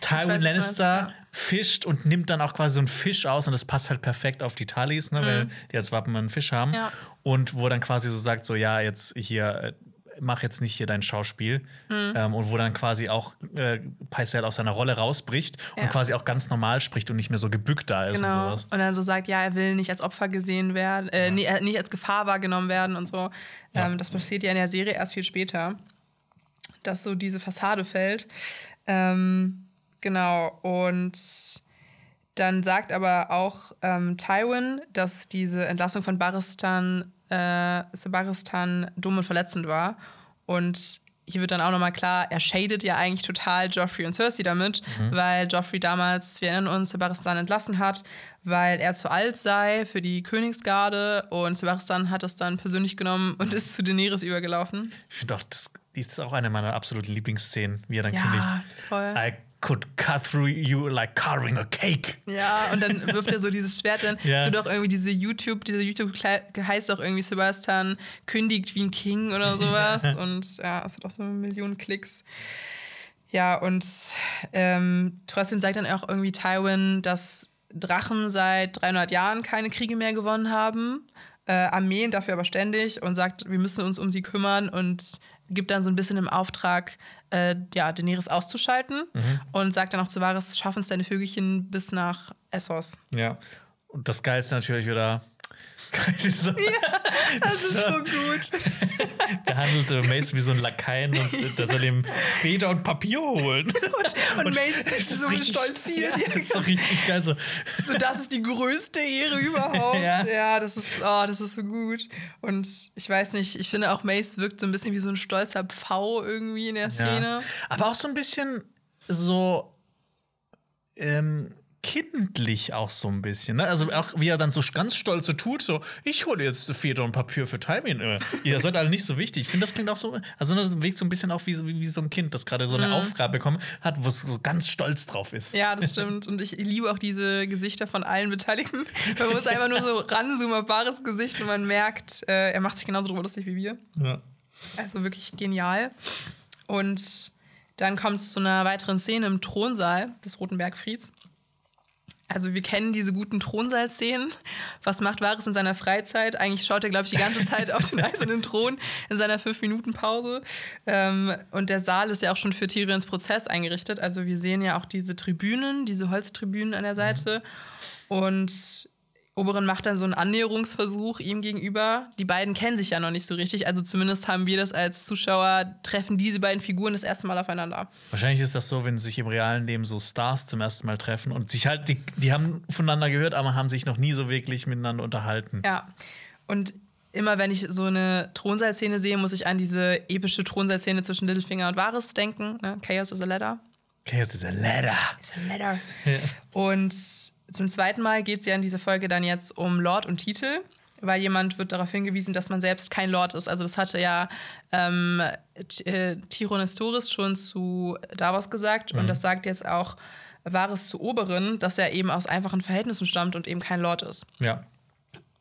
Tywin weiß, Lannister ja. fischt und nimmt dann auch quasi so einen Fisch aus und das passt halt perfekt auf die Talis, ne, mhm. weil die als Wappen einen Fisch haben. Ja. Und wo dann quasi so sagt, so ja, jetzt hier äh, mach jetzt nicht hier dein Schauspiel. Mhm. Ähm, und wo dann quasi auch äh, Paisel aus seiner Rolle rausbricht ja. und quasi auch ganz normal spricht und nicht mehr so gebückt da ist genau. und sowas. Und dann so sagt, ja, er will nicht als Opfer gesehen werden, äh, ja. nicht, äh, nicht, als Gefahr wahrgenommen werden und so. Ja. Ähm, das passiert ja in der Serie erst viel später, dass so diese Fassade fällt. Ähm, genau, und dann sagt aber auch ähm, Tywin, dass diese Entlassung von Baristan äh, Sebaristan dumm und verletzend war. Und hier wird dann auch nochmal klar, er shadet ja eigentlich total Joffrey und Cersei damit, mhm. weil Joffrey damals, wir erinnern uns, Sebaristan entlassen hat, weil er zu alt sei für die Königsgarde und Sebaristan hat es dann persönlich genommen und ist zu Daenerys übergelaufen. Ich finde auch, das ist auch eine meiner absoluten Lieblingsszenen, wie er dann ja, kündigt. Voll. I could cut through you like carving a cake. Ja, und dann wirft er so dieses Schwert dann. Ja. Es gibt auch irgendwie diese YouTube, diese YouTube heißt auch irgendwie Sebastian kündigt wie ein King oder sowas. Ja. Und ja, es hat auch so Millionen Klicks. Ja, und ähm, trotzdem sagt dann auch irgendwie Tywin, dass Drachen seit 300 Jahren keine Kriege mehr gewonnen haben. Äh, Armeen dafür aber ständig und sagt, wir müssen uns um sie kümmern und gibt dann so ein bisschen im Auftrag, äh, ja, Daenerys auszuschalten mhm. und sagt dann auch zu Varys, schaffen es deine Vögelchen bis nach Essos. Ja, und das Geilste natürlich wieder, Das ist so, Das ist so gut. behandelt äh, Mace wie so ein Lakaien und der soll ihm Feder und Papier holen. Und, und Mace ist so richtig- stolziert. Ja, das ist doch richtig geil. So. So, das ist die größte Ehre überhaupt. Ja. Ja, das ist, oh, das ist so gut. Und ich weiß nicht, ich finde auch Mace wirkt so ein bisschen wie so ein stolzer Pfau irgendwie in der Szene. Ja. Aber auch so ein bisschen so ähm, kindlich auch so ein bisschen. Ne? Also auch wie er dann so ganz stolz so tut, so ich hole jetzt Feder und Papier für Timing. Äh, Ihr seid alle nicht so wichtig. Ich finde, das klingt auch so, also das wirkt so ein bisschen auch wie, so- wie, wie so ein Kind, das gerade so eine Aufgabe bekommen hat, wo es so ganz stolz drauf ist. Mhm. Ja, das stimmt. Und ich liebe auch diese Gesichter von allen Beteiligten. Man muss einfach nur so ranzoomen auf Bares Gesicht und man merkt, äh, er macht sich genauso drüber lustig wie wir. Ja. Also wirklich genial. Und dann kommt es zu einer weiteren Szene im Thronsaal des Roten Bergfrieds. Also wir kennen diese guten Thronsaal-Szenen. Was macht Varys in seiner Freizeit? Eigentlich schaut er, glaube ich, die ganze Zeit auf den eisernen Thron in seiner 5-Minuten-Pause. Ähm, und der Saal ist ja auch schon für Tyrions Prozess eingerichtet. Also wir sehen ja auch diese Tribünen, diese Holztribünen an der Seite. Und Oberon macht dann so einen Annäherungsversuch ihm gegenüber. Die beiden kennen sich ja noch nicht so richtig. Also zumindest haben wir das als Zuschauer, treffen diese beiden Figuren das erste Mal aufeinander. Wahrscheinlich ist das so, wenn sich im realen Leben so Stars zum ersten Mal treffen und sich halt, die, die haben voneinander gehört, aber haben sich noch nie so wirklich miteinander unterhalten. Ja. Und immer wenn ich so eine Thronsaal-Szene sehe, muss ich an diese epische Thronsaal-Szene zwischen Littlefinger und Varys denken. Ne? Chaos is a ladder. Chaos is a ladder. Is a ladder. Und zum zweiten Mal geht es ja in dieser Folge dann jetzt um Lord und Titel, weil jemand wird darauf hingewiesen, dass man selbst kein Lord ist. Also das hatte ja ähm, äh, Historis schon zu Davos gesagt und das sagt jetzt auch Varys zu Oberin, dass er eben aus einfachen Verhältnissen stammt und eben kein Lord ist. Ja.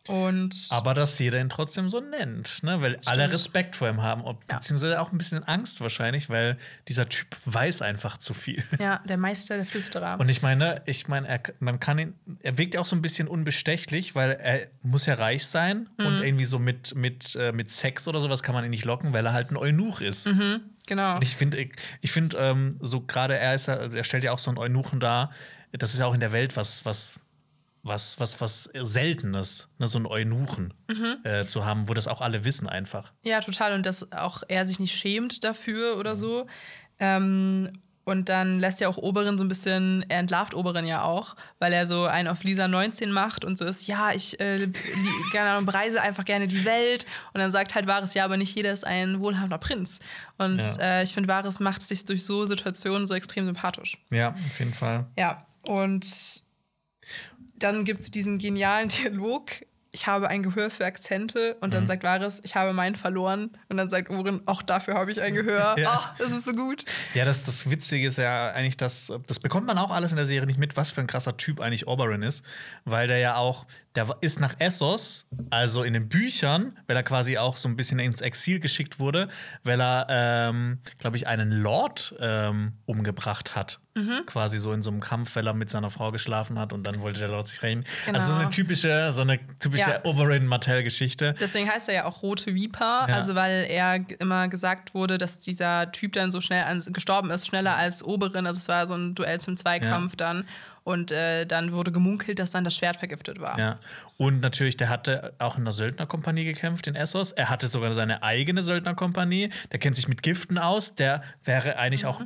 Und Aber dass jeder ihn trotzdem so nennt, ne? weil alle Respekt vor ihm haben, ob, Ja. beziehungsweise auch ein bisschen Angst wahrscheinlich, weil dieser Typ weiß einfach zu viel. ja, der Meister der Flüsterer. Und ich meine, ich meine, er, man kann ihn, er wirkt ja auch so ein bisschen unbestechlich, weil er muss ja reich sein und Mhm. irgendwie so mit, mit, äh, mit Sex oder sowas kann man ihn nicht locken, weil er halt ein Eunuch ist. genau. Und ich finde, ich, ich finde, ähm, so gerade er ist er stellt ja auch so einen Eunuchen dar. Das ist ja auch in der Welt was, was, was, was, was Seltenes, ne, so einen Eunuchen Mhm. äh, zu haben, wo das auch alle wissen einfach. Ja, total. Und dass auch er sich nicht schämt dafür oder so. Ähm, und dann lässt ja auch Oberin so ein bisschen, er entlarvt Oberin ja auch, weil er so einen auf Lisa 19 macht und so ist, ja, ich äh, bereise einfach gerne die Welt. Und dann sagt halt Varys, ja, aber nicht jeder ist ein wohlhabender Prinz. Und Ja. äh, ich finde, Varys macht sich durch so Situationen so extrem sympathisch. Ja, auf jeden Fall. Ja, und dann gibt es diesen genialen Dialog. Ich habe ein Gehör für Akzente und Mhm. dann sagt Varys, ich habe meinen verloren. Und dann sagt Oren, auch dafür habe ich ein Gehör. Ja. Ach, das ist so gut. Ja, das, das Witzige ist ja eigentlich, dass das bekommt man auch alles in der Serie nicht mit, was für ein krasser Typ eigentlich Oberyn ist, weil der ja auch, der ist nach Essos, also in den Büchern, weil er quasi auch so ein bisschen ins Exil geschickt wurde, weil er, ähm, glaube ich, einen Lord ähm, umgebracht hat. Quasi so in so einem Kampf, weil er mit seiner Frau geschlafen hat und dann wollte der Lord sich rächen. Genau. Also so eine typische, so eine typische Ja. Oberyn-Martell-Geschichte. Deswegen heißt er ja auch Rote Viper, Ja. also weil er immer gesagt wurde, dass dieser Typ dann so schnell an, gestorben ist, schneller als Oberin. Also es war so ein Duell zum Zweikampf dann. Und äh, dann wurde gemunkelt, dass dann das Schwert vergiftet war. Ja. Und natürlich, der hatte auch in einer Söldnerkompanie gekämpft in Essos. Er hatte sogar seine eigene Söldnerkompanie. Der kennt sich mit Giften aus. Der wäre eigentlich auch,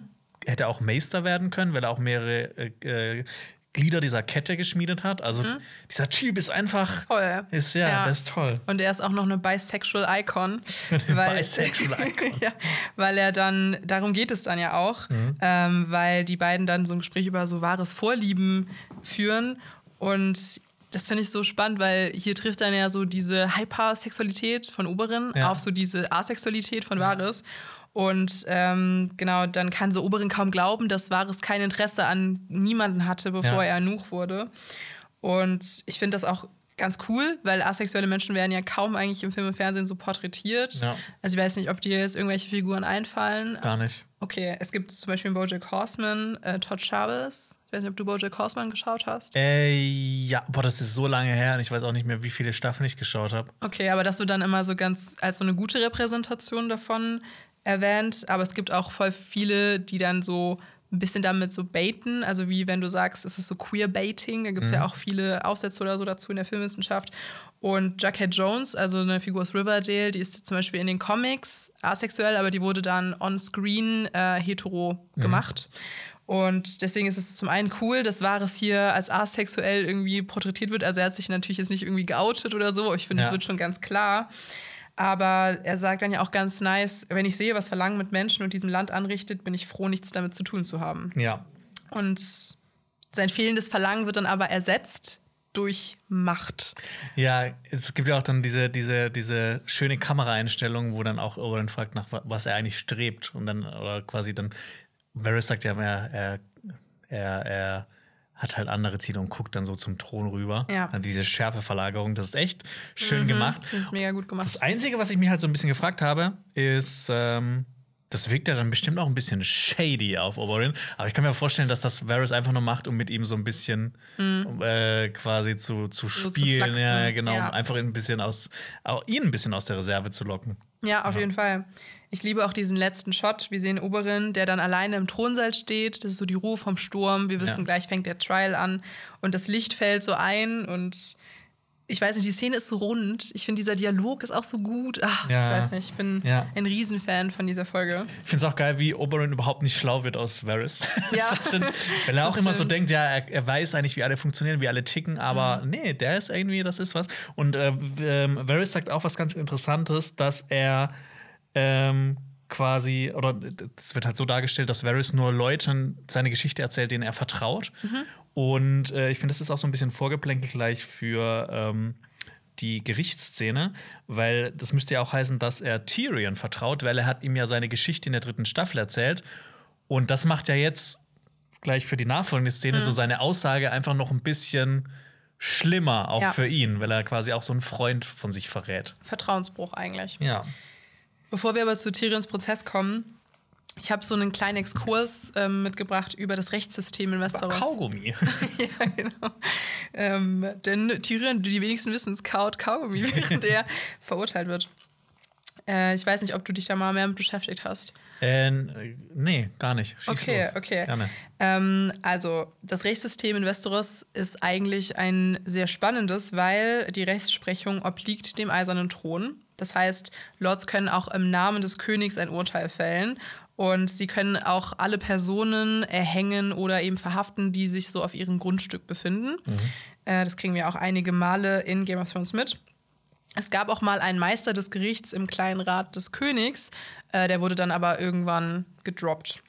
hätte auch Meister werden können, weil er auch mehrere äh, äh, Glieder dieser Kette geschmiedet hat. Also dieser Typ ist einfach. Toll. Ist ja, Ja. das ist toll. Und er ist auch noch eine Bisexual Icon. Bisexual Icon. ja, weil er dann, darum geht es dann ja auch, Mhm. ähm, weil die beiden dann so ein Gespräch über so wahres Vorlieben führen. Und das finde ich so spannend, weil hier trifft dann ja so diese Hypersexualität von Oberin Ja. auf so diese Asexualität von Varys. Und ähm, genau, dann kann so Oberin kaum glauben, dass Varys kein Interesse an niemanden hatte, bevor Ja. er Nuch wurde. Und ich finde das auch ganz cool, weil asexuelle Menschen werden ja kaum eigentlich im Film und Fernsehen so porträtiert. Ja. Also ich weiß nicht, ob dir jetzt irgendwelche Figuren einfallen. Gar nicht. Okay, es gibt zum Beispiel BoJack Horseman äh, Todd Chavez. Ich weiß nicht, ob du BoJack Horseman geschaut hast. Äh, ja, boah, das ist so lange her und ich weiß auch nicht mehr, wie viele Staffeln ich geschaut habe. Okay, aber das wird dann immer so ganz als so eine gute Repräsentation davon erwähnt. Aber es gibt auch voll viele, die dann so ein bisschen damit so baiten, also wie wenn du sagst, es ist so Queer-Baiting, da gibt es mhm. ja auch viele Aufsätze oder so dazu in der Filmwissenschaft. Und Jughead Jones, also eine Figur aus Riverdale, die ist zum Beispiel in den Comics asexuell, aber die wurde dann on-screen äh, hetero mhm. gemacht. Und deswegen ist es zum einen cool, dass Varys hier als asexuell irgendwie porträtiert wird. Also er hat sich natürlich jetzt nicht irgendwie geoutet oder so. Ich finde, es ja. wird schon ganz klar. Aber er sagt dann ja auch ganz nice, wenn ich sehe, was Verlangen mit Menschen und diesem Land anrichtet, bin ich froh, nichts damit zu tun zu haben. Ja. Und sein fehlendes Verlangen wird dann aber ersetzt durch Macht. Ja, es gibt ja auch dann diese, diese, diese schöne Kameraeinstellung, wo dann auch Oberyn fragt, nach was er eigentlich strebt. Und dann, oder quasi dann, Varys sagt ja, er, er, er, er hat halt andere Ziele und guckt dann so zum Thron rüber. Ja. Dann diese Schärfeverlagerung, das ist echt schön mhm, gemacht. Das ist mega gut gemacht. Das Einzige, was ich mich halt so ein bisschen gefragt habe, ist, ähm, das wirkt ja dann bestimmt auch ein bisschen shady auf Oberyn. Aber ich kann mir vorstellen, dass das Varys einfach nur macht, um mit ihm so ein bisschen mhm. äh, quasi zu, zu spielen. So zu ja, genau. Ja. Um einfach ein bisschen aus, auch ihn ein bisschen aus der Reserve zu locken. Ja, auf ja. jeden Fall. Ich liebe auch diesen letzten Shot. Wir sehen Oberin, der dann alleine im Thronsaal steht. Das ist so die Ruhe vom Sturm. Wir wissen, ja. gleich fängt der Trial an. Und das Licht fällt so ein. Und ich weiß nicht, die Szene ist so rund. Ich finde, dieser Dialog ist auch so gut. Ach, ja. ich weiß nicht, ich bin ja. ein Riesenfan von dieser Folge. Ich finde es auch geil, wie Oberon überhaupt nicht schlau wird aus Varys. Ja. Weil er auch immer so denkt, ja, er, er, weiß eigentlich, wie alle funktionieren, wie alle ticken, aber mhm. nee, der ist irgendwie, das ist was. Und äh, ähm, Varys sagt auch was ganz Interessantes, dass er ähm, quasi, oder es wird halt so dargestellt, dass Varys nur Leuten seine Geschichte erzählt, denen er vertraut. Mhm. Und äh, ich finde, das ist auch so ein bisschen Vorgeplänkel gleich für ähm, die Gerichtsszene, weil das müsste ja auch heißen, dass er Tyrion vertraut, weil er hat ihm ja seine Geschichte in der dritten Staffel erzählt. Und das macht ja jetzt gleich für die nachfolgende Szene mhm. so seine Aussage einfach noch ein bisschen schlimmer, auch ja. für ihn, weil er quasi auch so einen Freund von sich verrät. Vertrauensbruch eigentlich. Ja. Bevor wir aber zu Tyrions Prozess kommen, ich habe so einen kleinen Exkurs ähm, mitgebracht über das Rechtssystem in Westeros. Kaugummi. ja, genau. Ähm, denn Tyrion, die wenigsten wissen, es kaut Kaugummi, während er verurteilt wird. Äh, ich weiß nicht, ob du dich da mal mehr mit beschäftigt hast. Äh, nee, gar nicht. Schieß okay, los. okay. Gerne. Ähm, also, das Rechtssystem in Westeros ist eigentlich ein sehr spannendes, weil die Rechtsprechung obliegt dem Eisernen Thron. Das heißt, Lords können auch im Namen des Königs ein Urteil fällen und sie können auch alle Personen erhängen oder eben verhaften, die sich so auf ihrem Grundstück befinden. Mhm. Äh, das kriegen wir auch einige Male in Game of Thrones mit. Es gab auch mal einen Meister des Gerichts im kleinen Rat des Königs, äh, der wurde dann aber irgendwann gedroppt.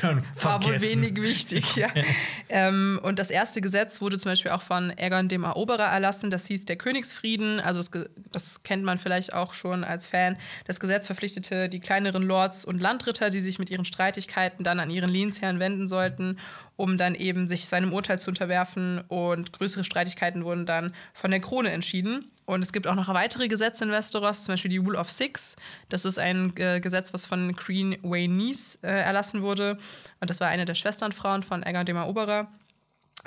War wohl wenig wichtig, ja. ähm, und das erste Gesetz wurde zum Beispiel auch von Aegon dem Eroberer erlassen. Das hieß der Königsfrieden. Also das, das, kennt man vielleicht auch schon als Fan. Das Gesetz verpflichtete die kleineren Lords und Landritter, die sich mit ihren Streitigkeiten dann an ihren Lehnsherren wenden sollten, um dann eben sich seinem Urteil zu unterwerfen. Und größere Streitigkeiten wurden dann von der Krone entschieden. Und es gibt auch noch weitere Gesetze in Westeros, zum Beispiel die Rule of Six. Das ist ein äh, Gesetz, was von Queen Waynice äh, erlassen wurde. Und das war eine der Schwesternfrauen von Aegon dem Eroberer.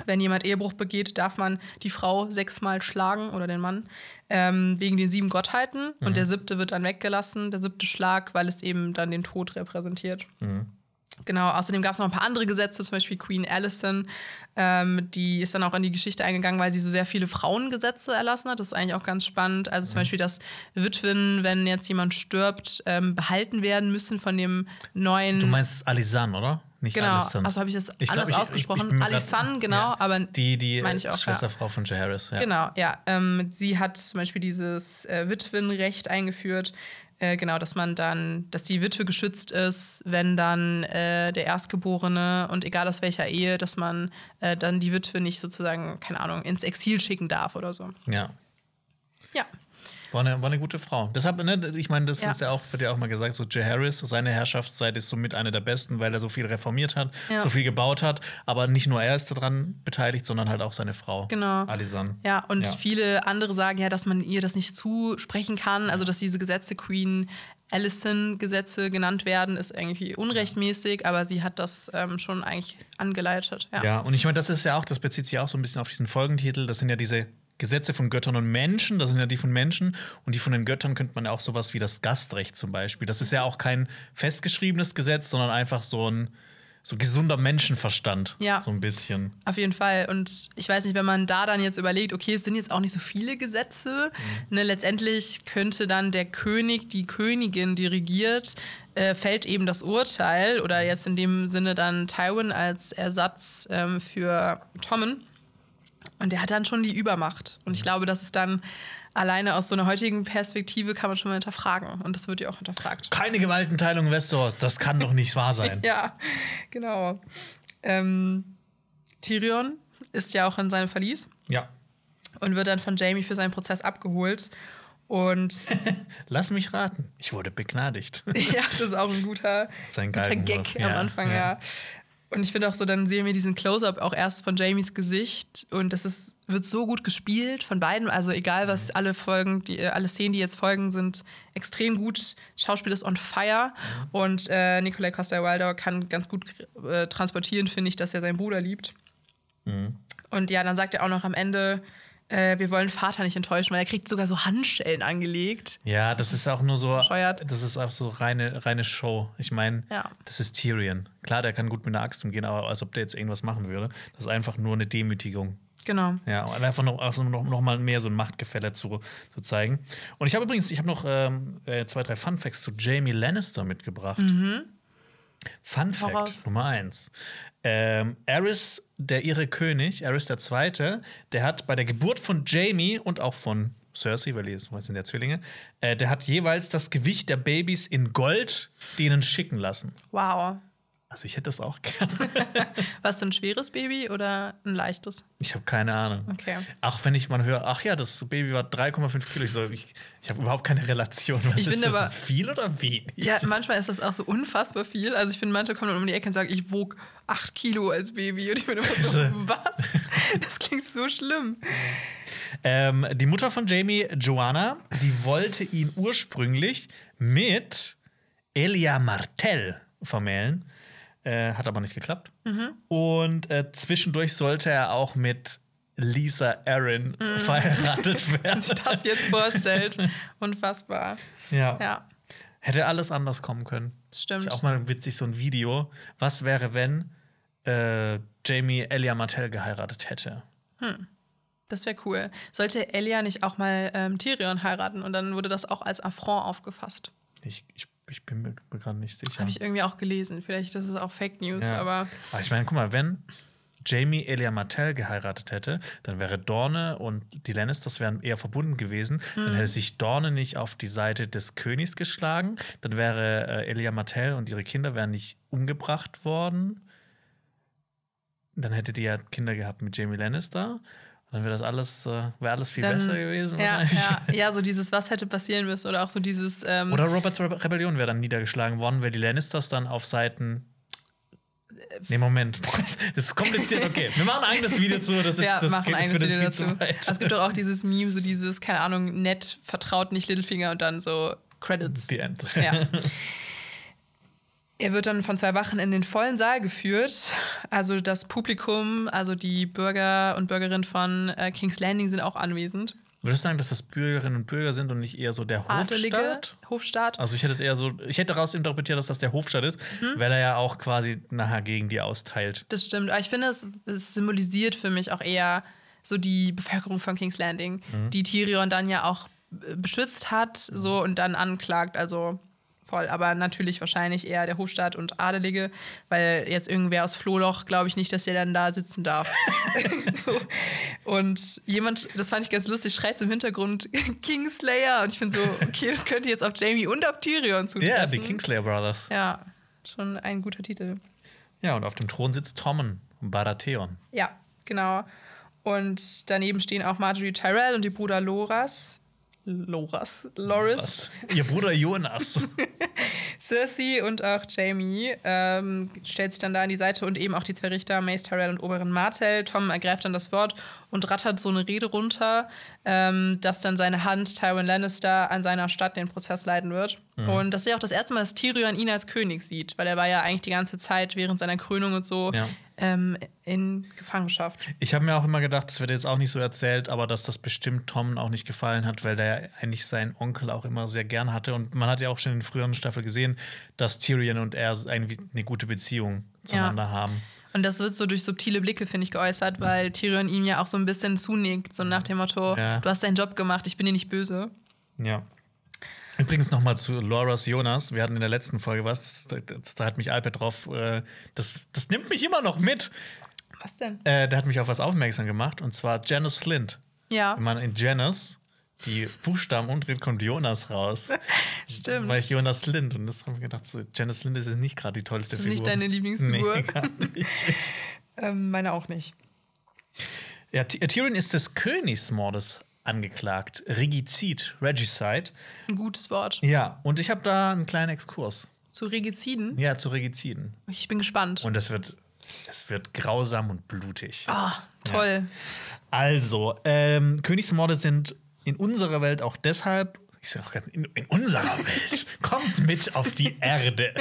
Wenn jemand Ehebruch begeht, darf man die Frau sechsmal schlagen oder den Mann ähm, wegen den sieben Gottheiten. Mhm. Und der siebte wird dann weggelassen, der siebte Schlag, weil es eben dann den Tod repräsentiert. Mhm. Genau, außerdem gab es noch ein paar andere Gesetze, zum Beispiel Queen Alison, ähm, die ist dann auch in die Geschichte eingegangen, weil sie so sehr viele Frauengesetze erlassen hat. Das ist eigentlich auch ganz spannend. Also zum mhm. Beispiel, dass Witwen, wenn jetzt jemand stirbt, ähm, behalten werden müssen von dem neuen. Du meinst Alisan, oder? Nicht genau, Alison. also habe ich das ich anders glaub, ich, ausgesprochen. Alisan, genau, ja, aber die, die ich auch, Schwesterfrau ja. von Jaehaerys. Ja. Genau, ja. Ähm, sie hat zum Beispiel dieses äh, Witwenrecht eingeführt, äh, genau, dass man dann, dass die Witwe geschützt ist, wenn dann äh, der Erstgeborene und egal aus welcher Ehe, dass man äh, dann die Witwe nicht sozusagen, keine Ahnung, ins Exil schicken darf oder so. Ja. Ja. War eine, war eine gute Frau. Deshalb, ne, ich meine, das ja. ist ja auch, wird ja auch mal gesagt, so Jay Harris, seine Herrschaftszeit ist somit eine der besten, weil er so viel reformiert hat, ja. so viel gebaut hat. Aber nicht nur er ist daran beteiligt, sondern halt auch seine Frau. Genau. Alisan. Ja, und ja. viele andere sagen ja, dass man ihr das nicht zusprechen kann. Also, dass diese Gesetze Queen Allison-Gesetze genannt werden, ist irgendwie unrechtmäßig, aber sie hat das ähm, schon eigentlich angeleitet. Ja, ja und ich meine, das ist ja auch, das bezieht sich auch so ein bisschen auf diesen Folgentitel. Das sind ja diese Gesetze von Göttern und Menschen, das sind ja die von Menschen und die von den Göttern könnte man ja auch sowas wie das Gastrecht zum Beispiel. Das ist ja auch kein festgeschriebenes Gesetz, sondern einfach so ein so gesunder Menschenverstand. Ja. So ein bisschen. Auf jeden Fall. Und ich weiß nicht, wenn man da dann jetzt überlegt, okay, es sind jetzt auch nicht so viele Gesetze. Mhm. Ne, letztendlich könnte dann der König, die Königin, die regiert, äh, fällt eben das Urteil oder jetzt in dem Sinne dann Tywin als Ersatz ähm, für Tommen. Und der hat dann schon die Übermacht. Und ich glaube, das ist dann alleine aus so einer heutigen Perspektive kann man schon mal hinterfragen. Und das wird ja auch hinterfragt. Keine Gewaltenteilung in Westeros, das kann doch nicht wahr sein. Ja, genau. Ähm, Tyrion ist ja auch in seinem Verlies ja. und wird dann von Jamie für seinen Prozess abgeholt. Und Lass mich raten, ich wurde begnadigt. ja, das ist auch ein guter, guter Gag ja, am Anfang, ja. ja. Und ich finde auch so, dann sehen wir diesen Close-up auch erst von Jamies Gesicht und das ist, wird so gut gespielt von beiden. Also egal was alle Folgen, die, äh, alle Szenen, die jetzt folgen, sind extrem gut. Schauspiel ist on fire und äh, Nikolai Costa-Waldau kann ganz gut äh, transportieren, finde ich, dass er seinen Bruder liebt. Und ja, dann sagt er auch noch am Ende, äh, wir wollen Vater nicht enttäuschen, weil er kriegt sogar so Handschellen angelegt. Ja, das ist auch nur so, bescheuert. das ist auch so reine, reine Show. Ich meine, Ja. das ist Tyrion. Klar, der kann gut mit einer Axt umgehen, aber als ob der jetzt irgendwas machen würde. Das ist einfach nur eine Demütigung. Genau. Ja, und einfach noch, also noch, noch mal mehr so ein Machtgefälle zu, zu zeigen. Und ich habe übrigens, ich habe noch ähm, äh, zwei, drei Fun Facts zu Jamie Lannister mitgebracht. Fun Fact Voraus. Nummer eins. Ähm, Aerys, der ihre König, der Zweite, der hat bei der Geburt von Jamie und auch von Cersei, weil die sind ja Zwillinge, äh, der hat jeweils das Gewicht der Babys in Gold denen schicken lassen. Wow. Also ich hätte das auch gern. Was du ein schweres Baby oder ein leichtes? Ich habe keine Ahnung. Okay. Auch wenn ich mal höre, ach ja, das Baby war 3,5 Kilo. Ich, so, ich, ich habe überhaupt keine Relation. Was Ich ist finde das? aber- Ist viel oder wenig? Ja, manchmal ist das auch so unfassbar viel. Also ich finde, manche kommen dann um die Ecke und sagen, ich wog 8 Kilo als Baby. Und ich bin immer so, was? Das klingt so schlimm. Ähm, die Mutter von Jamie, Joanna, die wollte ihn ursprünglich mit Elia Martell vermählen. Äh, hat aber nicht geklappt. Mhm. Und äh, zwischendurch sollte er auch mit Lisa Aaron verheiratet werden. Sich Mhm. das jetzt vorstellt. Unfassbar. ja. Ja, Hätte alles anders kommen können. das stimmt. Ist auch mal witzig, so ein Video. Was wäre, wenn äh, Jamie Elia Martell geheiratet hätte? Das wäre cool. Sollte Elia nicht auch mal ähm, Tyrion heiraten und dann wurde das auch als Affront aufgefasst. Ich, ich, ich bin mir gerade nicht sicher. Habe ich irgendwie auch gelesen. Vielleicht das ist auch Fake News, Ja. aber Aber ich meine, guck mal, wenn Jamie Elia Martell geheiratet hätte, dann wäre Dorne und die Lannisters wären eher verbunden gewesen. Hm. Dann hätte sich Dorne nicht auf die Seite des Königs geschlagen. Dann wäre äh, Elia Martell und ihre Kinder wären nicht umgebracht worden. Dann hätte die ja Kinder gehabt mit Jamie Lannister. Dann wäre das alles, äh, wäre alles viel dann, besser gewesen ja, wahrscheinlich. ja, ja, so dieses, was hätte passieren müssen oder auch so dieses. Ähm, Oder Roberts Rebe- Rebellion wäre dann niedergeschlagen worden, weil die Lannisters dann auf Seiten. Nee, Moment. Das ist kompliziert. Okay, wir machen ein eigenes Video zu. Das ist, ja, das machen ein für das Video dazu. zu weit. Es gibt doch auch dieses Meme, so dieses, keine Ahnung, nett, vertraut nicht Littlefinger und dann so Credits. The End. Ja. Er wird dann von zwei Wachen in den vollen Saal geführt. Also das Publikum, also die Bürger und Bürgerinnen von äh, King's Landing sind auch anwesend. Würdest du sagen, dass das Bürgerinnen und Bürger sind und nicht eher so der Adelige, Hofstaat? Hofstaat. Also ich hätte es eher so, ich hätte daraus interpretiert, dass das der Hofstaat ist, Mhm. weil er ja auch quasi nachher gegen die austeilt. Das stimmt. Aber ich finde, es, es symbolisiert für mich auch eher so die Bevölkerung von King's Landing, die Tyrion dann ja auch äh, beschützt hat so und dann anklagt. Also voll. Aber natürlich wahrscheinlich eher der Hofstaat und Adelige, weil jetzt irgendwer aus Flohloch, glaube ich nicht, dass der dann da sitzen darf. so. Und jemand, das fand ich ganz lustig, schreit im Hintergrund Kingslayer. Und ich bin so, okay, das könnte jetzt auf Jamie und auf Tyrion zutreffen. Ja, die Kingslayer Brothers. Ja, schon ein guter Titel. Ja, und auf dem Thron sitzt Tommen und Baratheon. Ja, genau. Und daneben stehen auch Marjorie Tyrell und die Bruder Loras. Loras? Loris. Ihr Bruder Jonas. Cersei und auch Jamie ähm, stellt sich dann da an die Seite und eben auch die zwei Richter, Mace Tyrell und Oberin Martell. Tom ergreift dann das Wort und rattert so eine Rede runter, ähm, dass dann seine Hand Tywin Lannister an seiner Stadt den Prozess leiten wird. Und das ist ja auch das erste Mal, dass Tyrion ihn als König sieht, weil er war ja eigentlich die ganze Zeit während seiner Krönung und so Ja. ähm, in Gefangenschaft. Ich habe mir auch immer gedacht, das wird jetzt auch nicht so erzählt, aber dass das bestimmt Tom auch nicht gefallen hat, weil der ja eigentlich seinen Onkel auch immer sehr gern hatte. Und man hat ja auch schon in früheren Staffeln gesehen, sehen, dass Tyrion und er eine, eine gute Beziehung zueinander ja. haben. Und das wird so durch subtile Blicke, finde ich, geäußert, weil Tyrion ihm ja auch so ein bisschen zunickt, so nach dem Motto, ja. du hast deinen Job gemacht, ich bin dir nicht böse. Ja. Übrigens nochmal zu Loras Jonas. Wir hatten in der letzten Folge was, da, da hat mich Albert drauf, äh, das, das nimmt mich immer noch mit. Was denn? Äh, der hat mich auf was aufmerksam gemacht, und zwar Janice Flint. Ja. Wenn man in Janice die Buchstaben umdreht, kommt Jonas raus. Stimmt. Weil ich Jonas Lind und das haben wir gedacht, so, Janice Lind ist nicht gerade die tollste Figur. Ist das nicht deine Lieblingsfigur? Nee, gar nicht. ähm, meine auch nicht. Ja, Tyrion ist des Königsmordes angeklagt. Regizid, Regicide. Ein gutes Wort. Ja, und ich habe da einen kleinen Exkurs. Zu Regiziden? Ja, zu Regiziden. Ich bin gespannt. Und das wird, das wird grausam und blutig. Ah, toll. Ja. Also, ähm, Königsmorde sind in unserer Welt auch deshalb ich sage auch ganz, in, in, unserer Welt. Kommt mit auf die Erde.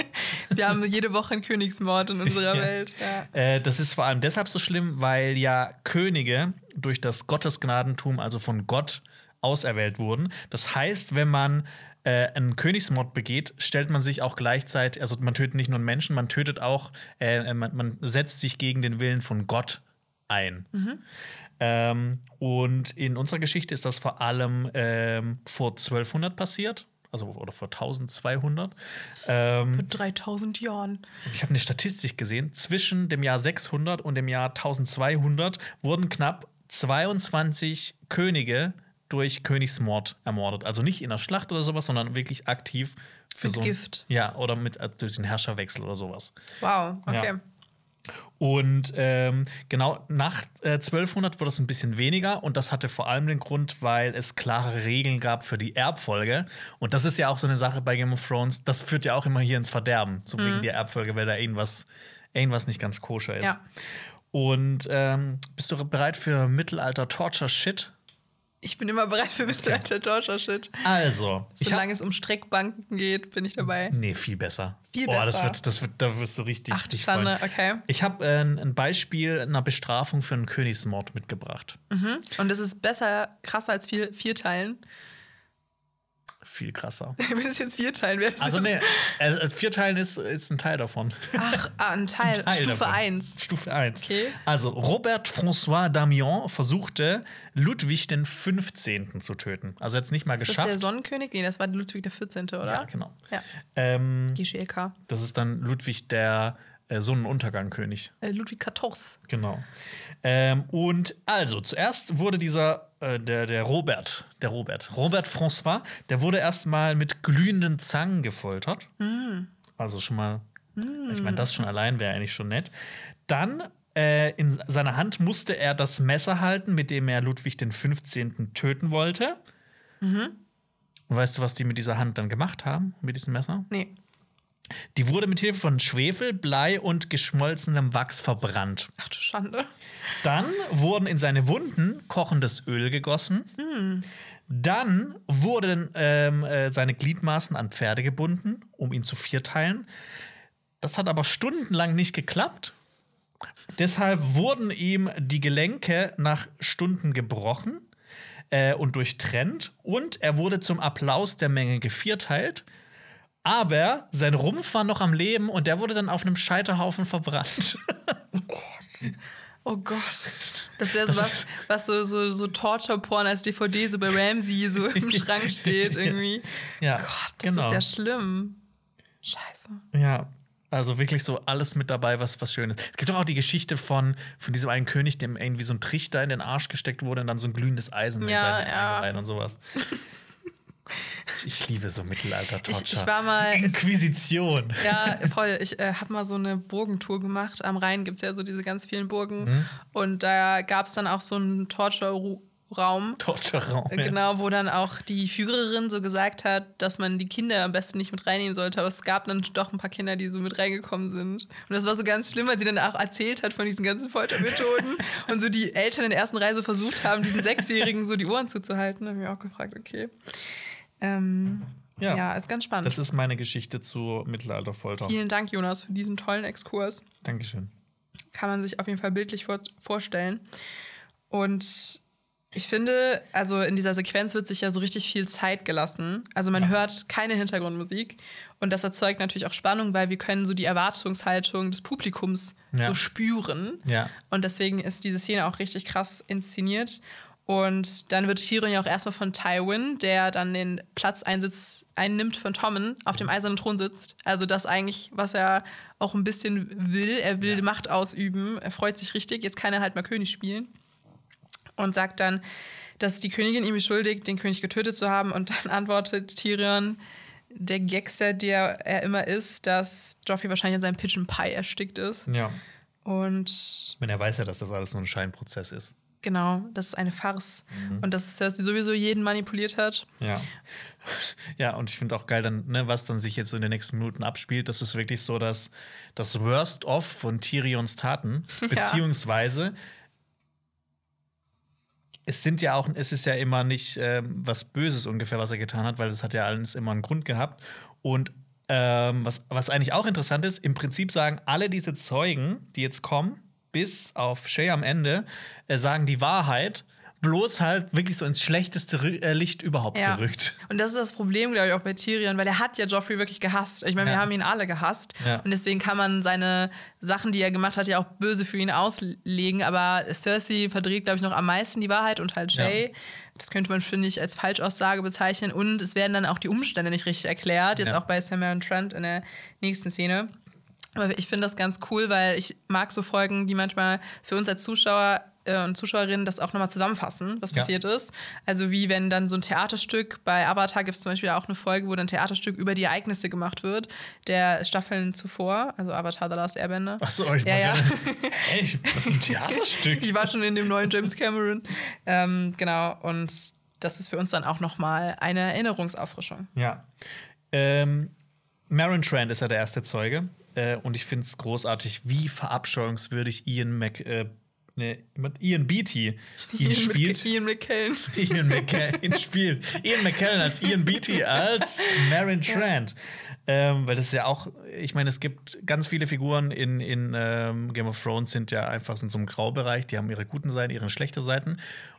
Wir haben jede Woche einen Königsmord in unserer ja. Welt. Ja. Äh, das ist vor allem deshalb so schlimm, weil ja Könige durch das Gottesgnadentum, also von Gott, auserwählt wurden. Das heißt, wenn man äh, einen Königsmord begeht, stellt man sich auch gleichzeitig, also man tötet nicht nur einen Menschen, man tötet auch, äh, man, man, setzt sich gegen den Willen von Gott ein. Mhm. Ähm, und in unserer Geschichte ist das vor allem ähm, vor 1200 passiert. Also, oder vor 1200. Ähm, vor 3000 Jahren. Ich habe eine Statistik gesehen. Zwischen dem Jahr 600 und dem Jahr 1200 wurden knapp 22 Könige durch Königsmord ermordet. Also nicht in der Schlacht oder sowas, sondern wirklich aktiv für mit so ein, Gift. Ja, oder mit, äh, durch den Herrscherwechsel oder sowas. Wow, okay. Ja. Und ähm, genau nach äh, 1200 wurde es ein bisschen weniger und das hatte vor allem den Grund, weil es klare Regeln gab für die Erbfolge. Und das ist ja auch so eine Sache bei Game of Thrones, das führt ja auch immer hier ins Verderben, so mhm. wegen der Erbfolge, weil da irgendwas, irgendwas nicht ganz koscher ist. Ja. Und ähm, bist du bereit für Mittelalter-Torture-Shit? Ich bin immer bereit für Mittelalter-Torture-Shit. Also. Solange es um Streckbanken geht, bin ich dabei. Nee, viel besser. Viel besser. Oh, das wird, das wird, da wirst du richtig. Ach, die Schande, okay. Ich habe äh, ein Beispiel einer Bestrafung für einen Königsmord mitgebracht. Mhm. Und es ist besser, krasser als vier, vier Teilen viel krasser. Wenn es jetzt vier Teilen wäre, Also, nee, also vier Teilen ist, ist ein Teil davon. Ach, ah, ein Teil. ein Teil Stufe 1. Stufe 1. Okay. Also, Robert François Damiens versuchte, Ludwig den 15. zu töten. Also, jetzt nicht mal geschafft. Ist das der Sonnenkönig? Nee, das war Ludwig der 14., oder? Ja, genau. Ja. Ähm, GCLK. Das ist dann Ludwig der äh, Sonnenuntergangkönig. Äh, Ludwig XIV. Genau. Ähm, und also, zuerst wurde dieser, äh, der, der Robert, der Robert, Robert François, der wurde erstmal mit glühenden Zangen gefoltert. Mm. Also schon mal, mm. ich meine, das schon allein wäre eigentlich schon nett. Dann äh, in seiner Hand musste er das Messer halten, mit dem er Ludwig den 15. töten wollte. Mhm. Und weißt du, was die mit dieser Hand dann gemacht haben, mit diesem Messer? Nee. Die wurde mit Hilfe von Schwefel, Blei und geschmolzenem Wachs verbrannt. Ach du Schande. Dann wurden in seine Wunden kochendes Öl gegossen. Hm. Dann wurden ähm, äh, seine Gliedmaßen an Pferde gebunden, um ihn zu vierteilen. Das hat aber stundenlang nicht geklappt. Deshalb wurden ihm die Gelenke nach Stunden gebrochen äh, und durchtrennt. Und er wurde zum Applaus der Menge gevierteilt. Aber sein Rumpf war noch am Leben und der wurde dann auf einem Scheiterhaufen verbrannt. oh Gott. Oh Gott. Das wäre so was, was so, so, so Torture-Porn als DVD so bei Ramsey so im Schrank steht irgendwie. Ja, Gott, das genau. ist ja schlimm. Scheiße. Ja, also wirklich so alles mit dabei, was, was schön ist. Es gibt doch auch die Geschichte von, von diesem einen König, dem irgendwie so ein Trichter in den Arsch gesteckt wurde und dann so ein glühendes Eisen ja, in seine ja. rein und sowas. Ich liebe so Mittelalter-Torture. Ich, ich, war mal. Inquisition. Ja, voll. Ich äh, habe mal so eine Burgentour gemacht. Am Rhein gibt es ja so diese ganz vielen Burgen. Mhm. Und da gab es dann auch so einen Torture- Raum. Torture-Raum. Ja. Genau, wo dann auch die Führerin so gesagt hat, dass man die Kinder am besten nicht mit reinnehmen sollte. Aber es gab dann doch ein paar Kinder, die so mit reingekommen sind. Und das war so ganz schlimm, weil sie dann auch erzählt hat von diesen ganzen Foltermethoden. und so die Eltern in der ersten Reise versucht haben, diesen Sechsjährigen so die Ohren zuzuhalten. Da habe ich mir auch gefragt, okay. Ähm, ja. ja, ist ganz spannend. Das ist meine Geschichte zu Mittelalterfolter. Vielen Dank, Jonas, für diesen tollen Exkurs. Dankeschön. Kann man sich auf jeden Fall bildlich vor vorstellen. Und Ich finde, also in dieser Sequenz wird sich ja so richtig viel Zeit gelassen. Also man ja. hört keine Hintergrundmusik und das erzeugt natürlich auch Spannung, weil wir können so die Erwartungshaltung des Publikums ja. so spüren. Ja. Und deswegen ist diese Szene auch richtig krass inszeniert. Und dann wird Tyrion ja auch erstmal von Tywin, der dann den Platz einsitz, einnimmt von Tommen, auf dem eisernen Thron sitzt. Also das eigentlich, was er auch ein bisschen will. Er will ja. Macht ausüben. Er freut sich richtig. Jetzt kann er halt mal König spielen. Und sagt dann, dass die Königin ihm beschuldigt, den König getötet zu haben. Und dann antwortet Tyrion, der Gangster, der er immer ist, dass Joffrey wahrscheinlich in seinem Pigeon Pie erstickt ist. Ja. Und. Ich meine, er weiß ja, dass das alles nur ein Scheinprozess ist. Genau, das ist eine Farce. Mhm. Und dass Cersei sowieso jeden manipuliert hat. Ja. Ja, und ich finde auch geil, dann, ne, was dann sich jetzt so in den nächsten Minuten abspielt. Das ist wirklich so, dass das Worst-of von Tyrions Taten, ja. beziehungsweise es sind ja auch, es ist ja immer nicht ähm, was Böses ungefähr, was er getan hat, weil es hat ja alles immer einen Grund gehabt. Und ähm, was, was eigentlich auch interessant ist, im Prinzip sagen alle diese Zeugen, die jetzt kommen, bis auf Shay am Ende, äh, sagen die Wahrheit bloß halt wirklich so ins schlechteste äh, Licht überhaupt ja. gerückt. Und das ist das Problem, glaube ich, auch bei Tyrion, weil er hat ja Joffrey wirklich gehasst. Ich meine, ja. wir haben ihn alle gehasst. Ja. Und deswegen kann man seine Sachen, die er gemacht hat, ja auch böse für ihn auslegen. Aber Cersei verdreht, glaube ich, noch am meisten die Wahrheit und halt Jay. Das könnte man, finde ich, als Falschaussage bezeichnen. Und es werden dann auch die Umstände nicht richtig erklärt. Jetzt auch bei Samara und Trent in der nächsten Szene. Aber ich finde das ganz cool, weil ich mag so Folgen, die manchmal für uns als Zuschauer äh, und Zuschauerinnen das auch nochmal zusammenfassen, was ja. passiert ist. Also wie wenn dann so ein Theaterstück, bei Avatar gibt es zum Beispiel auch eine Folge, wo dann ein Theaterstück über die Ereignisse gemacht wird, der Staffeln zuvor, also Avatar The Last Airbender. Achso, ich ja, ja. Hey, was ist ein Theaterstück? ich war schon in dem neuen James Cameron. Ähm, genau, und das ist für uns dann auch nochmal eine Erinnerungsauffrischung. Ja. Ähm, Marin Trant ist ja der erste Zeuge. Äh, und ich finde es großartig, wie verabscheuungswürdig Ian Mc. Äh, ne, Ian Beatty ihn spielt. Ian McKellen. Ian McKellen spielt. Ian McKellen als Ian Beatty als Marin Trant. Ja. Ähm, weil das ist ja auch, ich meine, es gibt ganz viele Figuren in, in ähm, Game of Thrones sind ja einfach in so einem Graubereich, die haben ihre guten Seiten, ihre schlechten Seiten.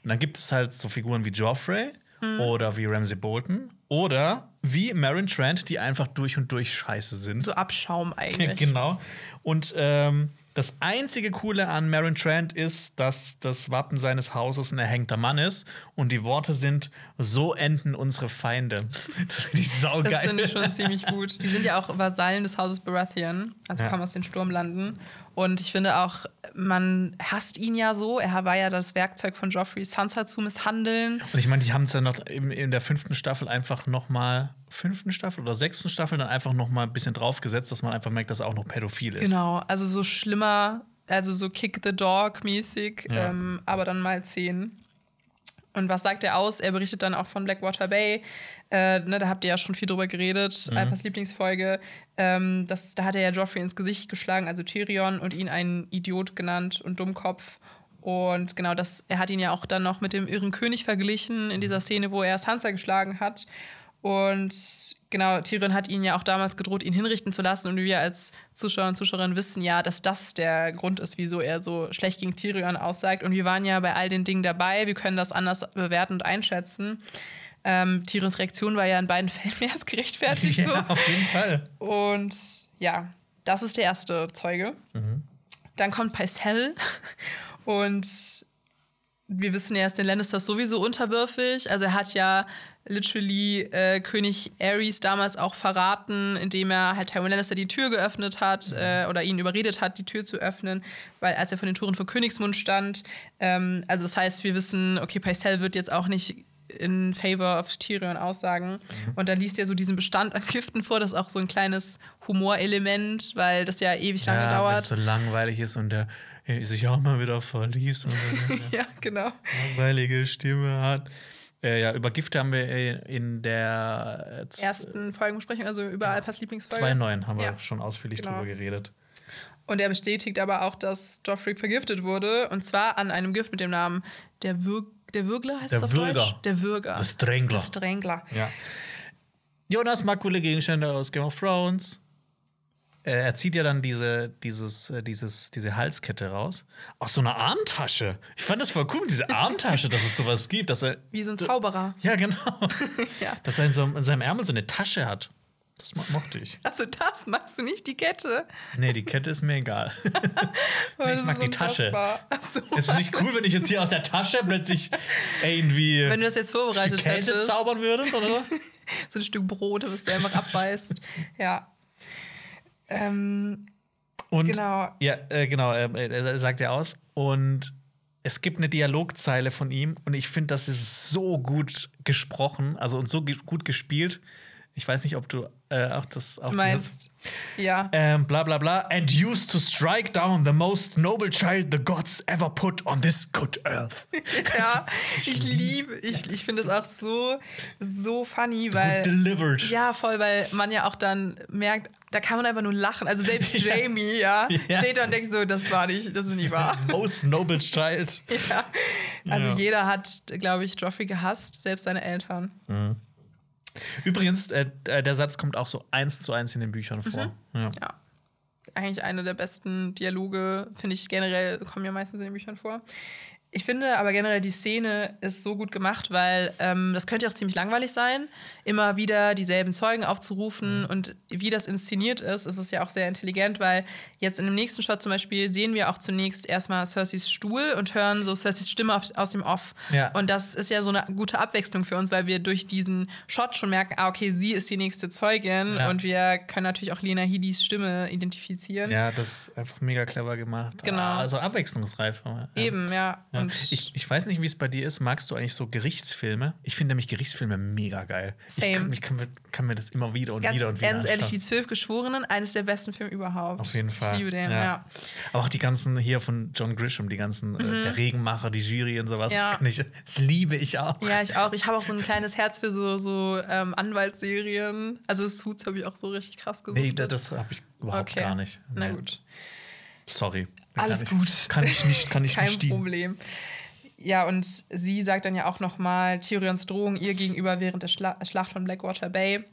Und dann gibt es halt so Figuren wie Joffrey mhm. oder wie Ramsey Bolton oder wie Marin Trant, die einfach durch und durch scheiße sind. So Abschaum eigentlich. genau. Und ähm, das einzige Coole an Marin Trant ist, dass das Wappen seines Hauses ein erhängter Mann ist und die Worte sind: So enden unsere Feinde. Das finde ich saugeil. Das finde ich schon ziemlich gut. Die sind ja auch Vasallen des Hauses Baratheon, also ja. kommen aus den Sturmlanden. Und ich finde auch, man hasst ihn ja so. Er war ja das Werkzeug von Joffrey, Sansa zu misshandeln. Und ich meine, die haben es ja noch in, in der fünften Staffel einfach noch mal fünften Staffel oder sechsten Staffel dann einfach noch mal ein bisschen draufgesetzt, dass man einfach merkt, dass er auch noch pädophil ist. Genau, also so schlimmer, also so Kick the Dog mäßig, ja. ähm, aber dann mal zehn. Und was sagt er aus? Er berichtet dann auch von Blackwater Bay. Äh, ne, da habt ihr ja schon viel drüber geredet, mhm. Alpas Lieblingsfolge. Ähm, das, da hat er ja Joffrey ins Gesicht geschlagen, also Tyrion, und ihn einen Idiot genannt und Dummkopf. Und genau das, er hat ihn ja auch dann noch mit dem irren König verglichen in dieser Szene, wo er Sansa geschlagen hat. Und genau, Tyrion hat ihn ja auch damals gedroht, ihn hinrichten zu lassen. Und wir als Zuschauer und Zuschauerinnen wissen ja, dass das der Grund ist, wieso er so schlecht gegen Tyrion aussagt. Und wir waren ja bei all den Dingen dabei. Wir können das anders bewerten und einschätzen. Ähm, Tyrions Reaktion war ja in beiden Fällen mehr als gerechtfertigt. Ja, so. auf jeden Fall. Und ja, das ist der erste Zeuge. Mhm. Dann kommt Pycelle und wir wissen ja, er ist den Lannisters sowieso unterwürfig. Also er hat ja literally äh, König Ares damals auch verraten, indem er halt Tywin Lannister die Tür geöffnet hat mhm. äh, oder ihn überredet hat, die Tür zu öffnen, weil als er vor den Toren von Königsmund stand. Ähm, also das heißt, wir wissen, okay, Pycelle wird jetzt auch nicht in favor of Tyrion aussagen. Mhm. Und dann liest er so diesen Bestand an Giften vor, das ist auch so ein kleines Humorelement, weil das ja ewig lange ja, dauert. So langweilig ist und der sich auch mal wieder verliest und ja, genau. langweilige Stimme hat. Äh, ja, über Gifte haben wir in der ersten Folgenbesprechung, also über Alpas Lieblingsfolge. 2.9 haben ja. wir schon ausführlich genau. drüber geredet. Und er bestätigt aber auch, dass Joffrey vergiftet wurde. Und zwar an einem Gift mit dem Namen der, Wir der Würgler, heißt der es auf Würger. Deutsch? Der Würger. Der Strängler. Der Strängler. Ja. Jonas mag coole Gegenstände aus Game of Thrones. Äh, er zieht ja dann diese, dieses, äh, dieses, diese Halskette raus. Auch so eine Armtasche. Ich fand das voll cool, diese Armtasche, dass es sowas gibt. Dass er, Wie so ein Zauberer. Ja, genau. Ja. Dass er in, so, in seinem Ärmel so eine Tasche hat. Das mo mochte ich. Also das magst du nicht, die Kette. Nee, die Kette ist mir egal. Nee, ich mag die Tasche. so. Es ist nicht cool, wenn ich jetzt hier aus der Tasche plötzlich irgendwie Wenn du das jetzt Stück vorbereitet Käse hättest, zaubern würdest oder so. so ein Stück Brot, was du einfach abbeißt. Ja. Ähm, Und Genau. Ja, äh, genau, äh, er sagt ja aus. Und es gibt eine Dialogzeile von ihm und ich finde, das ist so gut gesprochen, also und so ge gut gespielt. Ich weiß nicht, ob du äh, auch das auch du meinst, ja. ähm, bla bla bla. And used to strike down the most noble child the gods ever put on this good earth. Ja, ich liebe, ich, ich finde es auch so, so funny, weil. Gut delivered. Ja, voll, weil man ja auch dann merkt, da kann man einfach nur lachen. Also selbst Ja. Jamie, ja, Ja. steht da und denkt so, das war nicht, das ist nicht wahr. Most noble child. ja. Also Ja. jeder hat, glaube ich, Joffrey gehasst, selbst seine Eltern. Übrigens, äh, der Satz kommt auch so eins zu eins in den Büchern vor. Mhm. Ja. Ja. Eigentlich einer der besten Dialoge, finde ich generell, kommen ja meistens in den Büchern vor. Ich finde aber generell, die Szene ist so gut gemacht, weil ähm, das könnte ja auch ziemlich langweilig sein, immer wieder dieselben Zeugen aufzurufen und wie das inszeniert ist, ist es ja auch sehr intelligent, weil jetzt in dem nächsten Shot zum Beispiel sehen wir auch zunächst erstmal Cerseys Stuhl und hören so Cerseys Stimme auf, aus dem Off. Ja. Und das ist ja so eine gute Abwechslung für uns, weil wir durch diesen Shot schon merken, ah, okay, sie ist die nächste Zeugin Ja. und wir können natürlich auch Lena Headys Stimme identifizieren. Ja, das ist einfach mega clever gemacht. Genau. Ah, Also abwechslungsreif. Ja. Eben, ja. Ich, ich weiß nicht, wie es bei dir ist. Magst du eigentlich so Gerichtsfilme? Ich finde nämlich Gerichtsfilme mega geil. Same. Ich, kann, ich kann, mir, kann mir das immer wieder und ganz, wieder und wieder ganz ehrlich, die. Zwölf Geschworenen, eines der besten Filme überhaupt. Auf jeden Fall. Ich liebe den, ja. Aber auch die ganzen hier von John Grisham, die ganzen, äh, der Regenmacher, die Jury und sowas, Mhm. Ja. das, ich, das liebe ich auch. Ja, ich auch. Ich habe auch so ein kleines Herz für so, so ähm, Anwaltsserien. Also Suits habe ich auch so richtig krass gesucht. Nee, da- das habe ich überhaupt okay. gar nicht. Na Nee. gut. Sorry. Alles kann ich, gut. Kann ich nicht, kann ich Kein nicht dienen. Ja, und sie sagt dann ja auch nochmal Tyrions Drohung ihr gegenüber während der Schla Schlacht von Blackwater Bay.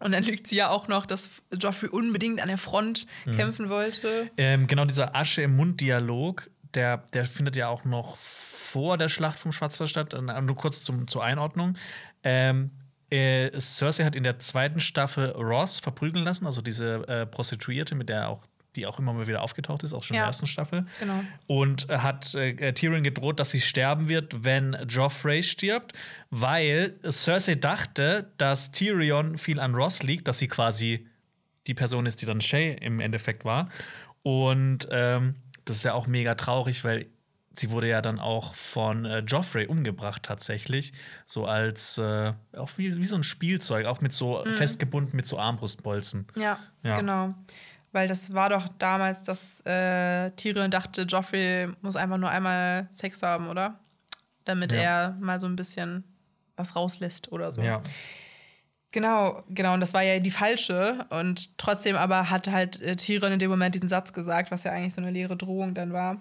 Und dann lügt sie ja auch noch, dass Joffrey unbedingt an der Front Mhm. kämpfen wollte. Ähm, genau dieser Asche im Mund-Dialog, der, der findet ja auch noch vor der Schlacht vom Schwarzwald statt. Nur kurz zum, zur Einordnung. Ähm, äh, Cersei hat in der zweiten Staffel Ross verprügeln lassen, also diese äh, Prostituierte, mit der auch die auch immer mal wieder aufgetaucht ist, auch schon in Ja. der ersten Staffel. Genau. Und äh, hat äh, Tyrion gedroht, dass sie sterben wird, wenn Joffrey stirbt, weil Cersei dachte, dass Tyrion viel an Ross liegt, dass sie quasi die Person ist, die dann Shay im Endeffekt war. Und ähm, das ist ja auch mega traurig, weil sie wurde ja dann auch von äh, Joffrey umgebracht tatsächlich, so als äh, auch wie, wie so ein Spielzeug, auch mit so festgebunden mit so Armbrustbolzen. Ja, Ja. genau. Weil das war doch damals, dass äh, Tyrion dachte, Joffrey muss einfach nur einmal Sex haben, oder? Damit Ja. er mal so ein bisschen was rauslässt oder so. Ja. Genau, genau. Und das war ja die falsche. Und trotzdem aber hat halt äh, Tyrion in dem Moment diesen Satz gesagt, was ja eigentlich so eine leere Drohung dann war.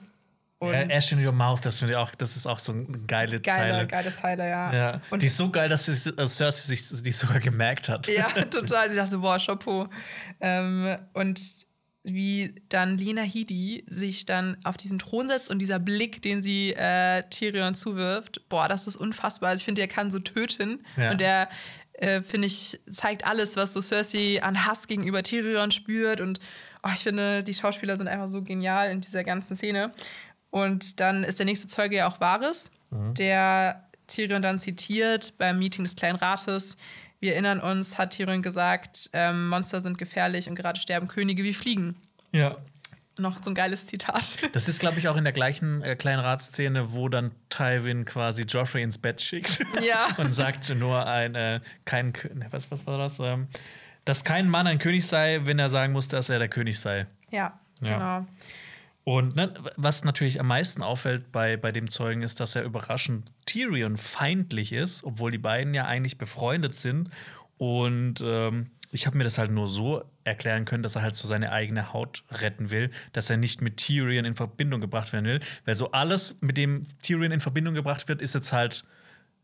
Und Ash in your mouth, das finde ich auch, das ist auch so eine geile geile, Zeile. geile Zeile, ja. Ja. Und die ist so geil, dass sie, äh, Cersei sich die sogar gemerkt hat. Ja, total. Sie dachte, boah, Chapeau. Ähm, und wie dann Lena Headey sich dann auf diesen Thron setzt und dieser Blick, den sie äh, Tyrion zuwirft, boah, das ist unfassbar. Also ich finde, der kann so töten. Ja. Und der, äh, finde ich, zeigt alles, was so Cersei an Hass gegenüber Tyrion spürt. Und oh, ich finde, die Schauspieler sind einfach so genial in dieser ganzen Szene. Und dann ist der nächste Zeuge ja auch Varys, der Tyrion dann zitiert beim Meeting des Kleinen Rates. Wir erinnern uns, hat Tyrion gesagt, ähm, Monster sind gefährlich und gerade sterben Könige wie Fliegen. ja. Noch so ein geiles Zitat. Das ist, glaube ich, auch in der gleichen äh, kleinen Ratsszene, wo dann Tywin quasi Joffrey ins Bett schickt. Ja. und sagt nur ein, äh, kein, ne, was, was war das? Ähm, dass kein Mann ein König sei, wenn er sagen muss, dass er der König sei. ja, Ja. genau. Und ne, was natürlich am meisten auffällt bei, bei dem Zeugen ist, dass er überraschend Tyrion feindlich ist, obwohl die beiden ja eigentlich befreundet sind. Und ähm, ich habe mir das halt nur so erklären können, dass er halt so seine eigene Haut retten will, dass er nicht mit Tyrion in Verbindung gebracht werden will. Weil so alles, mit dem Tyrion in Verbindung gebracht wird, ist jetzt halt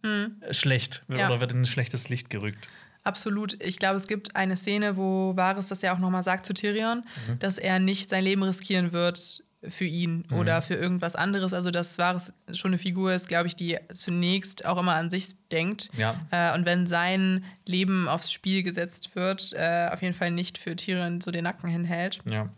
äh, schlecht Hm. Ja. oder wird in ein schlechtes Licht gerückt. Absolut. Ich glaube, es gibt eine Szene, wo Varys das ja auch nochmal sagt zu Tyrion, mhm. dass er nicht sein Leben riskieren wird für ihn mhm. oder für irgendwas anderes. Also, dass Varys schon eine Figur ist, glaube ich, die zunächst auch immer an sich denkt. Ja. Äh, und wenn sein Leben aufs Spiel gesetzt wird, äh, auf jeden Fall nicht für Tyrion so den Nacken hinhält. Ja.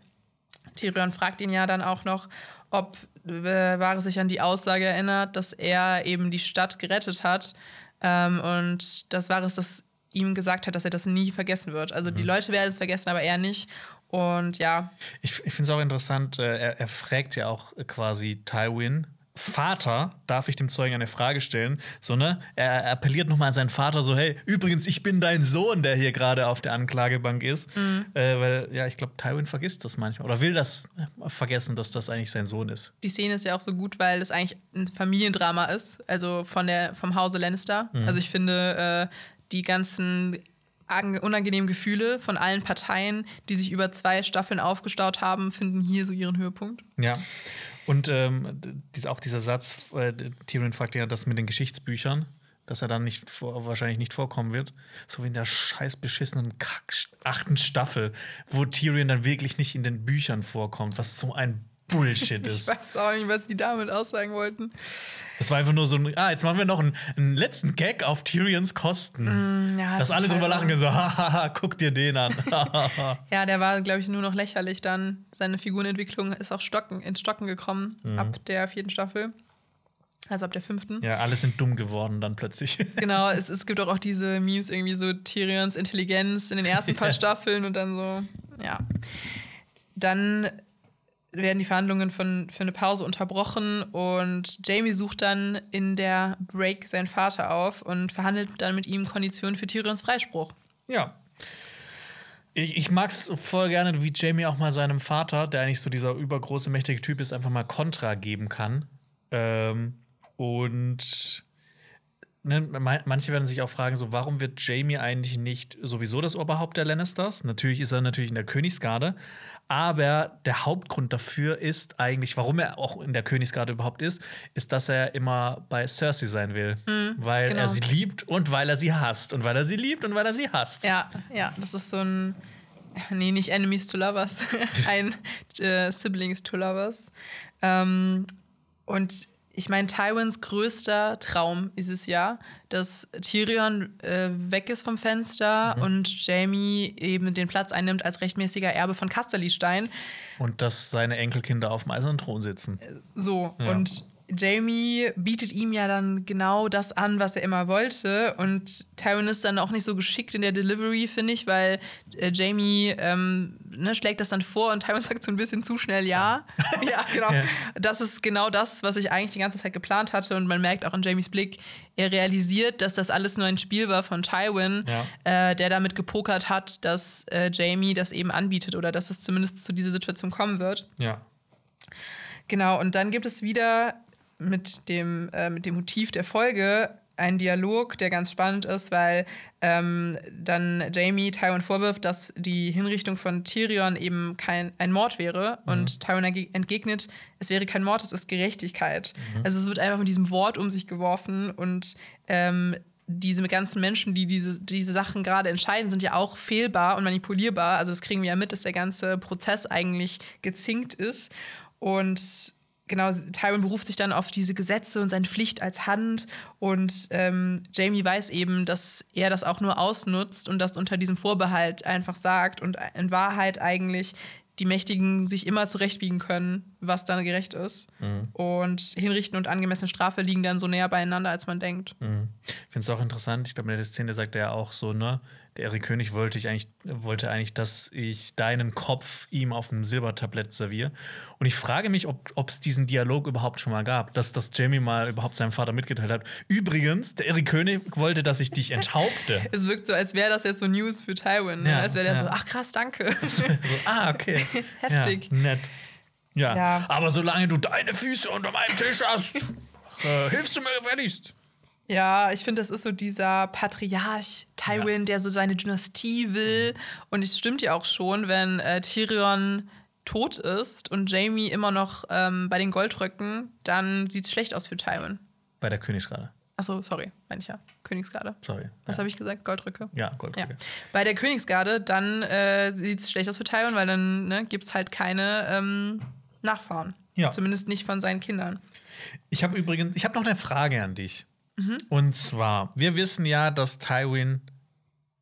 Tyrion fragt ihn ja dann auch noch, ob äh, Varys sich an die Aussage erinnert, dass er eben die Stadt gerettet hat. Ähm, und das Varys das ihm gesagt hat, dass er das nie vergessen wird. Also die mhm. Leute werden es vergessen, aber er nicht. Und ja. Ich, ich finde es auch interessant, äh, er, er fragt ja auch quasi Tywin, Vater, darf ich dem Zeugen eine Frage stellen, so, ne? Er appelliert nochmal an seinen Vater, so, hey, übrigens, ich bin dein Sohn, der hier gerade auf der Anklagebank ist. Mhm. Äh, weil, ja, ich glaube, Tywin vergisst das manchmal oder will das vergessen, dass das eigentlich sein Sohn ist. Die Szene ist ja auch so gut, weil es eigentlich ein Familiendrama ist, also von der, vom Hause Lannister. Mhm. Also ich finde, äh, die ganzen unangenehmen Gefühle von allen Parteien, die sich über zwei Staffeln aufgestaut haben, finden hier so ihren Höhepunkt. Ja. Und ähm, auch dieser Satz, äh, Tyrion fragt ja das mit den Geschichtsbüchern, dass er dann nicht wahrscheinlich nicht vorkommen wird. So wie in der scheiß beschissenen achten Staffel, wo Tyrion dann wirklich nicht in den Büchern vorkommt, was so ein Bullshit ist. Ich weiß auch nicht, was die damit aussagen wollten. Das war einfach nur so ein, ah, jetzt machen wir noch einen, einen letzten Gag auf Tyrions Kosten. Mm, ja, Dass alle drüber lachen und so, hahaha, guck dir den an. ja, der war, glaube ich, nur noch lächerlich dann. Seine Figurenentwicklung ist auch stocken, ins Stocken gekommen mhm. ab der vierten Staffel. Also ab der fünften. Ja, alle sind dumm geworden dann plötzlich. Genau, es, es gibt auch, auch diese Memes, irgendwie so Tyrions Intelligenz in den ersten paar. Staffeln und dann so, ja. Dann werden die Verhandlungen von, für eine Pause unterbrochen und Jamie sucht dann in der Break seinen Vater auf und verhandelt dann mit ihm Konditionen für Tyrions Freispruch. Ja. Ich, ich mag es voll gerne, wie Jamie auch mal seinem Vater, der eigentlich so dieser übergroße, mächtige Typ ist, einfach mal Kontra geben kann. Ähm, und ne, manche werden sich auch fragen, so, warum wird Jamie eigentlich nicht sowieso das Oberhaupt der Lannisters? Natürlich ist er natürlich in der Königsgarde, aber der Hauptgrund dafür ist eigentlich, warum er auch in der Königsgarde überhaupt ist, ist, dass er immer bei Cersei sein will. Mhm, weil genau. er sie liebt und weil er sie hasst. Und weil er sie liebt und weil er sie hasst. Ja, ja, das ist so ein. Nee, nicht Enemies to Lovers. ein äh, Siblings to Lovers. Ähm, und ich meine, Tywins größter Traum ist es ja, dass Tyrion äh, weg ist vom Fenster mhm. und Jamie eben den Platz einnimmt als rechtmäßiger Erbe von Casterlystein. Und dass seine Enkelkinder auf dem eisernen Thron sitzen. So, ja. und Jamie bietet ihm ja dann genau das an, was er immer wollte. Und Tywin ist dann auch nicht so geschickt in der Delivery, finde ich, weil äh, Jamie ähm, ne, schlägt das dann vor und Tywin sagt so ein bisschen zu schnell ja. ja, genau. Ja. Das ist genau das, was ich eigentlich die ganze Zeit geplant hatte. Und man merkt auch in Jamies Blick, er realisiert, dass das alles nur ein Spiel war von Tywin, ja. äh, der damit gepokert hat, dass äh, Jamie das eben anbietet oder dass es zumindest zu dieser Situation kommen wird. Ja. Genau, und dann gibt es wieder mit dem, äh, mit dem Motiv der Folge ein Dialog, der ganz spannend ist, weil ähm, dann Jamie Tywin vorwirft, dass die Hinrichtung von Tyrion eben kein ein Mord wäre mhm. und Tywin entgegnet, es wäre kein Mord, es ist Gerechtigkeit. Mhm. Also es wird einfach mit diesem Wort um sich geworfen und ähm, diese ganzen Menschen, die diese, diese Sachen gerade entscheiden, sind ja auch fehlbar und manipulierbar. Also das kriegen wir ja mit, dass der ganze Prozess eigentlich gezinkt ist. Und genau, Tywin beruft sich dann auf diese Gesetze und seine Pflicht als Hand. Und ähm, Jamie weiß eben, dass er das auch nur ausnutzt und das unter diesem Vorbehalt einfach sagt und in Wahrheit eigentlich die Mächtigen sich immer zurechtbiegen können, was dann gerecht ist. Mhm. Und Hinrichten und angemessene Strafe liegen dann so näher beieinander, als man denkt. Mhm. Ich finde es auch interessant, ich glaube, in der Szene sagt er ja auch so, ne, der Erik König wollte, ich eigentlich, wollte eigentlich, dass ich deinen Kopf ihm auf einem Silbertablett serviere. Und ich frage mich, ob es diesen Dialog überhaupt schon mal gab, dass das Jamie mal überhaupt seinem Vater mitgeteilt hat. Übrigens, der Erik König wollte, dass ich dich enthaupte. es wirkt so, als wäre das jetzt so News für Tywin. Ne? Ja, als wäre der ja. so, ach krass, danke. so, ah, okay. Heftig. Ja, nett. Ja. ja. Aber solange du deine Füße unter meinem Tisch hast, äh, hilfst du mir gefälligst. Ja, ich finde, das ist so dieser Patriarch Tywin, ja. der so seine Dynastie will. Und es stimmt ja auch schon, wenn äh, Tyrion tot ist und Jamie immer noch ähm, bei den Goldröcken, dann sieht es schlecht aus für Tywin. Bei der Königsrade. Achso, sorry, meine ich ja. Königsgarde. Sorry. Was ja. habe ich gesagt? Goldrücke. Ja, Goldrücke. Ja. Bei der Königsgarde, dann äh, sieht es schlecht aus für Tywin, weil dann ne, gibt es halt keine ähm, Nachfahren. Ja. Zumindest nicht von seinen Kindern. Ich habe übrigens, ich habe noch eine Frage an dich. Mhm. Und zwar, wir wissen ja, dass Tywin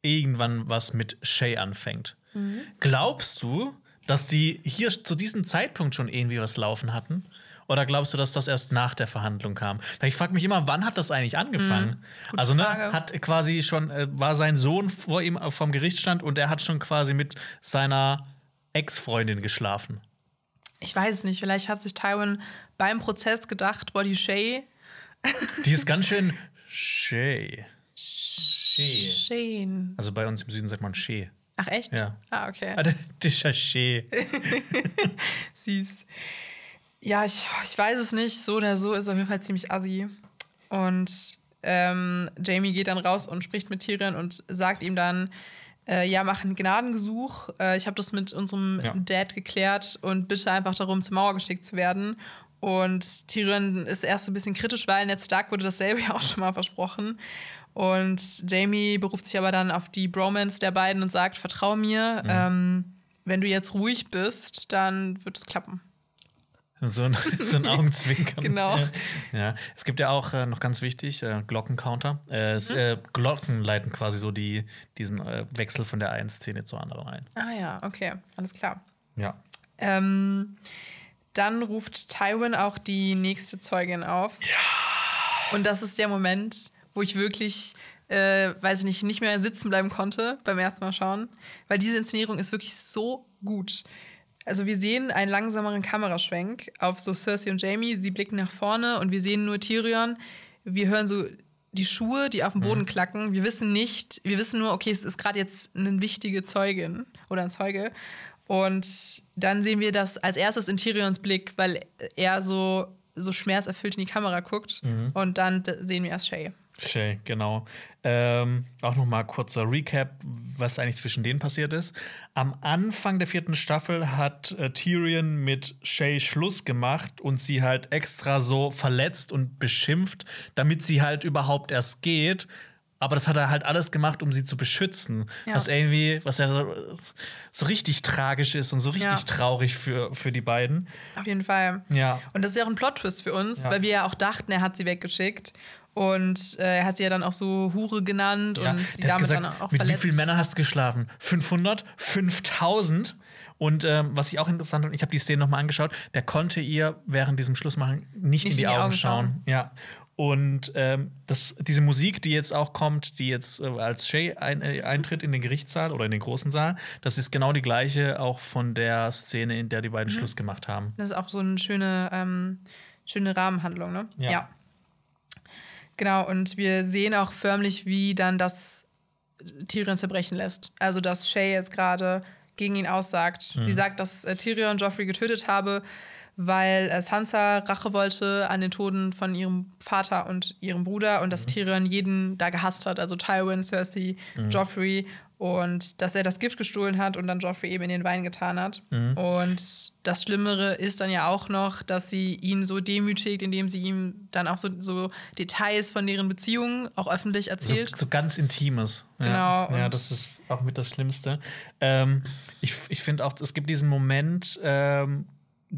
irgendwann was mit Shay anfängt. Mhm. Glaubst du, dass die hier zu diesem Zeitpunkt schon irgendwie was laufen hatten? Oder glaubst du, dass das erst nach der Verhandlung kam? Ich frage mich immer, wann hat das eigentlich angefangen? Gute also, ne, Frage. hat quasi schon, äh, war sein Sohn vor ihm äh, vom Gerichtsstand und er hat schon quasi mit seiner Ex-Freundin geschlafen. Ich weiß es nicht. Vielleicht hat sich Tywin beim Prozess gedacht, Body Shay. Die ist ganz schön Shay. Shay. Shane. Also bei uns im Süden sagt man Shay. Ach, echt? Ja. Ah, okay. Ah, das ist ja Shay. Süß. Ja, ich, ich weiß es nicht. So oder so ist auf jeden Fall ziemlich assi. Und ähm, Jamie geht dann raus und spricht mit Tyrion und sagt ihm dann, äh, ja, mach einen Gnadengesuch. Äh, ich habe das mit unserem Ja. Dad geklärt und bitte einfach darum, zur Mauer geschickt zu werden. Und Tyrion ist erst ein bisschen kritisch, weil Ned Stark wurde dasselbe ja auch schon mal versprochen. Und Jamie beruft sich aber dann auf die Bromance der beiden und sagt, vertrau mir, ähm, wenn du jetzt ruhig bist, dann wird es klappen. So ein, so ein Augenzwinkern. Genau. Ja. ja. Es gibt ja auch äh, noch ganz wichtig, äh, Glockencounter. Äh, es, äh, Glocken leiten quasi so die, diesen äh, Wechsel von der einen Szene zur anderen ein. Ah ja, okay, alles klar. Ja. Ähm, dann ruft Tywin auch die nächste Zeugin auf. Ja. Und das ist der Moment, wo ich wirklich, äh, weiß ich nicht, nicht mehr sitzen bleiben konnte beim ersten Mal schauen. Weil diese Inszenierung ist wirklich so gut. Also wir sehen einen langsameren Kameraschwenk auf so Cersei und Jamie. Sie blicken nach vorne und wir sehen nur Tyrion. Wir hören so die Schuhe, die auf dem Boden klacken. Wir wissen nicht, wir wissen nur, okay, es ist gerade jetzt eine wichtige Zeugin oder ein Zeuge. Und dann sehen wir das als erstes in Tyrions Blick, weil er so, so schmerzerfüllt in die Kamera guckt. Und dann sehen wir erst Shay. Shay, genau. Ähm, auch noch mal kurzer Recap, was eigentlich zwischen denen passiert ist. Am Anfang der vierten Staffel hat äh, Tyrion mit Shay Schluss gemacht und sie halt extra so verletzt und beschimpft, damit sie halt überhaupt erst geht. Aber das hat er halt alles gemacht, um sie zu beschützen. Ja. Was irgendwie, was ja so, richtig tragisch ist und so richtig Ja. traurig für, für die beiden. Auf jeden Fall. Ja. Und das ist ja auch ein Plot-Twist für uns, Ja. weil wir ja auch dachten, er hat sie weggeschickt. Und äh, er hat sie ja dann auch so Hure genannt und sie damit gesagt, dann auch mit verletzt. wie vielen Männern hast du geschlafen? 500? 5000? Und ähm, was ich auch interessant fand, ich habe die Szene nochmal angeschaut, der konnte ihr während diesem Schlussmachen nicht, in die, Augen, schauen. Ja. Und ähm, das, diese Musik, die jetzt auch kommt, die jetzt äh, als Shay ein, äh, eintritt in den Gerichtssaal oder in den großen Saal, das ist genau die gleiche auch von der Szene, in der die Mhm. beiden Schluss gemacht haben. Das ist auch so eine schöne, ähm, schöne Rahmenhandlung, ne? Ja. Genau, und wir sehen auch förmlich, wie dann das Tyrion zerbrechen lässt. Also, dass Shay jetzt gerade gegen ihn aussagt. Mhm. Sie sagt, dass äh, Tyrion Joffrey getötet habe, weil äh, Sansa Rache wollte an den Toten von ihrem Vater und ihrem Bruder und Mhm. dass Tyrion jeden da gehasst hat, also Tywin, Cersei, Mhm. Joffrey und dass er das Gift gestohlen hat und dann Joffrey eben in den Wein getan hat. Mhm. Und das Schlimmere ist dann ja auch noch, dass sie ihn so demütigt, indem sie ihm dann auch so, so Details von deren Beziehungen auch öffentlich So, erzählt. so ganz Intimes. Genau, Ja, ja das ist auch mit das Schlimmste. Ähm, ich ich finde auch, es gibt diesen Moment ähm,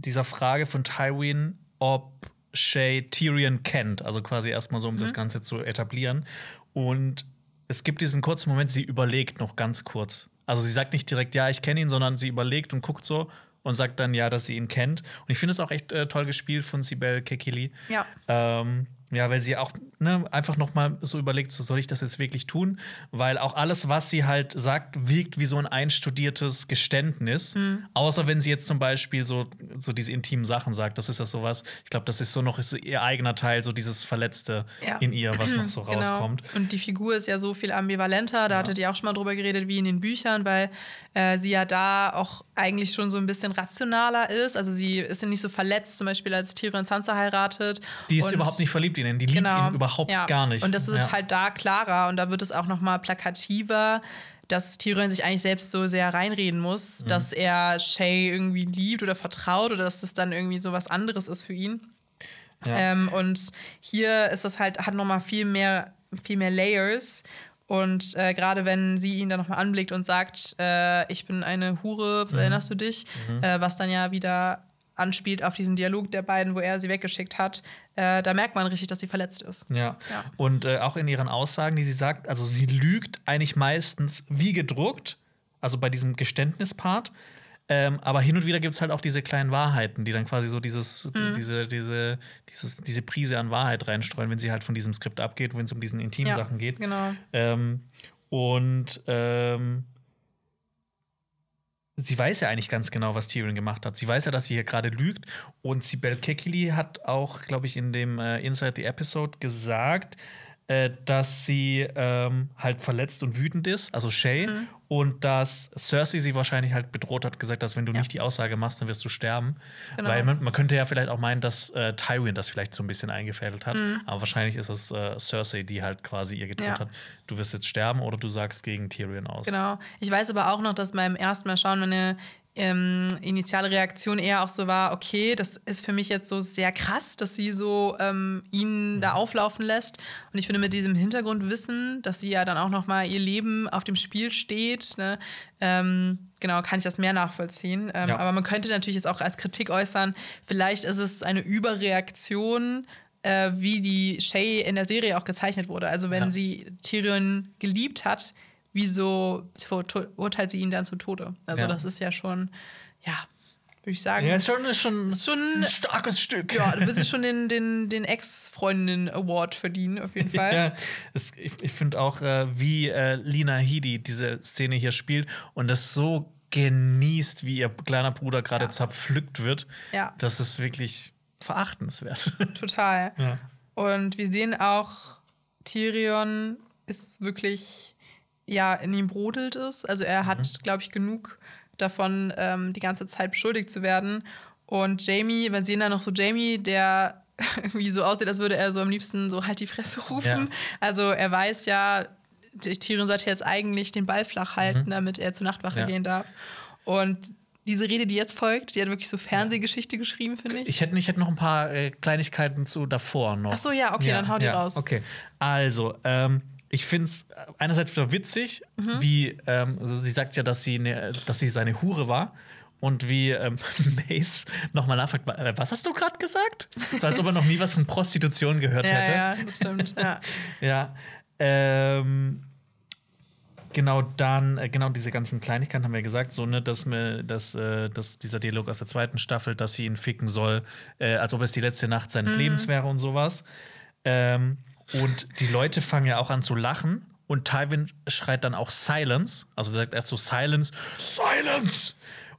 dieser Frage von Tywin, ob Shay Tyrion kennt. Also quasi erstmal so, um Mhm. das Ganze zu etablieren. Und es gibt diesen kurzen Moment, sie überlegt noch ganz kurz. Also sie sagt nicht direkt, ja, ich kenne ihn, sondern sie überlegt und guckt so und sagt dann ja, dass sie ihn kennt. Und ich finde es auch echt äh, toll gespielt von Sibel Kekili. Ja. Ähm, ja, weil sie auch ne, einfach noch mal so überlegt, so soll ich das jetzt wirklich tun? Weil auch alles, was sie halt sagt, wirkt wie so ein einstudiertes Geständnis. Mhm. Außer wenn sie jetzt zum Beispiel so, so diese intimen Sachen sagt. Das ist ja sowas, ich glaube, das ist so noch so ihr eigener Teil, so dieses Verletzte Ja. in ihr, was noch so Genau. rauskommt. Und die Figur ist ja so viel ambivalenter. Da hattet ihr auch schon mal drüber geredet, wie in den Büchern, weil äh, sie ja da auch eigentlich schon so ein bisschen rationaler ist. Also sie ist ja nicht so verletzt, zum Beispiel als Tyrion Sansa heiratet. Die ist Und- überhaupt nicht verliebt in ihn, die liebt ihn überhaupt ja. gar nicht. Und das wird Ja. halt da klarer und da wird es auch noch mal plakativer, dass Tyrion sich eigentlich selbst so sehr reinreden muss, Mhm. dass er Shay irgendwie liebt oder vertraut oder dass das dann irgendwie so was anderes ist für ihn. Ja. Ähm, und hier ist das halt, hat nochmal viel mehr, viel mehr Layers. Und äh, gerade wenn sie ihn dann nochmal anblickt und sagt, äh, ich bin eine Hure, mhm. erinnerst du dich? Mhm. Äh, was dann ja wieder anspielt auf diesen Dialog der beiden, wo er sie weggeschickt hat, äh, da merkt man richtig, dass sie verletzt ist. Ja. ja. Und äh, auch in ihren Aussagen, die sie sagt, also sie lügt eigentlich meistens wie gedruckt, also bei diesem Geständnispart. Ähm, aber hin und wieder gibt es halt auch diese kleinen Wahrheiten, die dann quasi so dieses, mhm. diese, diese, dieses, diese Prise an Wahrheit reinstreuen, wenn sie halt von diesem Skript abgeht, wenn es um diesen Intimsachen ja, geht. Genau. Ähm, und ähm, sie weiß ja eigentlich ganz genau, was Tyrion gemacht hat. Sie weiß ja, dass sie hier gerade lügt. Und Sibel Kekili hat auch, glaube ich, in dem äh, Inside the Episode gesagt, äh, dass sie ähm, halt verletzt und wütend ist, also Shay, mhm. und dass Cersei sie wahrscheinlich halt bedroht hat, gesagt, dass wenn du ja. nicht die Aussage machst, dann wirst du sterben. Genau. Weil man, man, könnte ja vielleicht auch meinen, dass äh, Tywin das vielleicht so ein bisschen eingefädelt hat, mhm. aber wahrscheinlich ist es äh, Cersei, die halt quasi ihr gedroht ja. hat, du wirst jetzt sterben oder du sagst gegen Tyrion aus. Genau. Ich weiß aber auch noch, dass beim ersten Mal schauen meine ähm, initiale Reaktion eher auch so war, okay, das ist für mich jetzt so sehr krass, dass sie so ähm, ihn da auflaufen lässt. Und ich finde mit diesem Hintergrundwissen, dass sie ja dann auch noch mal ihr Leben auf dem Spiel steht, ne, ähm, genau, kann ich das mehr nachvollziehen. Ähm, ja. Aber man könnte natürlich jetzt auch als Kritik äußern, vielleicht ist es eine Überreaktion äh, wie die Shay in der Serie auch gezeichnet wurde. Also wenn ja. sie Tyrion geliebt hat, wieso urteilt sie ihn dann zu Tode? Also ja. das ist ja schon, ja, würde ich sagen. Ja, ist schon, ist schon, ist schon ein starkes Stück. Ja, du willst schon den, den, den Ex-Freundinnen-Award verdienen, auf jeden Fall. ja, es, ich, ich finde auch, äh, wie äh, Lina Headey diese Szene hier spielt und das so genießt, wie ihr kleiner Bruder gerade ja. zerpflückt wird. Ja. Das ist wirklich verachtenswert. Total. Ja. Und wir sehen auch, Tyrion ist wirklich ja in ihm brodelt ist. Also er hat, mhm. glaube ich, genug davon, ähm, die ganze Zeit beschuldigt zu werden. Und Jamie, wir sehen da noch so Jamie, der irgendwie so aussieht, als würde er so am liebsten so halt die Fresse rufen. Ja. Also er weiß ja, Tyrion sollte jetzt eigentlich den Ball flach halten, mhm. damit er zur Nachtwache ja. gehen darf. Und diese Rede, die jetzt folgt, die hat wirklich so Fernsehgeschichte geschrieben, finde ich. Ich hätte, ich hätte noch ein paar äh, Kleinigkeiten zu davor noch. Ach so, ja, okay, ja, dann hau die raus. Okay, also, ähm, ich finde es einerseits wieder witzig, mhm. wie ähm, also sie sagt ja, dass sie, ne, dass sie seine Hure war. Und wie ähm, Mace nochmal nachfragt, äh, was hast du gerade gesagt? So als ob er noch nie was von Prostitution gehört ja, hätte. Ja, das stimmt. Ja. ja. Ähm, genau dann, äh, genau diese ganzen Kleinigkeiten haben wir gesagt, so, ne, dass, mir, dass, äh, dass dieser Dialog aus der zweiten Staffel, dass sie ihn ficken soll, äh, als ob es die letzte Nacht seines mhm. Lebens wäre und sowas. Ähm, und die Leute fangen ja auch an zu lachen. Und Tywin schreit dann auch Silence. Also sagt erst so Silence, Silence!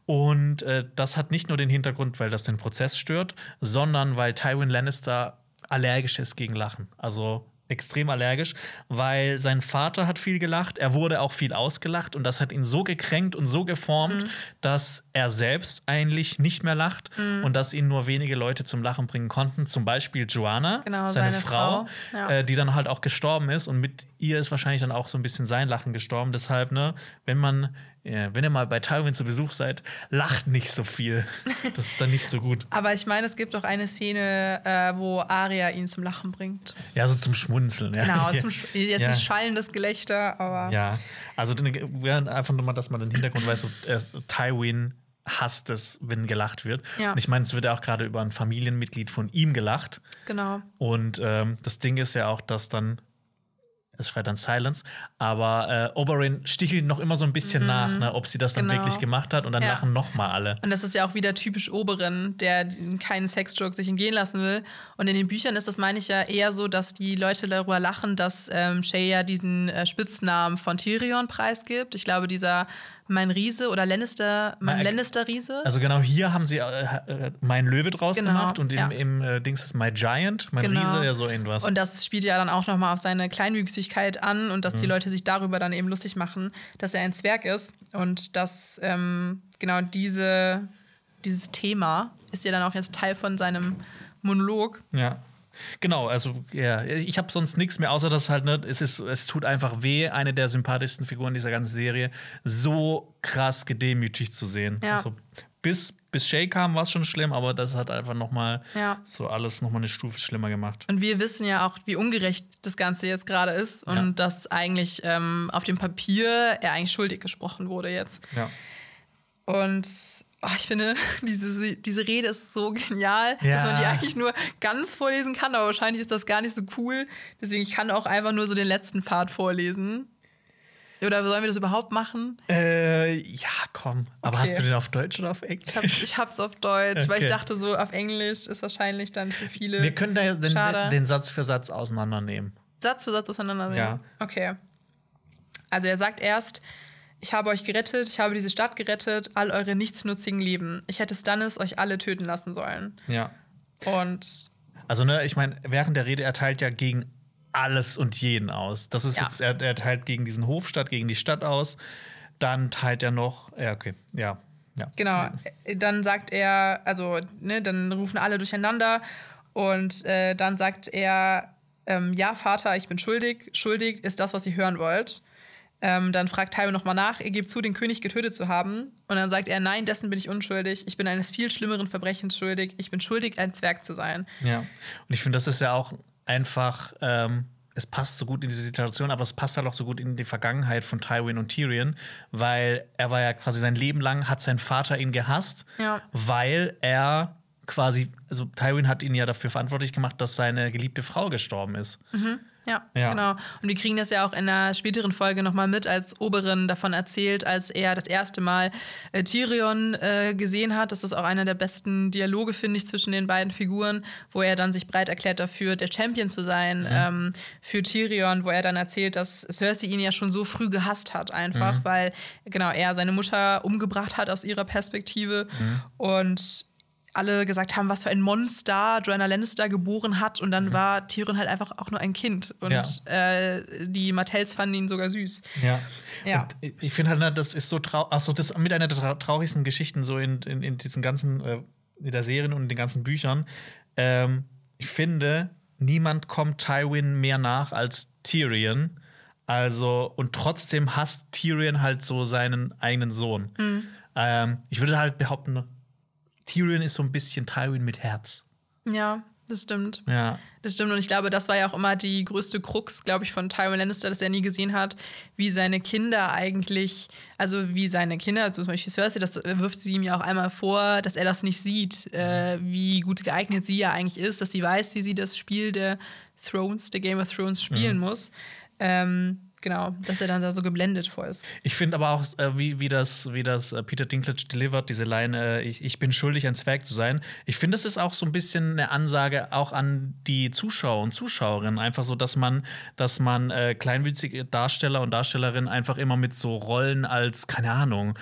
Und äh, das hat nicht nur den Hintergrund, weil das den Prozess stört, sondern weil Tywin Lannister allergisch ist gegen Lachen. Also extrem allergisch, weil sein Vater hat viel gelacht, er wurde auch viel ausgelacht und das hat ihn so gekränkt und so geformt, mhm. dass er selbst eigentlich nicht mehr lacht mhm. und dass ihn nur wenige Leute zum Lachen bringen konnten. Zum Beispiel Joanna, genau, seine, seine, Frau, Frau. Ja. Äh, die dann halt auch gestorben ist und mit ihr ist wahrscheinlich dann auch so ein bisschen sein Lachen gestorben. Deshalb, ne, wenn man ja, wenn ihr mal bei Tywin zu Besuch seid, lacht nicht so viel. Das ist dann nicht so gut. Aber ich meine, es gibt auch eine Szene, äh, wo Arya ihn zum Lachen bringt. Ja, so zum Schmunzeln. Ja. Genau, zum Sch jetzt ja. nicht schallendes Gelächter, aber. Ja, also einfach nur mal, dass man den Hintergrund weiß, so, äh, Tywin hasst es, wenn gelacht wird. Ja. Und ich meine, es wird ja auch gerade über ein Familienmitglied von ihm gelacht. Genau. Und ähm, das Ding ist ja auch, dass dann es schreit dann Silence, aber äh, Oberyn stichelt noch immer so ein bisschen mhm. nach, ne, ob sie das dann genau. wirklich gemacht hat und dann ja. lachen noch mal alle. Und das ist ja auch wieder typisch Oberyn, der keinen Sexjoke sich entgehen lassen will. Und in den Büchern ist das, meine ich ja, eher so, dass die Leute darüber lachen, dass ähm, Shay ja diesen äh, Spitznamen von Tyrion preisgibt. Ich glaube, dieser mein Riese oder Lannister, mein, Lannister-Riese. Also genau hier haben sie äh, äh, mein Löwe draus genau, gemacht und im, ja. im äh, Dings ist My Giant, mein genau. Riese, ja so irgendwas. Und das spielt ja dann auch nochmal auf seine Kleinwüchsigkeit an und dass mhm. die Leute sich darüber dann eben lustig machen, dass er ein Zwerg ist und dass ähm, genau diese, dieses Thema ist ja dann auch jetzt Teil von seinem Monolog. Ja. Genau, also ja, ich habe sonst nichts mehr, außer dass halt, ne, es, ist, es tut einfach weh, eine der sympathischsten Figuren dieser ganzen Serie so krass gedemütigt zu sehen. Ja. Also bis, bis Shay kam, war es schon schlimm, aber das hat einfach noch mal Ja. so alles noch mal eine Stufe schlimmer gemacht. Und wir wissen ja auch, wie ungerecht das Ganze jetzt gerade ist und Ja. dass eigentlich ähm, auf dem Papier er eigentlich schuldig gesprochen wurde jetzt. Ja. Und oh, ich finde, diese, diese Rede ist so genial, Ja. dass man die eigentlich nur ganz vorlesen kann, aber wahrscheinlich ist das gar nicht so cool. Deswegen, ich kann auch einfach nur so den letzten Part vorlesen. Oder sollen wir das überhaupt machen? Äh, ja, komm. Aber Okay. hast du den auf Deutsch oder auf Englisch? Ich, hab, ich hab's auf Deutsch, weil ich Okay. dachte, so auf Englisch ist wahrscheinlich dann für viele Wir können da den, Schade. den Satz für Satz auseinandernehmen. Satz für Satz auseinandernehmen. Ja. Okay. Also er sagt erst, ich habe euch gerettet, ich habe diese Stadt gerettet, all eure nichtsnutzigen Leben. Ich hätte Stannis euch alle töten lassen sollen. Ja. Und Also, ne, ich meine, während der Rede, er teilt ja gegen alles und jeden aus. Das ist Ja. jetzt, er, er teilt gegen diesen Hofstadt, gegen die Stadt aus. Dann teilt er noch, ja, okay, ja. ja. genau, dann sagt er, also, ne, dann rufen alle durcheinander und äh, dann sagt er, ähm, ja, Vater, ich bin schuldig. Schuldig ist das, was ihr hören wollt. Ähm, dann fragt Tywin nochmal nach, ihr gebt zu, den König getötet zu haben. Und dann sagt er, nein, dessen bin ich unschuldig. Ich bin eines viel schlimmeren Verbrechens schuldig. Ich bin schuldig, ein Zwerg zu sein. Ja. Und ich finde, das ist ja auch einfach, ähm, es passt so gut in diese Situation, aber es passt halt auch so gut in die Vergangenheit von Tywin und Tyrion, weil er war ja quasi sein Leben lang, hat sein Vater ihn gehasst, Ja. weil er quasi, also Tywin hat ihn ja dafür verantwortlich gemacht, dass seine geliebte Frau gestorben ist. Ja, Ja. genau. Und wir kriegen das ja auch in einer späteren Folge nochmal mit, als Oberin davon erzählt, als er das erste Mal äh, Tyrion äh, gesehen hat. Das ist auch einer der besten Dialoge, finde ich, zwischen den beiden Figuren, wo er dann sich breit erklärt dafür, der Champion zu sein ähm, für Tyrion, wo er dann erzählt, dass Cersei ihn ja schon so früh gehasst hat, einfach, weil genau er seine Mutter umgebracht hat aus ihrer Perspektive und alle gesagt haben, was für ein Monster Joanna Lannister geboren hat. Und dann war Tyrion halt einfach auch nur ein Kind. Und Ja. äh, die Martells fanden ihn sogar süß. Ja. Ja. Und ich- finde halt, ne, das ist so traurig, achso, das ist mit einer der trau- traurigsten Geschichten so in, in, in diesen ganzen, äh, in der Serien und in den ganzen Büchern. Ähm, ich finde, niemand kommt Tywin mehr nach als Tyrion. Also, und trotzdem hasst Tyrion halt so seinen eigenen Sohn. Ähm, ich würde halt behaupten, Tyrion ist so ein bisschen Tywin mit Herz. Ja, das stimmt. Ja. Das stimmt. Und ich glaube, das war ja auch immer die größte Krux, glaube ich, von Tywin Lannister, dass er nie gesehen hat, wie seine Kinder eigentlich, also wie seine Kinder, zum Beispiel Cersei, das wirft sie ihm ja auch einmal vor, dass er das nicht sieht, äh, wie gut geeignet sie ja eigentlich ist, dass sie weiß, wie sie das Spiel der Thrones, der Game of Thrones spielen muss. Ähm, genau, dass er dann da so geblendet vor ist. Ich finde aber auch, äh, wie, wie das, wie das äh, Peter Dinklage delivered, diese Line, äh, ich, ich bin schuldig, ein Zwerg zu sein. Ich finde, das ist auch so ein bisschen eine Ansage auch an die Zuschauer und Zuschauerinnen. Einfach so, dass man, dass man äh, kleinwüchsige Darsteller und Darstellerinnen einfach immer mit so Rollen als, keine Ahnung,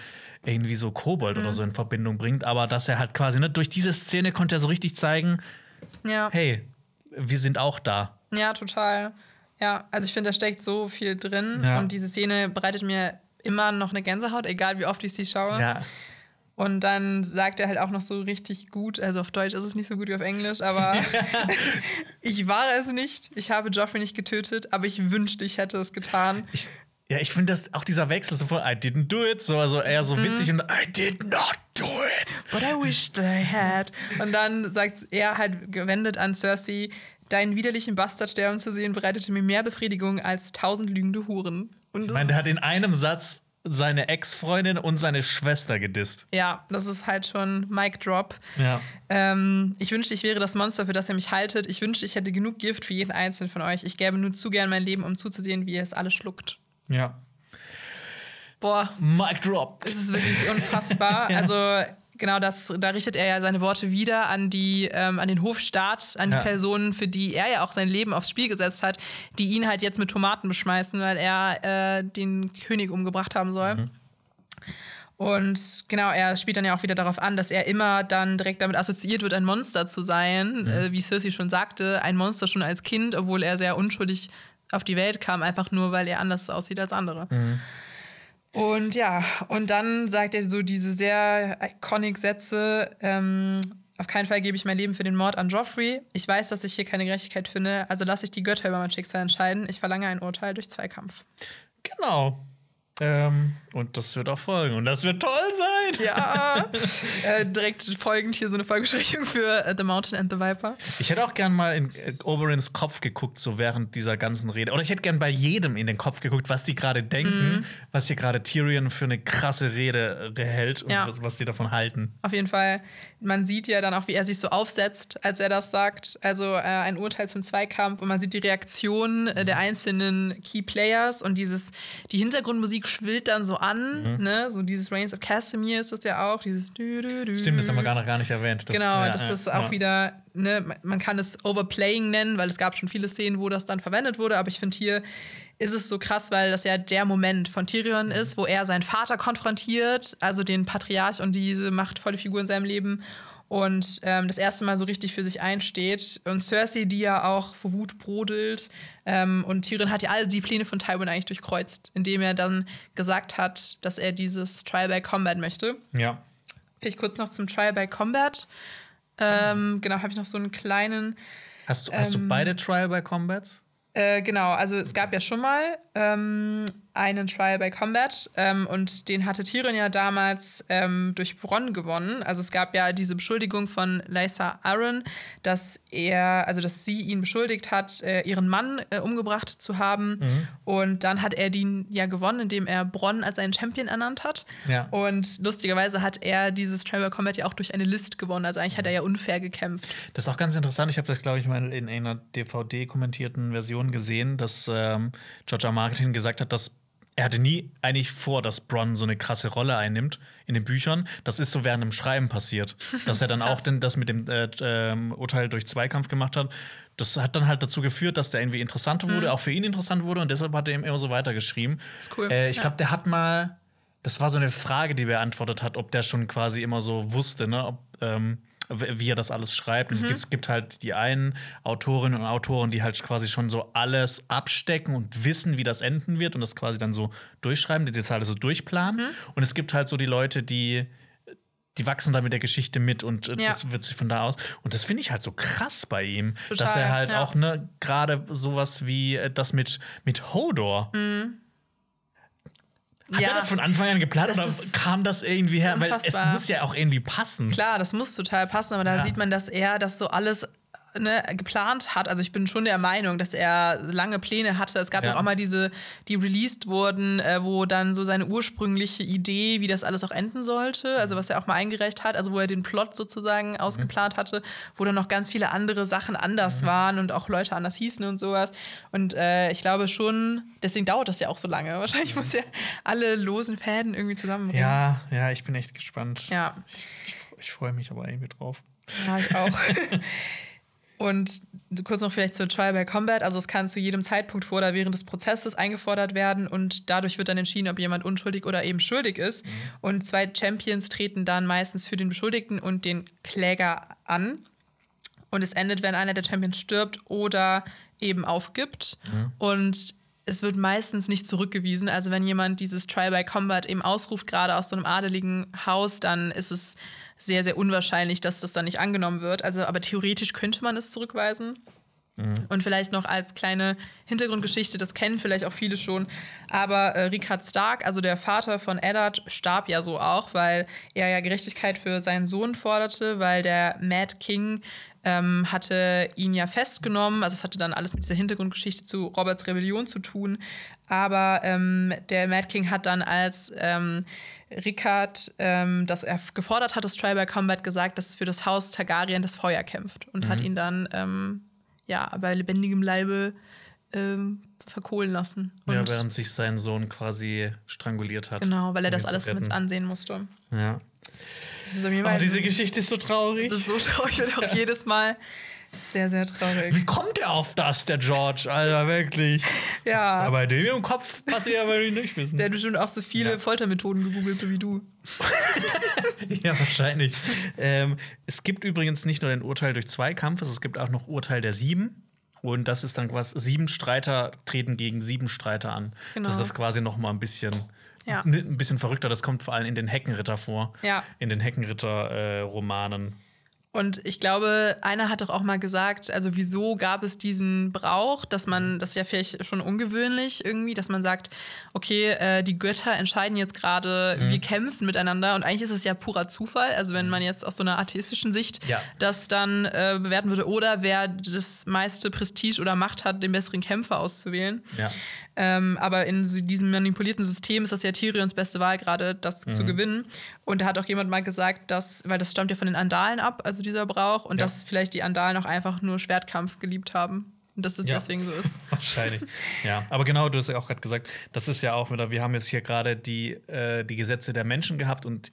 irgendwie so Kobold oder so in Verbindung bringt. Aber dass er halt quasi, ne, durch diese Szene konnte er so richtig zeigen, Ja. hey, wir sind auch da. Ja, total. Ja, also ich finde, da steckt so viel drin Ja. und diese Szene bereitet mir immer noch eine Gänsehaut, egal wie oft ich sie schaue. Ja. Und dann sagt er halt auch noch so richtig gut, also auf Deutsch ist es nicht so gut wie auf Englisch, aber ich war es nicht. Ich habe Joffrey nicht getötet, aber ich wünschte, ich hätte es getan. Ich, ja, ich finde das auch dieser Wechsel so von I didn't do it, so also eher so witzig und I did not do it. But I wished I had. Und dann sagt er halt gewendet an Cersei, deinen widerlichen Bastard sterben zu sehen, bereitete mir mehr Befriedigung als tausend lügende Huren. Und Ich das meine, der hat in einem Satz seine Ex-Freundin und seine Schwester gedisst. Ja, das ist halt schon Mic Drop. Ja. Ähm, ich wünschte, ich wäre das Monster, für das ihr mich haltet. Ich wünschte, ich hätte genug Gift für jeden einzelnen von euch. Ich gäbe nur zu gern mein Leben, um zuzusehen, wie ihr es alle schluckt. Ja. Boah, Mic drop. es ist wirklich unfassbar. Also genau das, da richtet er ja seine Worte wieder an die, ähm, an den Hofstaat, an die Ja. Personen, für die er ja auch sein Leben aufs Spiel gesetzt hat, die ihn halt jetzt mit Tomaten beschmeißen, weil er äh, den König umgebracht haben soll. Und genau, er spielt dann ja auch wieder darauf an, dass er immer dann direkt damit assoziiert wird, ein Monster zu sein. Äh, wie Cersei schon sagte, ein Monster schon als Kind, obwohl er sehr unschuldig auf die Welt kam, einfach nur, weil er anders aussieht als andere. Und ja, und dann sagt er so diese sehr iconic Sätze. Ähm, auf keinen Fall gebe ich mein Leben für den Mord an Joffrey. Ich weiß, dass ich hier keine Gerechtigkeit finde, also lasse ich die Götter über mein Schicksal entscheiden. Ich verlange ein Urteil durch Zweikampf. Genau. Ähm, und das wird auch folgen. Und das wird toll Ja. äh, direkt folgend hier so eine Folgebesprechung für uh, The Mountain and the Viper. Ich hätte auch gern mal in äh, Oberins Kopf geguckt, so während dieser ganzen Rede. Oder ich hätte gern bei jedem in den Kopf geguckt, was die gerade denken, mhm. was hier gerade Tyrion für eine krasse Rede äh, hält und ja. was, was die davon halten. Auf jeden Fall. Man sieht ja dann auch, wie er sich so aufsetzt, als er das sagt. Also äh, ein Urteil zum Zweikampf und man sieht die Reaktion äh, der einzelnen Key Players und dieses, die Hintergrundmusik schwillt dann so an, mhm. ne? So dieses Reigns of Casimir ist das ja auch, dieses Dü -dü -dü. Stimmt, das haben wir gar noch gar nicht erwähnt. Das, genau, ja, das ist auch ja. wieder, ne, man kann es Overplaying nennen, weil es gab schon viele Szenen, wo das dann verwendet wurde, aber ich finde hier ist es so krass, weil das ja der Moment von Tyrion ist, wo er seinen Vater konfrontiert, also den Patriarch und diese machtvolle Figur in seinem Leben und ähm, das erste Mal so richtig für sich einsteht. Und Cersei, die ja auch vor Wut brodelt. Ähm, und Tyrion hat ja all die Pläne von Tywin eigentlich durchkreuzt, indem er dann gesagt hat, dass er dieses Trial by Combat möchte. Ja. Vielleicht kurz noch zum Trial by Combat. Ähm, mhm. Genau, habe ich noch so einen kleinen. Hast du, hast du ähm, beide Trial by Combats? Äh, genau, also es gab ja schon mal ähm, einen Trial by Combat ähm, und den hatte Tyrion ja damals ähm, durch Bronn gewonnen. Also es gab ja diese Beschuldigung von Lysa Arryn, dass er, also dass sie ihn beschuldigt hat, äh, ihren Mann äh, umgebracht zu haben. Mhm. Und dann hat er den ja gewonnen, indem er Bronn als seinen Champion ernannt hat. Ja. Und lustigerweise hat er dieses Trial by Combat ja auch durch eine List gewonnen. Also eigentlich hat er ja unfair gekämpft. Das ist auch ganz interessant. Ich habe das, glaube ich, mal in einer DVD-kommentierten Version gesehen, dass ähm, George R. Martin gesagt hat, dass er hatte nie eigentlich vor, dass Bronn so eine krasse Rolle einnimmt in den Büchern. Das ist so während dem Schreiben passiert. dass er dann auch den, das mit dem äh, äh, Urteil durch Zweikampf gemacht hat. Das hat dann halt dazu geführt, dass der irgendwie interessanter wurde, mhm. auch für ihn interessant wurde und deshalb hat er ihm immer so weitergeschrieben. Das ist cool. Äh, ich glaube, der hat mal, das war so eine Frage, die beantwortet hat, ob der schon quasi immer so wusste, ne? Ob, ähm, wie er das alles schreibt. Mhm. es gibt halt die einen Autorinnen und Autoren, die halt quasi schon so alles abstecken und wissen, wie das enden wird und das quasi dann so durchschreiben, die das halt so durchplanen. Mhm. Und es gibt halt so die Leute, die die wachsen da mit der Geschichte mit und ja. das wird sich von da aus. Und das finde ich halt so krass bei ihm, Total, dass er halt ja. auch ne gerade sowas wie äh, das mit mit Hodor. Mhm hat ja, er das von Anfang an geplant oder kam das irgendwie her? Unfassbar. Weil es muss ja auch irgendwie passen. Klar, das muss total passen, aber da ja. sieht man, dass er das so alles ne, geplant hat. Also ich bin schon der Meinung, dass er lange Pläne hatte. Es gab ja, auch mal diese, die released wurden, äh, wo dann so seine ursprüngliche Idee, wie das alles auch enden sollte, also was er auch mal eingereicht hat, also wo er den Plot sozusagen mhm. ausgeplant hatte, wo dann noch ganz viele andere Sachen anders mhm. waren und auch Leute anders hießen und sowas. Und äh, ich glaube schon, deswegen dauert das ja auch so lange. Wahrscheinlich muss er alle losen Fäden irgendwie zusammenbringen. Ja, ja, ich bin echt gespannt. Ja. Ich, ich freue mich aber irgendwie drauf. Ja, ich auch. Und kurz noch vielleicht zur Trial by Combat. Also es kann zu jedem Zeitpunkt vor oder während des Prozesses eingefordert werden und dadurch wird dann entschieden, ob jemand unschuldig oder eben schuldig ist. Mhm. Und zwei Champions treten dann meistens für den Beschuldigten und den Kläger an. Und es endet, wenn einer der Champions stirbt oder eben aufgibt. Mhm. Und es wird meistens nicht zurückgewiesen. Also wenn jemand dieses Trial by Combat eben ausruft, gerade aus so einem adeligen Haus, dann ist es sehr, sehr unwahrscheinlich, dass das dann nicht angenommen wird. Also, aber theoretisch könnte man es zurückweisen. Mhm. Und vielleicht noch als kleine Hintergrundgeschichte, das kennen vielleicht auch viele schon, aber äh, Richard Stark, also der Vater von Eddard, starb ja so auch, weil er ja Gerechtigkeit für seinen Sohn forderte, weil der Mad King ähm, hatte ihn ja festgenommen. Also es hatte dann alles mit dieser Hintergrundgeschichte zu Roberts Rebellion zu tun. Aber ähm, der Mad King hat dann als ähm, Rickard, ähm, dass er gefordert hat, das Trial by Combat, gesagt, dass für das Haus Targaryen das Feuer kämpft und mhm. hat ihn dann ähm, ja bei lebendigem Leibe ähm, verkohlen lassen. Und ja, während sich sein Sohn quasi stranguliert hat. Genau, weil er das alles mit ansehen musste. Ja. Oh, diese Geschichte ist so traurig. Das ist so traurig und auch jedes Mal sehr, sehr traurig. Wie kommt er auf das, der George? Alter, wirklich. Ja. Was bei dem im Kopf passiert, aber nicht wissen. Der hat bestimmt auch so viele ja. Foltermethoden gegoogelt, so wie du. ja, wahrscheinlich. ähm, es gibt übrigens nicht nur den Urteil durch Zweikampf, es gibt auch noch Urteil der Sieben. Und das ist dann quasi sieben Streiter treten gegen sieben Streiter an. Genau. Das ist quasi noch mal ein bisschen ja. ein bisschen verrückter. Das kommt vor allem in den Heckenritter vor. Ja. In den Heckenritter-Romanen. Und ich glaube, einer hat doch auch mal gesagt, also wieso gab es diesen Brauch, dass man, das ist ja vielleicht schon ungewöhnlich irgendwie, dass man sagt, okay, äh, die Götter entscheiden jetzt gerade, mhm. wir kämpfen miteinander und eigentlich ist es ja purer Zufall, also wenn man jetzt aus so einer atheistischen Sicht ja. das dann äh, bewerten würde, oder wer das meiste Prestige oder Macht hat, den besseren Kämpfer auszuwählen. Ja. Ähm, aber in diesem manipulierten System ist das ja Tyrions beste Wahl, gerade das mhm. zu gewinnen. Und da hat auch jemand mal gesagt, dass, weil das stammt ja von den Andalen ab, also dieser Brauch, und ja. dass vielleicht die Andalen auch einfach nur Schwertkampf geliebt haben. Und dass es ja. deswegen so ist. Wahrscheinlich. Ja, aber genau, du hast ja auch gerade gesagt, das ist ja auch wieder, wir haben jetzt hier gerade die, äh, die Gesetze der Menschen gehabt und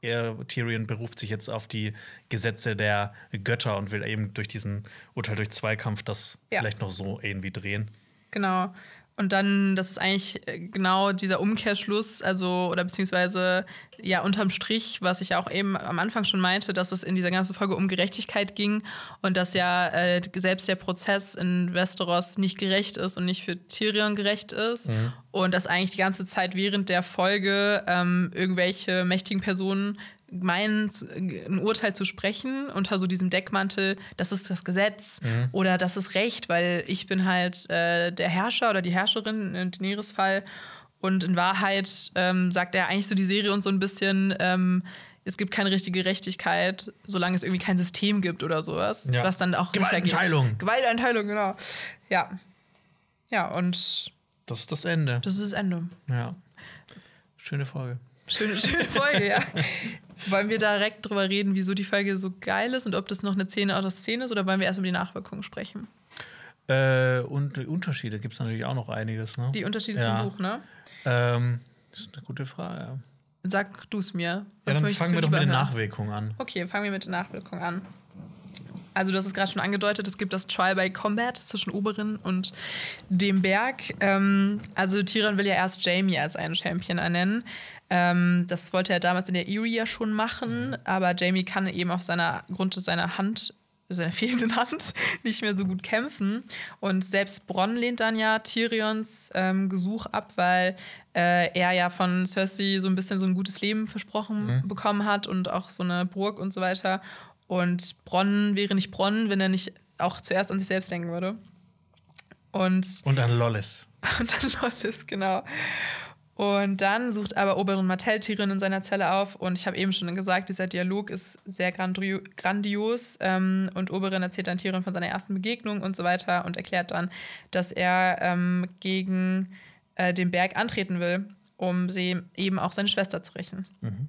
er, Tyrion beruft sich jetzt auf die Gesetze der Götter und will eben durch diesen Urteil durch Zweikampf das ja. vielleicht noch so irgendwie drehen. Genau. Und dann, das ist eigentlich äh, genau dieser Umkehrschluss, also, oder beziehungsweise, ja, unterm Strich, was ich ja auch eben am Anfang schon meinte, dass es in dieser ganzen Folge um Gerechtigkeit ging und dass ja äh, selbst der Prozess in Westeros nicht gerecht ist und nicht für Tyrion gerecht ist. Mhm. Und dass eigentlich die ganze Zeit während der Folge ähm, irgendwelche mächtigen Personen meinen, ein Urteil zu sprechen unter so diesem Deckmantel, das ist das Gesetz mhm. oder das ist Recht, weil ich bin halt äh, der Herrscher oder die Herrscherin in Daenerys Fall. Und in Wahrheit ähm, sagt er eigentlich so die Serie uns so ein bisschen, ähm, es gibt keine richtige Gerechtigkeit, solange es irgendwie kein System gibt oder sowas. Ja. Was dann auch Gewaltenteilung. Gewaltenteilung, genau. Ja. Ja, und. Das ist das Ende. Das ist das Ende. Ja. Schöne Folge. Schöne, schöne Folge, ja. Wollen wir direkt drüber reden, wieso die Folge so geil ist und ob das noch eine Szene aus der Szene ist oder wollen wir erst über die Nachwirkungen sprechen? Äh, und die Unterschiede gibt es natürlich auch noch einiges. Ne? Die Unterschiede ja. zum Buch, ne? Ähm, das ist eine gute Frage. Sag du es mir. Was ja, dann fangen wir doch mit den Nachwirkungen an. Okay, fangen wir mit den Nachwirkungen an. Also, du hast es gerade schon angedeutet, es gibt das Trial by Combat zwischen Oberin und dem Berg. Ähm, also, Tyrion will ja erst Jamie als einen Champion ernennen. Ähm, das wollte er damals in der Erie ja schon machen, aber Jamie kann eben auf seiner Grund seiner Hand seiner fehlenden Hand nicht mehr so gut kämpfen. Und selbst Bronn lehnt dann ja Tyrions ähm, Gesuch ab, weil äh, er ja von Cersei so ein bisschen so ein gutes Leben versprochen mhm. bekommen hat und auch so eine Burg und so weiter. Und Bronn wäre nicht Bronn, wenn er nicht auch zuerst an sich selbst denken würde. Und, und an Lollis. Und an Lollis, genau. Und dann sucht aber Oberon Martell Tyrion in seiner Zelle auf. Und ich habe eben schon gesagt, dieser Dialog ist sehr grandios. Ähm, und Oberon erzählt dann Tyrion von seiner ersten Begegnung und so weiter und erklärt dann, dass er ähm, gegen äh, den Berg antreten will, um sie eben auch seine Schwester zu rächen. Mhm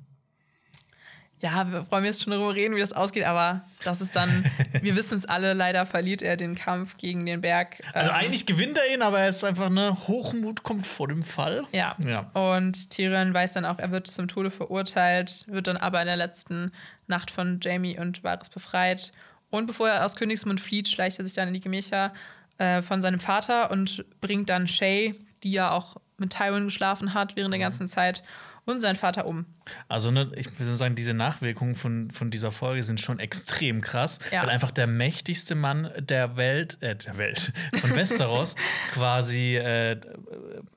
ja, wir wollen jetzt schon darüber reden, wie das ausgeht, aber das ist dann, wir wissen es alle, leider verliert er den Kampf gegen den Berg. Also ähm, eigentlich gewinnt er ihn, aber er ist einfach eine Hochmut kommt vor dem Fall. Ja. ja. Und Tyrion weiß dann auch, er wird zum Tode verurteilt, wird dann aber in der letzten Nacht von Jamie und Varys befreit. Und bevor er aus Königsmund flieht, schleicht er sich dann in die Gemächer äh, von seinem Vater und bringt dann Shay, die ja auch mit Tywin geschlafen hat während der mhm. ganzen Zeit und seinen Vater um. Also, ne, ich würde sagen, diese Nachwirkungen von, von dieser Folge sind schon extrem krass, ja. weil einfach der mächtigste Mann der Welt, äh, der Welt, von Westeros quasi, äh,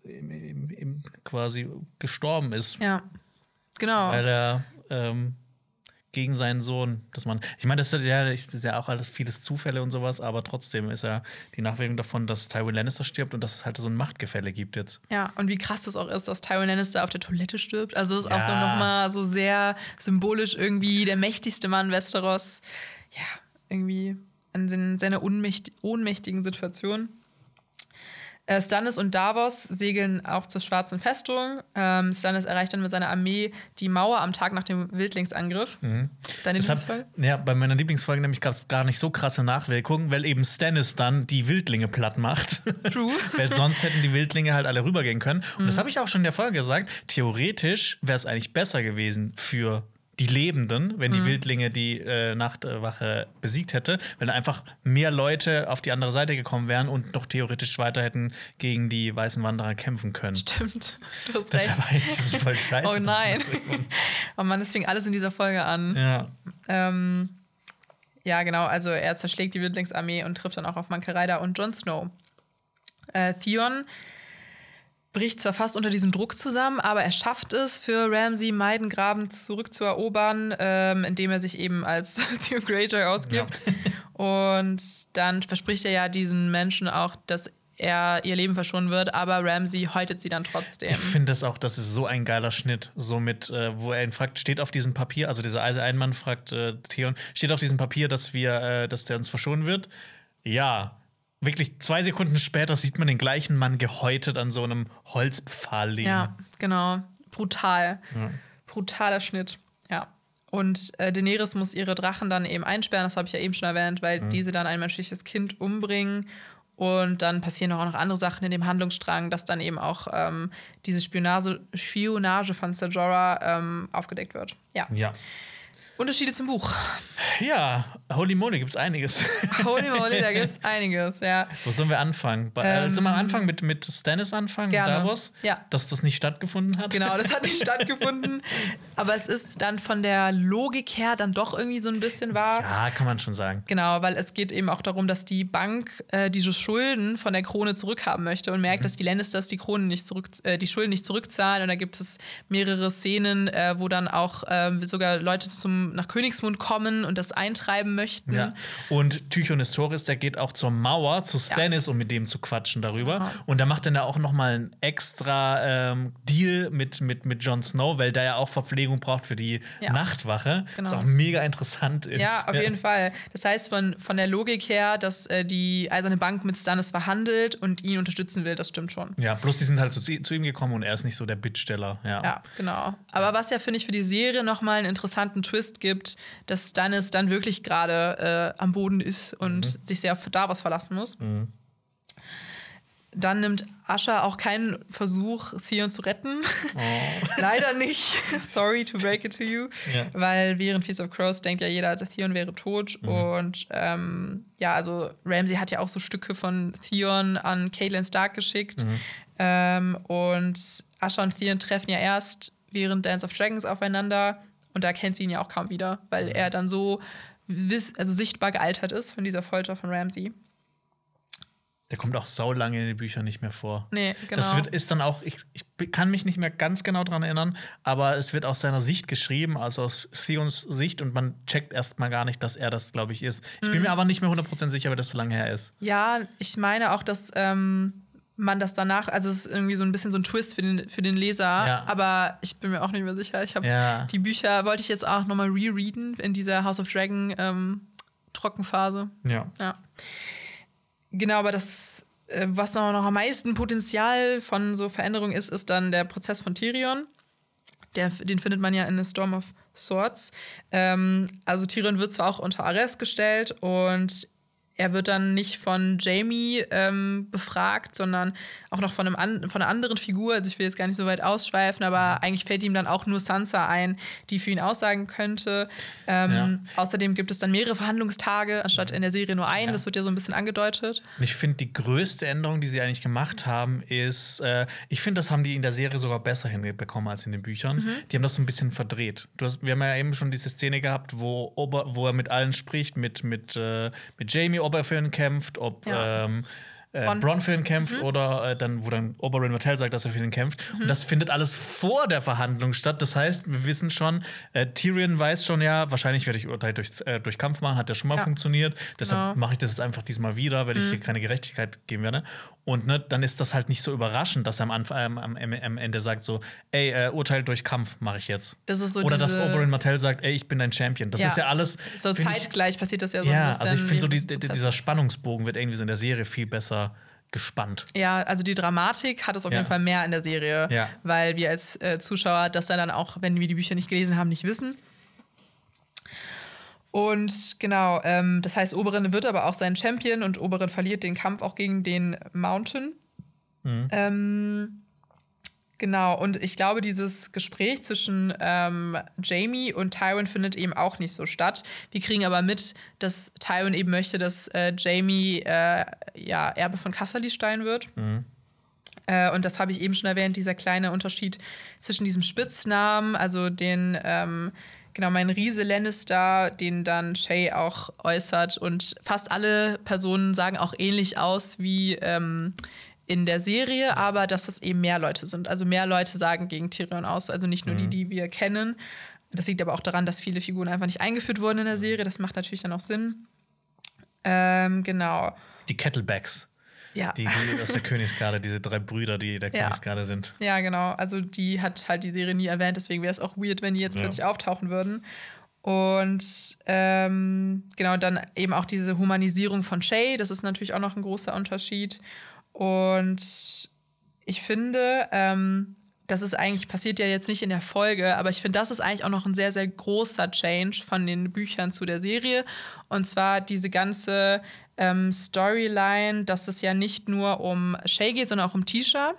im, im, quasi gestorben ist. Ja, genau. Weil er ähm, gegen seinen Sohn, dass man, ich meine, das ist ja, das ist ja auch alles vieles Zufälle und sowas, aber trotzdem ist ja die Nachwirkung davon, dass Tywin Lannister stirbt und dass es halt so ein Machtgefälle gibt jetzt. Ja, und wie krass das auch ist, dass Tywin Lannister auf der Toilette stirbt. Also das ist ja. auch so nochmal so sehr symbolisch irgendwie der mächtigste Mann Westeros. Ja, irgendwie in seiner ohnmächtigen Situation. Äh, Stannis und Davos segeln auch zur Schwarzen Festung. Ähm, Stannis erreicht dann mit seiner Armee die Mauer am Tag nach dem Wildlingsangriff. Mhm. Deine Lieblingsfolge? Ja, bei meiner Lieblingsfolge nämlich gab es gar nicht so krasse Nachwirkungen, weil eben Stannis dann die Wildlinge platt macht. True. weil sonst hätten die Wildlinge halt alle rübergehen können. Und mhm. das habe ich auch schon in der Folge gesagt. Theoretisch wäre es eigentlich besser gewesen für die Lebenden, wenn die mhm. Wildlinge die äh, Nachtwache besiegt hätte, wenn einfach mehr Leute auf die andere Seite gekommen wären und noch theoretisch weiter hätten gegen die weißen Wanderer kämpfen können. Stimmt, du hast recht. Das ist voll scheiße. oh nein. oh Mann, das fing alles in dieser Folge an. Ja. Ähm, ja, genau, also er zerschlägt die Wildlingsarmee und trifft dann auch auf Manke Ryder und Jon Snow. Äh, Theon bricht zwar fast unter diesem Druck zusammen, aber er schafft es für Ramsey, Meidengraben zurückzuerobern, ähm, indem er sich eben als Theo Greyjoy ausgibt. Ja. Und dann verspricht er ja diesen Menschen auch, dass er ihr Leben verschonen wird, aber Ramsey häutet sie dann trotzdem. Ich finde das auch, das ist so ein geiler Schnitt, so mit, äh, wo er ihn fragt, steht auf diesem Papier, also dieser Einmann fragt äh, Theon, steht auf diesem Papier, dass wir, äh, dass der uns verschonen wird? Ja, wirklich zwei Sekunden später sieht man den gleichen Mann gehäutet an so einem Holzpfahl liegen. Ja, genau. Brutal. Ja. Brutaler Schnitt. Ja. Und äh, Daenerys muss ihre Drachen dann eben einsperren, das habe ich ja eben schon erwähnt, weil mhm. diese dann ein menschliches Kind umbringen. Und dann passieren auch noch andere Sachen in dem Handlungsstrang, dass dann eben auch ähm, diese Spionage, Spionage von Ser Jorah ähm, aufgedeckt wird. Ja. ja. Unterschiede zum Buch. Ja, holy moly, gibt es einiges. Holy moly, da gibt es einiges, ja. Wo sollen wir anfangen? Bei, äh, ähm, sollen wir anfangen mit, mit Stannis anfangen, gerne. Davos? Ja. Dass das nicht stattgefunden hat? Genau, das hat nicht stattgefunden. Aber es ist dann von der Logik her dann doch irgendwie so ein bisschen wahr. Ja, kann man schon sagen. Genau, weil es geht eben auch darum, dass die Bank äh, diese Schulden von der Krone zurückhaben möchte und merkt, mhm. dass die Lannisters die Kronen nicht zurück, äh, die Schulden nicht zurückzahlen. Und da gibt es mehrere Szenen, äh, wo dann auch ähm, sogar Leute zum nach Königsmund kommen und das eintreiben möchten. Ja. Und Tychon Historis, der geht auch zur Mauer, zu Stannis, ja. um mit dem zu quatschen darüber. Aha. Und da macht dann da auch noch mal einen extra ähm, Deal mit, mit, mit Jon Snow, weil der ja auch Verpflegung braucht für die ja. Nachtwache. Genau. Was auch mega interessant ist. Ja, auf jeden Fall. Das heißt, von, von der Logik her, dass äh, die Eiserne Bank mit Stannis verhandelt und ihn unterstützen will, das stimmt schon. Ja, bloß die sind halt zu, zu ihm gekommen und er ist nicht so der Bittsteller. Ja, ja genau. Aber was ja, finde ich, für die Serie noch mal einen interessanten Twist gibt, dass Stannis dann wirklich gerade äh, am Boden ist und mhm. sich sehr auf Davos verlassen muss. Mhm. Dann nimmt Ascha auch keinen Versuch, Theon zu retten. Oh. Leider nicht. Sorry to break it to you. Ja. Weil während Feast of Crows denkt ja jeder, Theon wäre tot. Mhm. Und ähm, ja, also Ramsey hat ja auch so Stücke von Theon an Caitlin Stark geschickt. Mhm. Ähm, und Ascha und Theon treffen ja erst während Dance of Dragons aufeinander. Und da kennt sie ihn ja auch kaum wieder, weil er dann so also sichtbar gealtert ist von dieser Folter von Ramsey. Der kommt auch sau lange in den Büchern nicht mehr vor. Nee, genau. Das wird, ist dann auch, ich, ich kann mich nicht mehr ganz genau daran erinnern, aber es wird aus seiner Sicht geschrieben, also aus Theons Sicht und man checkt erstmal gar nicht, dass er das, glaube ich, ist. Ich mhm. bin mir aber nicht mehr 100% sicher, weil das so lange her ist. Ja, ich meine auch, dass ähm, man das danach, also es ist irgendwie so ein bisschen so ein Twist für den, für den Leser, ja. aber ich bin mir auch nicht mehr sicher. Ich habe ja. die Bücher, wollte ich jetzt auch nochmal rereaden in dieser House of Dragon ähm, Trockenphase. Ja. ja. Genau, aber das, äh, was noch, noch am meisten Potenzial von so Veränderungen ist, ist dann der Prozess von Tyrion. Der, den findet man ja in The Storm of Swords. Ähm, also Tyrion wird zwar auch unter Arrest gestellt und er wird dann nicht von Jamie ähm, befragt, sondern auch noch von, einem an, von einer anderen Figur. Also ich will jetzt gar nicht so weit ausschweifen, aber eigentlich fällt ihm dann auch nur Sansa ein, die für ihn aussagen könnte. Ähm, ja. Außerdem gibt es dann mehrere Verhandlungstage, anstatt in der Serie nur einen. Ja. Das wird ja so ein bisschen angedeutet. Und ich finde, die größte Änderung, die sie eigentlich gemacht haben, ist, äh, ich finde, das haben die in der Serie sogar besser hinbekommen als in den Büchern. Mhm. Die haben das so ein bisschen verdreht. Du hast, wir haben ja eben schon diese Szene gehabt, wo, Ober, wo er mit allen spricht, mit, mit, äh, mit Jamie, ob er für ihn kämpft, ob ja. ähm, äh, Bron für ihn kämpft mhm. oder äh, dann, wo dann Oberyn Martell sagt, dass er für ihn kämpft. Mhm. Und das findet alles vor der Verhandlung statt. Das heißt, wir wissen schon, äh, Tyrion weiß schon, ja, wahrscheinlich werde ich Urteil durch, äh, durch Kampf machen, hat ja schon mal ja. funktioniert. Deshalb genau. mache ich das jetzt einfach diesmal wieder, weil mhm. ich hier keine Gerechtigkeit geben werde. Und ne, dann ist das halt nicht so überraschend, dass er am, Anfang, ähm, am, am Ende sagt so, ey, äh, Urteil durch Kampf mache ich jetzt. Das so Oder dass Oberyn Martell sagt, ey, ich bin dein Champion. Das ja. ist ja alles. So zeitgleich ich, passiert das ja so. Ja, also ich finde so, die, dieser Spannungsbogen wird irgendwie so in der Serie viel besser gespannt. Ja, also die Dramatik hat es auf ja. jeden Fall mehr in der Serie, ja. weil wir als äh, Zuschauer das dann auch, wenn wir die Bücher nicht gelesen haben, nicht wissen. Und genau, ähm, das heißt, Oberin wird aber auch sein Champion und Oberin verliert den Kampf auch gegen den Mountain. Mhm. Ähm, Genau, und ich glaube, dieses Gespräch zwischen ähm, Jamie und Tywin findet eben auch nicht so statt. Wir kriegen aber mit, dass Tywin eben möchte, dass äh, Jamie äh, ja, Erbe von Kasserlistein wird. Mhm. Äh, und das habe ich eben schon erwähnt, dieser kleine Unterschied zwischen diesem Spitznamen, also den, ähm, genau, mein Riese Lannister, den dann Shay auch äußert. Und fast alle Personen sagen auch ähnlich aus wie. Ähm, in der Serie, aber dass es eben mehr Leute sind. Also mehr Leute sagen gegen Tyrion aus, also nicht nur mhm. die, die wir kennen. Das liegt aber auch daran, dass viele Figuren einfach nicht eingeführt wurden in der Serie. Das macht natürlich dann auch Sinn. Ähm, genau. Die Kettlebacks. Ja. Die, die aus der Königsgarde, diese drei Brüder, die der ja. Königsgarde sind. Ja, genau. Also die hat halt die Serie nie erwähnt, deswegen wäre es auch weird, wenn die jetzt ja. plötzlich auftauchen würden. Und ähm, genau, dann eben auch diese Humanisierung von Shay, das ist natürlich auch noch ein großer Unterschied. Und ich finde, ähm, das ist eigentlich, passiert ja jetzt nicht in der Folge, aber ich finde, das ist eigentlich auch noch ein sehr, sehr großer Change von den Büchern zu der Serie. Und zwar diese ganze ähm, Storyline, dass es ja nicht nur um Shay geht, sondern auch um Tisha.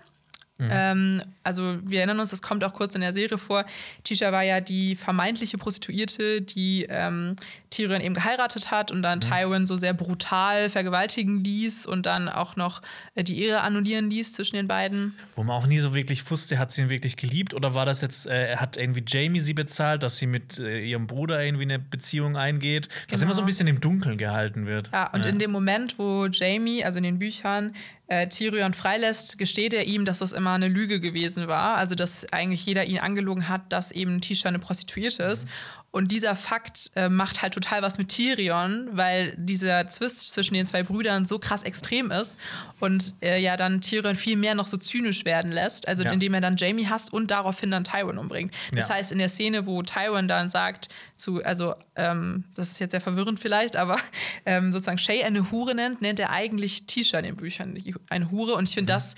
Mhm. Ähm, also wir erinnern uns, das kommt auch kurz in der Serie vor. Tisha war ja die vermeintliche Prostituierte, die ähm, Tyrion eben geheiratet hat und dann mhm. Tywin so sehr brutal vergewaltigen ließ und dann auch noch äh, die Ehe annullieren ließ zwischen den beiden. Wo man auch nie so wirklich wusste, hat sie ihn wirklich geliebt oder war das jetzt, äh, hat irgendwie Jamie sie bezahlt, dass sie mit äh, ihrem Bruder irgendwie eine Beziehung eingeht, genau. dass immer so ein bisschen im Dunkeln gehalten wird. Ja, und ja. in dem Moment, wo Jamie, also in den Büchern, äh, Tyrion freilässt, gesteht er ihm, dass das immer eine Lüge gewesen war. Also, dass eigentlich jeder ihn angelogen hat, dass eben Tisha eine Prostituierte ist. Mhm. Und dieser Fakt äh, macht halt total was mit Tyrion, weil dieser Zwist zwischen den zwei Brüdern so krass extrem ist und äh, ja dann Tyrion viel mehr noch so zynisch werden lässt, also ja. indem er dann Jamie hasst und daraufhin dann Tywin umbringt. Das ja. heißt, in der Szene, wo Tywin dann sagt zu, also ähm, das ist jetzt sehr verwirrend vielleicht, aber ähm, sozusagen Shay eine Hure nennt, nennt er eigentlich Tisha in den Büchern eine Hure und ich finde, mhm. das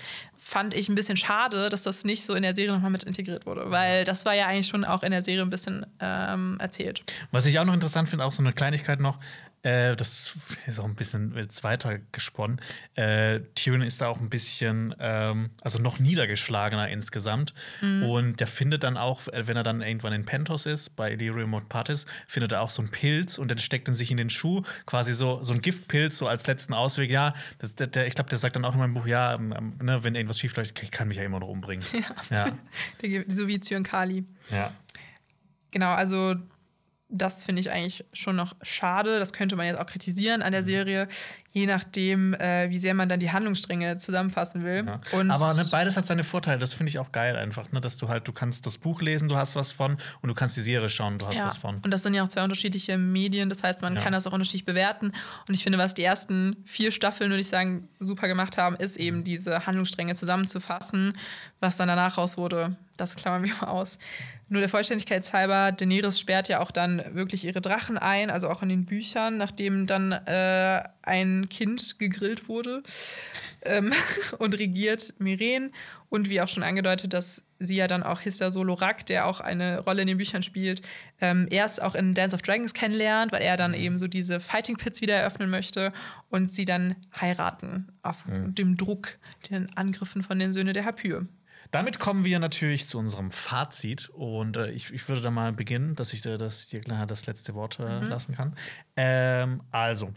fand ich ein bisschen schade, dass das nicht so in der Serie nochmal mit integriert wurde, weil das war ja eigentlich schon auch in der Serie ein bisschen ähm, erzählt. Was ich auch noch interessant finde, auch so eine Kleinigkeit noch, äh, das ist auch ein bisschen jetzt weiter gesponnen. Äh, Tyrion ist da auch ein bisschen, ähm, also noch niedergeschlagener insgesamt. Mhm. Und der findet dann auch, äh, wenn er dann irgendwann in Pentos ist, bei Illyrium und Partis, findet er auch so einen Pilz und der steckt dann sich in den Schuh, quasi so, so ein Giftpilz, so als letzten Ausweg. Ja, das, der, der, ich glaube, der sagt dann auch in meinem Buch, ja, ähm, ähm ne, wenn irgendwas schief läuft, ich kann mich ja immer noch umbringen. Ja. ja. so wie Zyankali. Ja. Genau, also das finde ich eigentlich schon noch schade. Das könnte man jetzt auch kritisieren an der mhm. Serie, je nachdem, äh, wie sehr man dann die Handlungsstränge zusammenfassen will. Ja. Aber ne, beides hat seine Vorteile. Das finde ich auch geil einfach, ne, dass du halt, du kannst das Buch lesen, du hast was von, und du kannst die Serie schauen, du hast ja. was von. Und das sind ja auch zwei unterschiedliche Medien. Das heißt, man ja. kann das auch unterschiedlich bewerten. Und ich finde, was die ersten vier Staffeln, würde ich sagen, super gemacht haben, ist eben mhm. diese Handlungsstränge zusammenzufassen. Was dann danach raus wurde, das klammern wir mal aus. Nur der Vollständigkeit halber, Daenerys sperrt ja auch dann wirklich ihre Drachen ein, also auch in den Büchern, nachdem dann äh, ein Kind gegrillt wurde ähm, und regiert Miren. Und wie auch schon angedeutet, dass sie ja dann auch Hista Solorak, der auch eine Rolle in den Büchern spielt, ähm, erst auch in Dance of Dragons kennenlernt, weil er dann mhm. eben so diese Fighting Pits wieder eröffnen möchte und sie dann heiraten auf mhm. dem Druck, den Angriffen von den Söhnen der Harpyie. Damit kommen wir natürlich zu unserem Fazit und äh, ich, ich würde da mal beginnen, dass ich dir das, dir das letzte Wort äh, mhm. lassen kann. Ähm, also,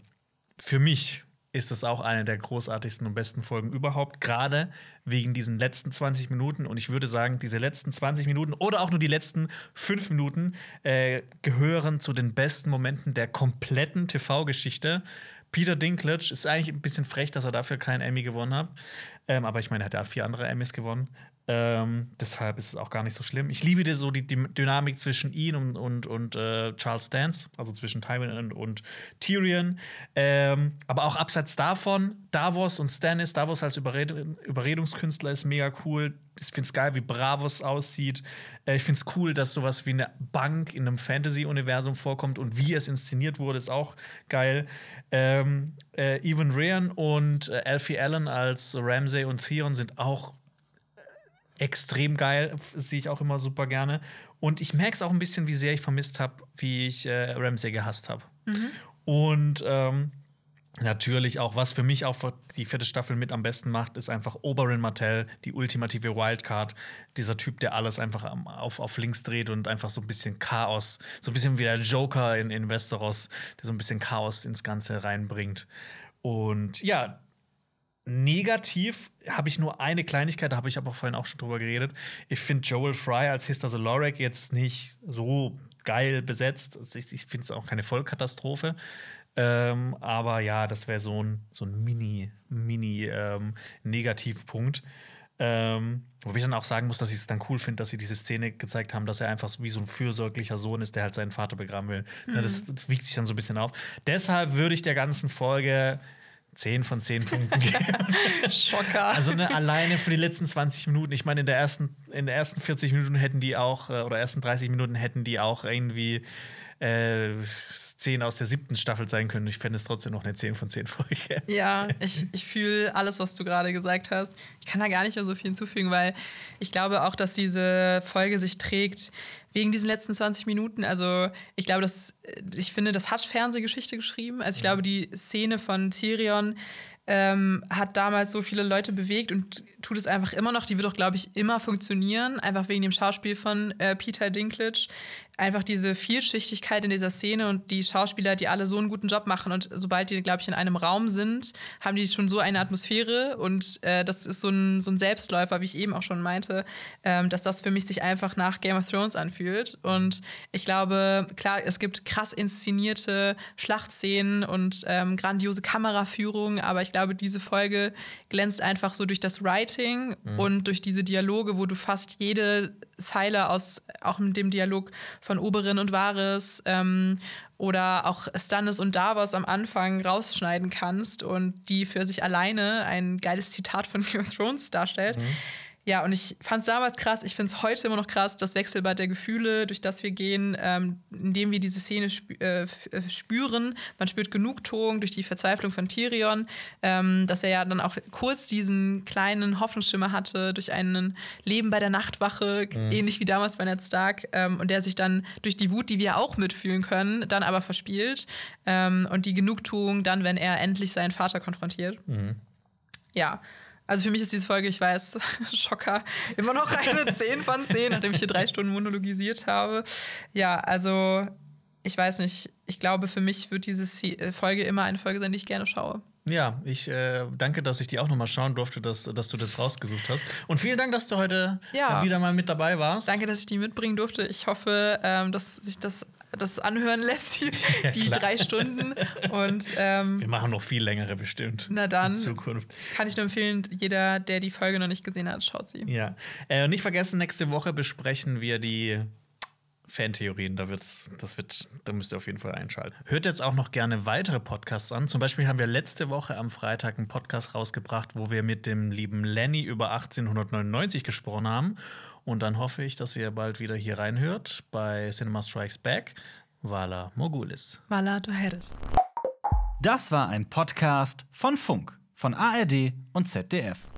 für mich ist es auch eine der großartigsten und besten Folgen überhaupt, gerade wegen diesen letzten 20 Minuten. Und ich würde sagen, diese letzten 20 Minuten oder auch nur die letzten 5 Minuten äh, gehören zu den besten Momenten der kompletten TV-Geschichte. Peter Dinklage ist eigentlich ein bisschen frech, dass er dafür keinen Emmy gewonnen hat. Ähm, aber ich meine, er hat ja vier andere Emmys gewonnen. Ähm, deshalb ist es auch gar nicht so schlimm. Ich liebe so die, die Dynamik zwischen ihn und, und, und äh, Charles Dance, also zwischen Tywin und, und Tyrion. Ähm, aber auch abseits davon, Davos und Stannis, Davos als Überred Überredungskünstler ist mega cool. Ich finde es geil, wie Bravos aussieht. Äh, ich finde es cool, dass sowas wie eine Bank in einem Fantasy-Universum vorkommt und wie es inszeniert wurde, ist auch geil. Ähm, äh, Evan Ryan und äh, Alfie Allen als Ramsay und Theon sind auch extrem geil, sehe ich auch immer super gerne. Und ich merke es auch ein bisschen, wie sehr ich vermisst habe, wie ich äh, Ramsey gehasst habe. Mhm. Und ähm, natürlich auch, was für mich auch die vierte Staffel mit am besten macht, ist einfach Oberyn Martell, die ultimative Wildcard. Dieser Typ, der alles einfach auf, auf links dreht und einfach so ein bisschen Chaos, so ein bisschen wie der Joker in, in Westeros, der so ein bisschen Chaos ins Ganze reinbringt. Und ja, Negativ habe ich nur eine Kleinigkeit, da habe ich aber vorhin auch schon drüber geredet. Ich finde Joel Fry als Hista Lorek jetzt nicht so geil besetzt. Ich, ich finde es auch keine Vollkatastrophe. Ähm, aber ja, das wäre so ein, so ein Mini, Mini ähm, Negativpunkt. Ähm, wobei ich dann auch sagen muss, dass ich es dann cool finde, dass sie diese Szene gezeigt haben, dass er einfach wie so ein fürsorglicher Sohn ist, der halt seinen Vater begraben will. Mhm. Das, das wiegt sich dann so ein bisschen auf. Deshalb würde ich der ganzen Folge 10 von 10 Punkten geben. Schocker. Also ne, alleine für die letzten 20 Minuten. Ich meine, in der ersten, in der ersten 40 Minuten hätten die auch, äh, oder ersten 30 Minuten hätten die auch irgendwie äh, Szenen aus der siebten Staffel sein können. Ich fände es trotzdem noch eine 10 von 10 Folge. Ja, ich, ich fühle alles, was du gerade gesagt hast. Ich kann da gar nicht mehr so viel hinzufügen, weil ich glaube auch, dass diese Folge sich trägt wegen diesen letzten 20 Minuten. Also ich glaube, dass ich finde, das hat Fernsehgeschichte geschrieben. Also ich glaube, die Szene von Tyrion ähm, hat damals so viele Leute bewegt und tut es einfach immer noch. Die wird auch, glaube ich, immer funktionieren, einfach wegen dem Schauspiel von äh, Peter Dinklage. Einfach diese Vielschichtigkeit in dieser Szene und die Schauspieler, die alle so einen guten Job machen. Und sobald die, glaube ich, in einem Raum sind, haben die schon so eine Atmosphäre. Und äh, das ist so ein, so ein Selbstläufer, wie ich eben auch schon meinte, ähm, dass das für mich sich einfach nach Game of Thrones anfühlt. Und ich glaube, klar, es gibt krass inszenierte Schlachtszenen und ähm, grandiose Kameraführung, aber ich glaube, diese Folge glänzt einfach so durch das Writing mhm. und durch diese Dialoge, wo du fast jede Zeile aus auch mit dem Dialog von Oberin und Vares ähm, oder auch Stannis und Davos am Anfang rausschneiden kannst und die für sich alleine ein geiles Zitat von Game of Thrones darstellt. Mhm. Ja, und ich fand es damals krass, ich finde es heute immer noch krass, das Wechselbad der Gefühle, durch das wir gehen, ähm, indem wir diese Szene spü äh, äh, spüren. Man spürt Genugtuung durch die Verzweiflung von Tyrion, ähm, dass er ja dann auch kurz diesen kleinen Hoffnungsschimmer hatte durch ein Leben bei der Nachtwache, mhm. ähnlich wie damals bei Ned Stark, ähm, und der sich dann durch die Wut, die wir auch mitfühlen können, dann aber verspielt. Ähm, und die Genugtuung dann, wenn er endlich seinen Vater konfrontiert. Mhm. Ja. Also für mich ist diese Folge, ich weiß, Schocker, immer noch eine 10 von 10, nachdem ich hier drei Stunden monologisiert habe. Ja, also ich weiß nicht. Ich glaube, für mich wird diese äh, Folge immer eine Folge sein, die ich gerne schaue. Ja, ich äh, danke, dass ich die auch nochmal schauen durfte, dass, dass du das rausgesucht hast. Und vielen Dank, dass du heute ja. wieder mal mit dabei warst. Danke, dass ich die mitbringen durfte. Ich hoffe, ähm, dass sich das das anhören lässt, die, ja, die drei Stunden. Und, ähm, Wir machen noch viel längere bestimmt. Na dann. In Zukunft. Kann ich nur empfehlen, jeder, der die Folge noch nicht gesehen hat, schaut sie. Ja. Äh, nicht vergessen, nächste Woche besprechen wir die Fantheorien, da wird's, das wird, da müsst ihr auf jeden Fall einschalten. Hört jetzt auch noch gerne weitere Podcasts an. Zum Beispiel haben wir letzte Woche am Freitag einen Podcast rausgebracht, wo wir mit dem lieben Lenny über 1899 gesprochen haben. Und dann hoffe ich, dass ihr bald wieder hier reinhört bei Cinema Strikes Back. Vala Mogulis. Vala Doheres. Das war ein Podcast von Funk, von ARD und ZDF.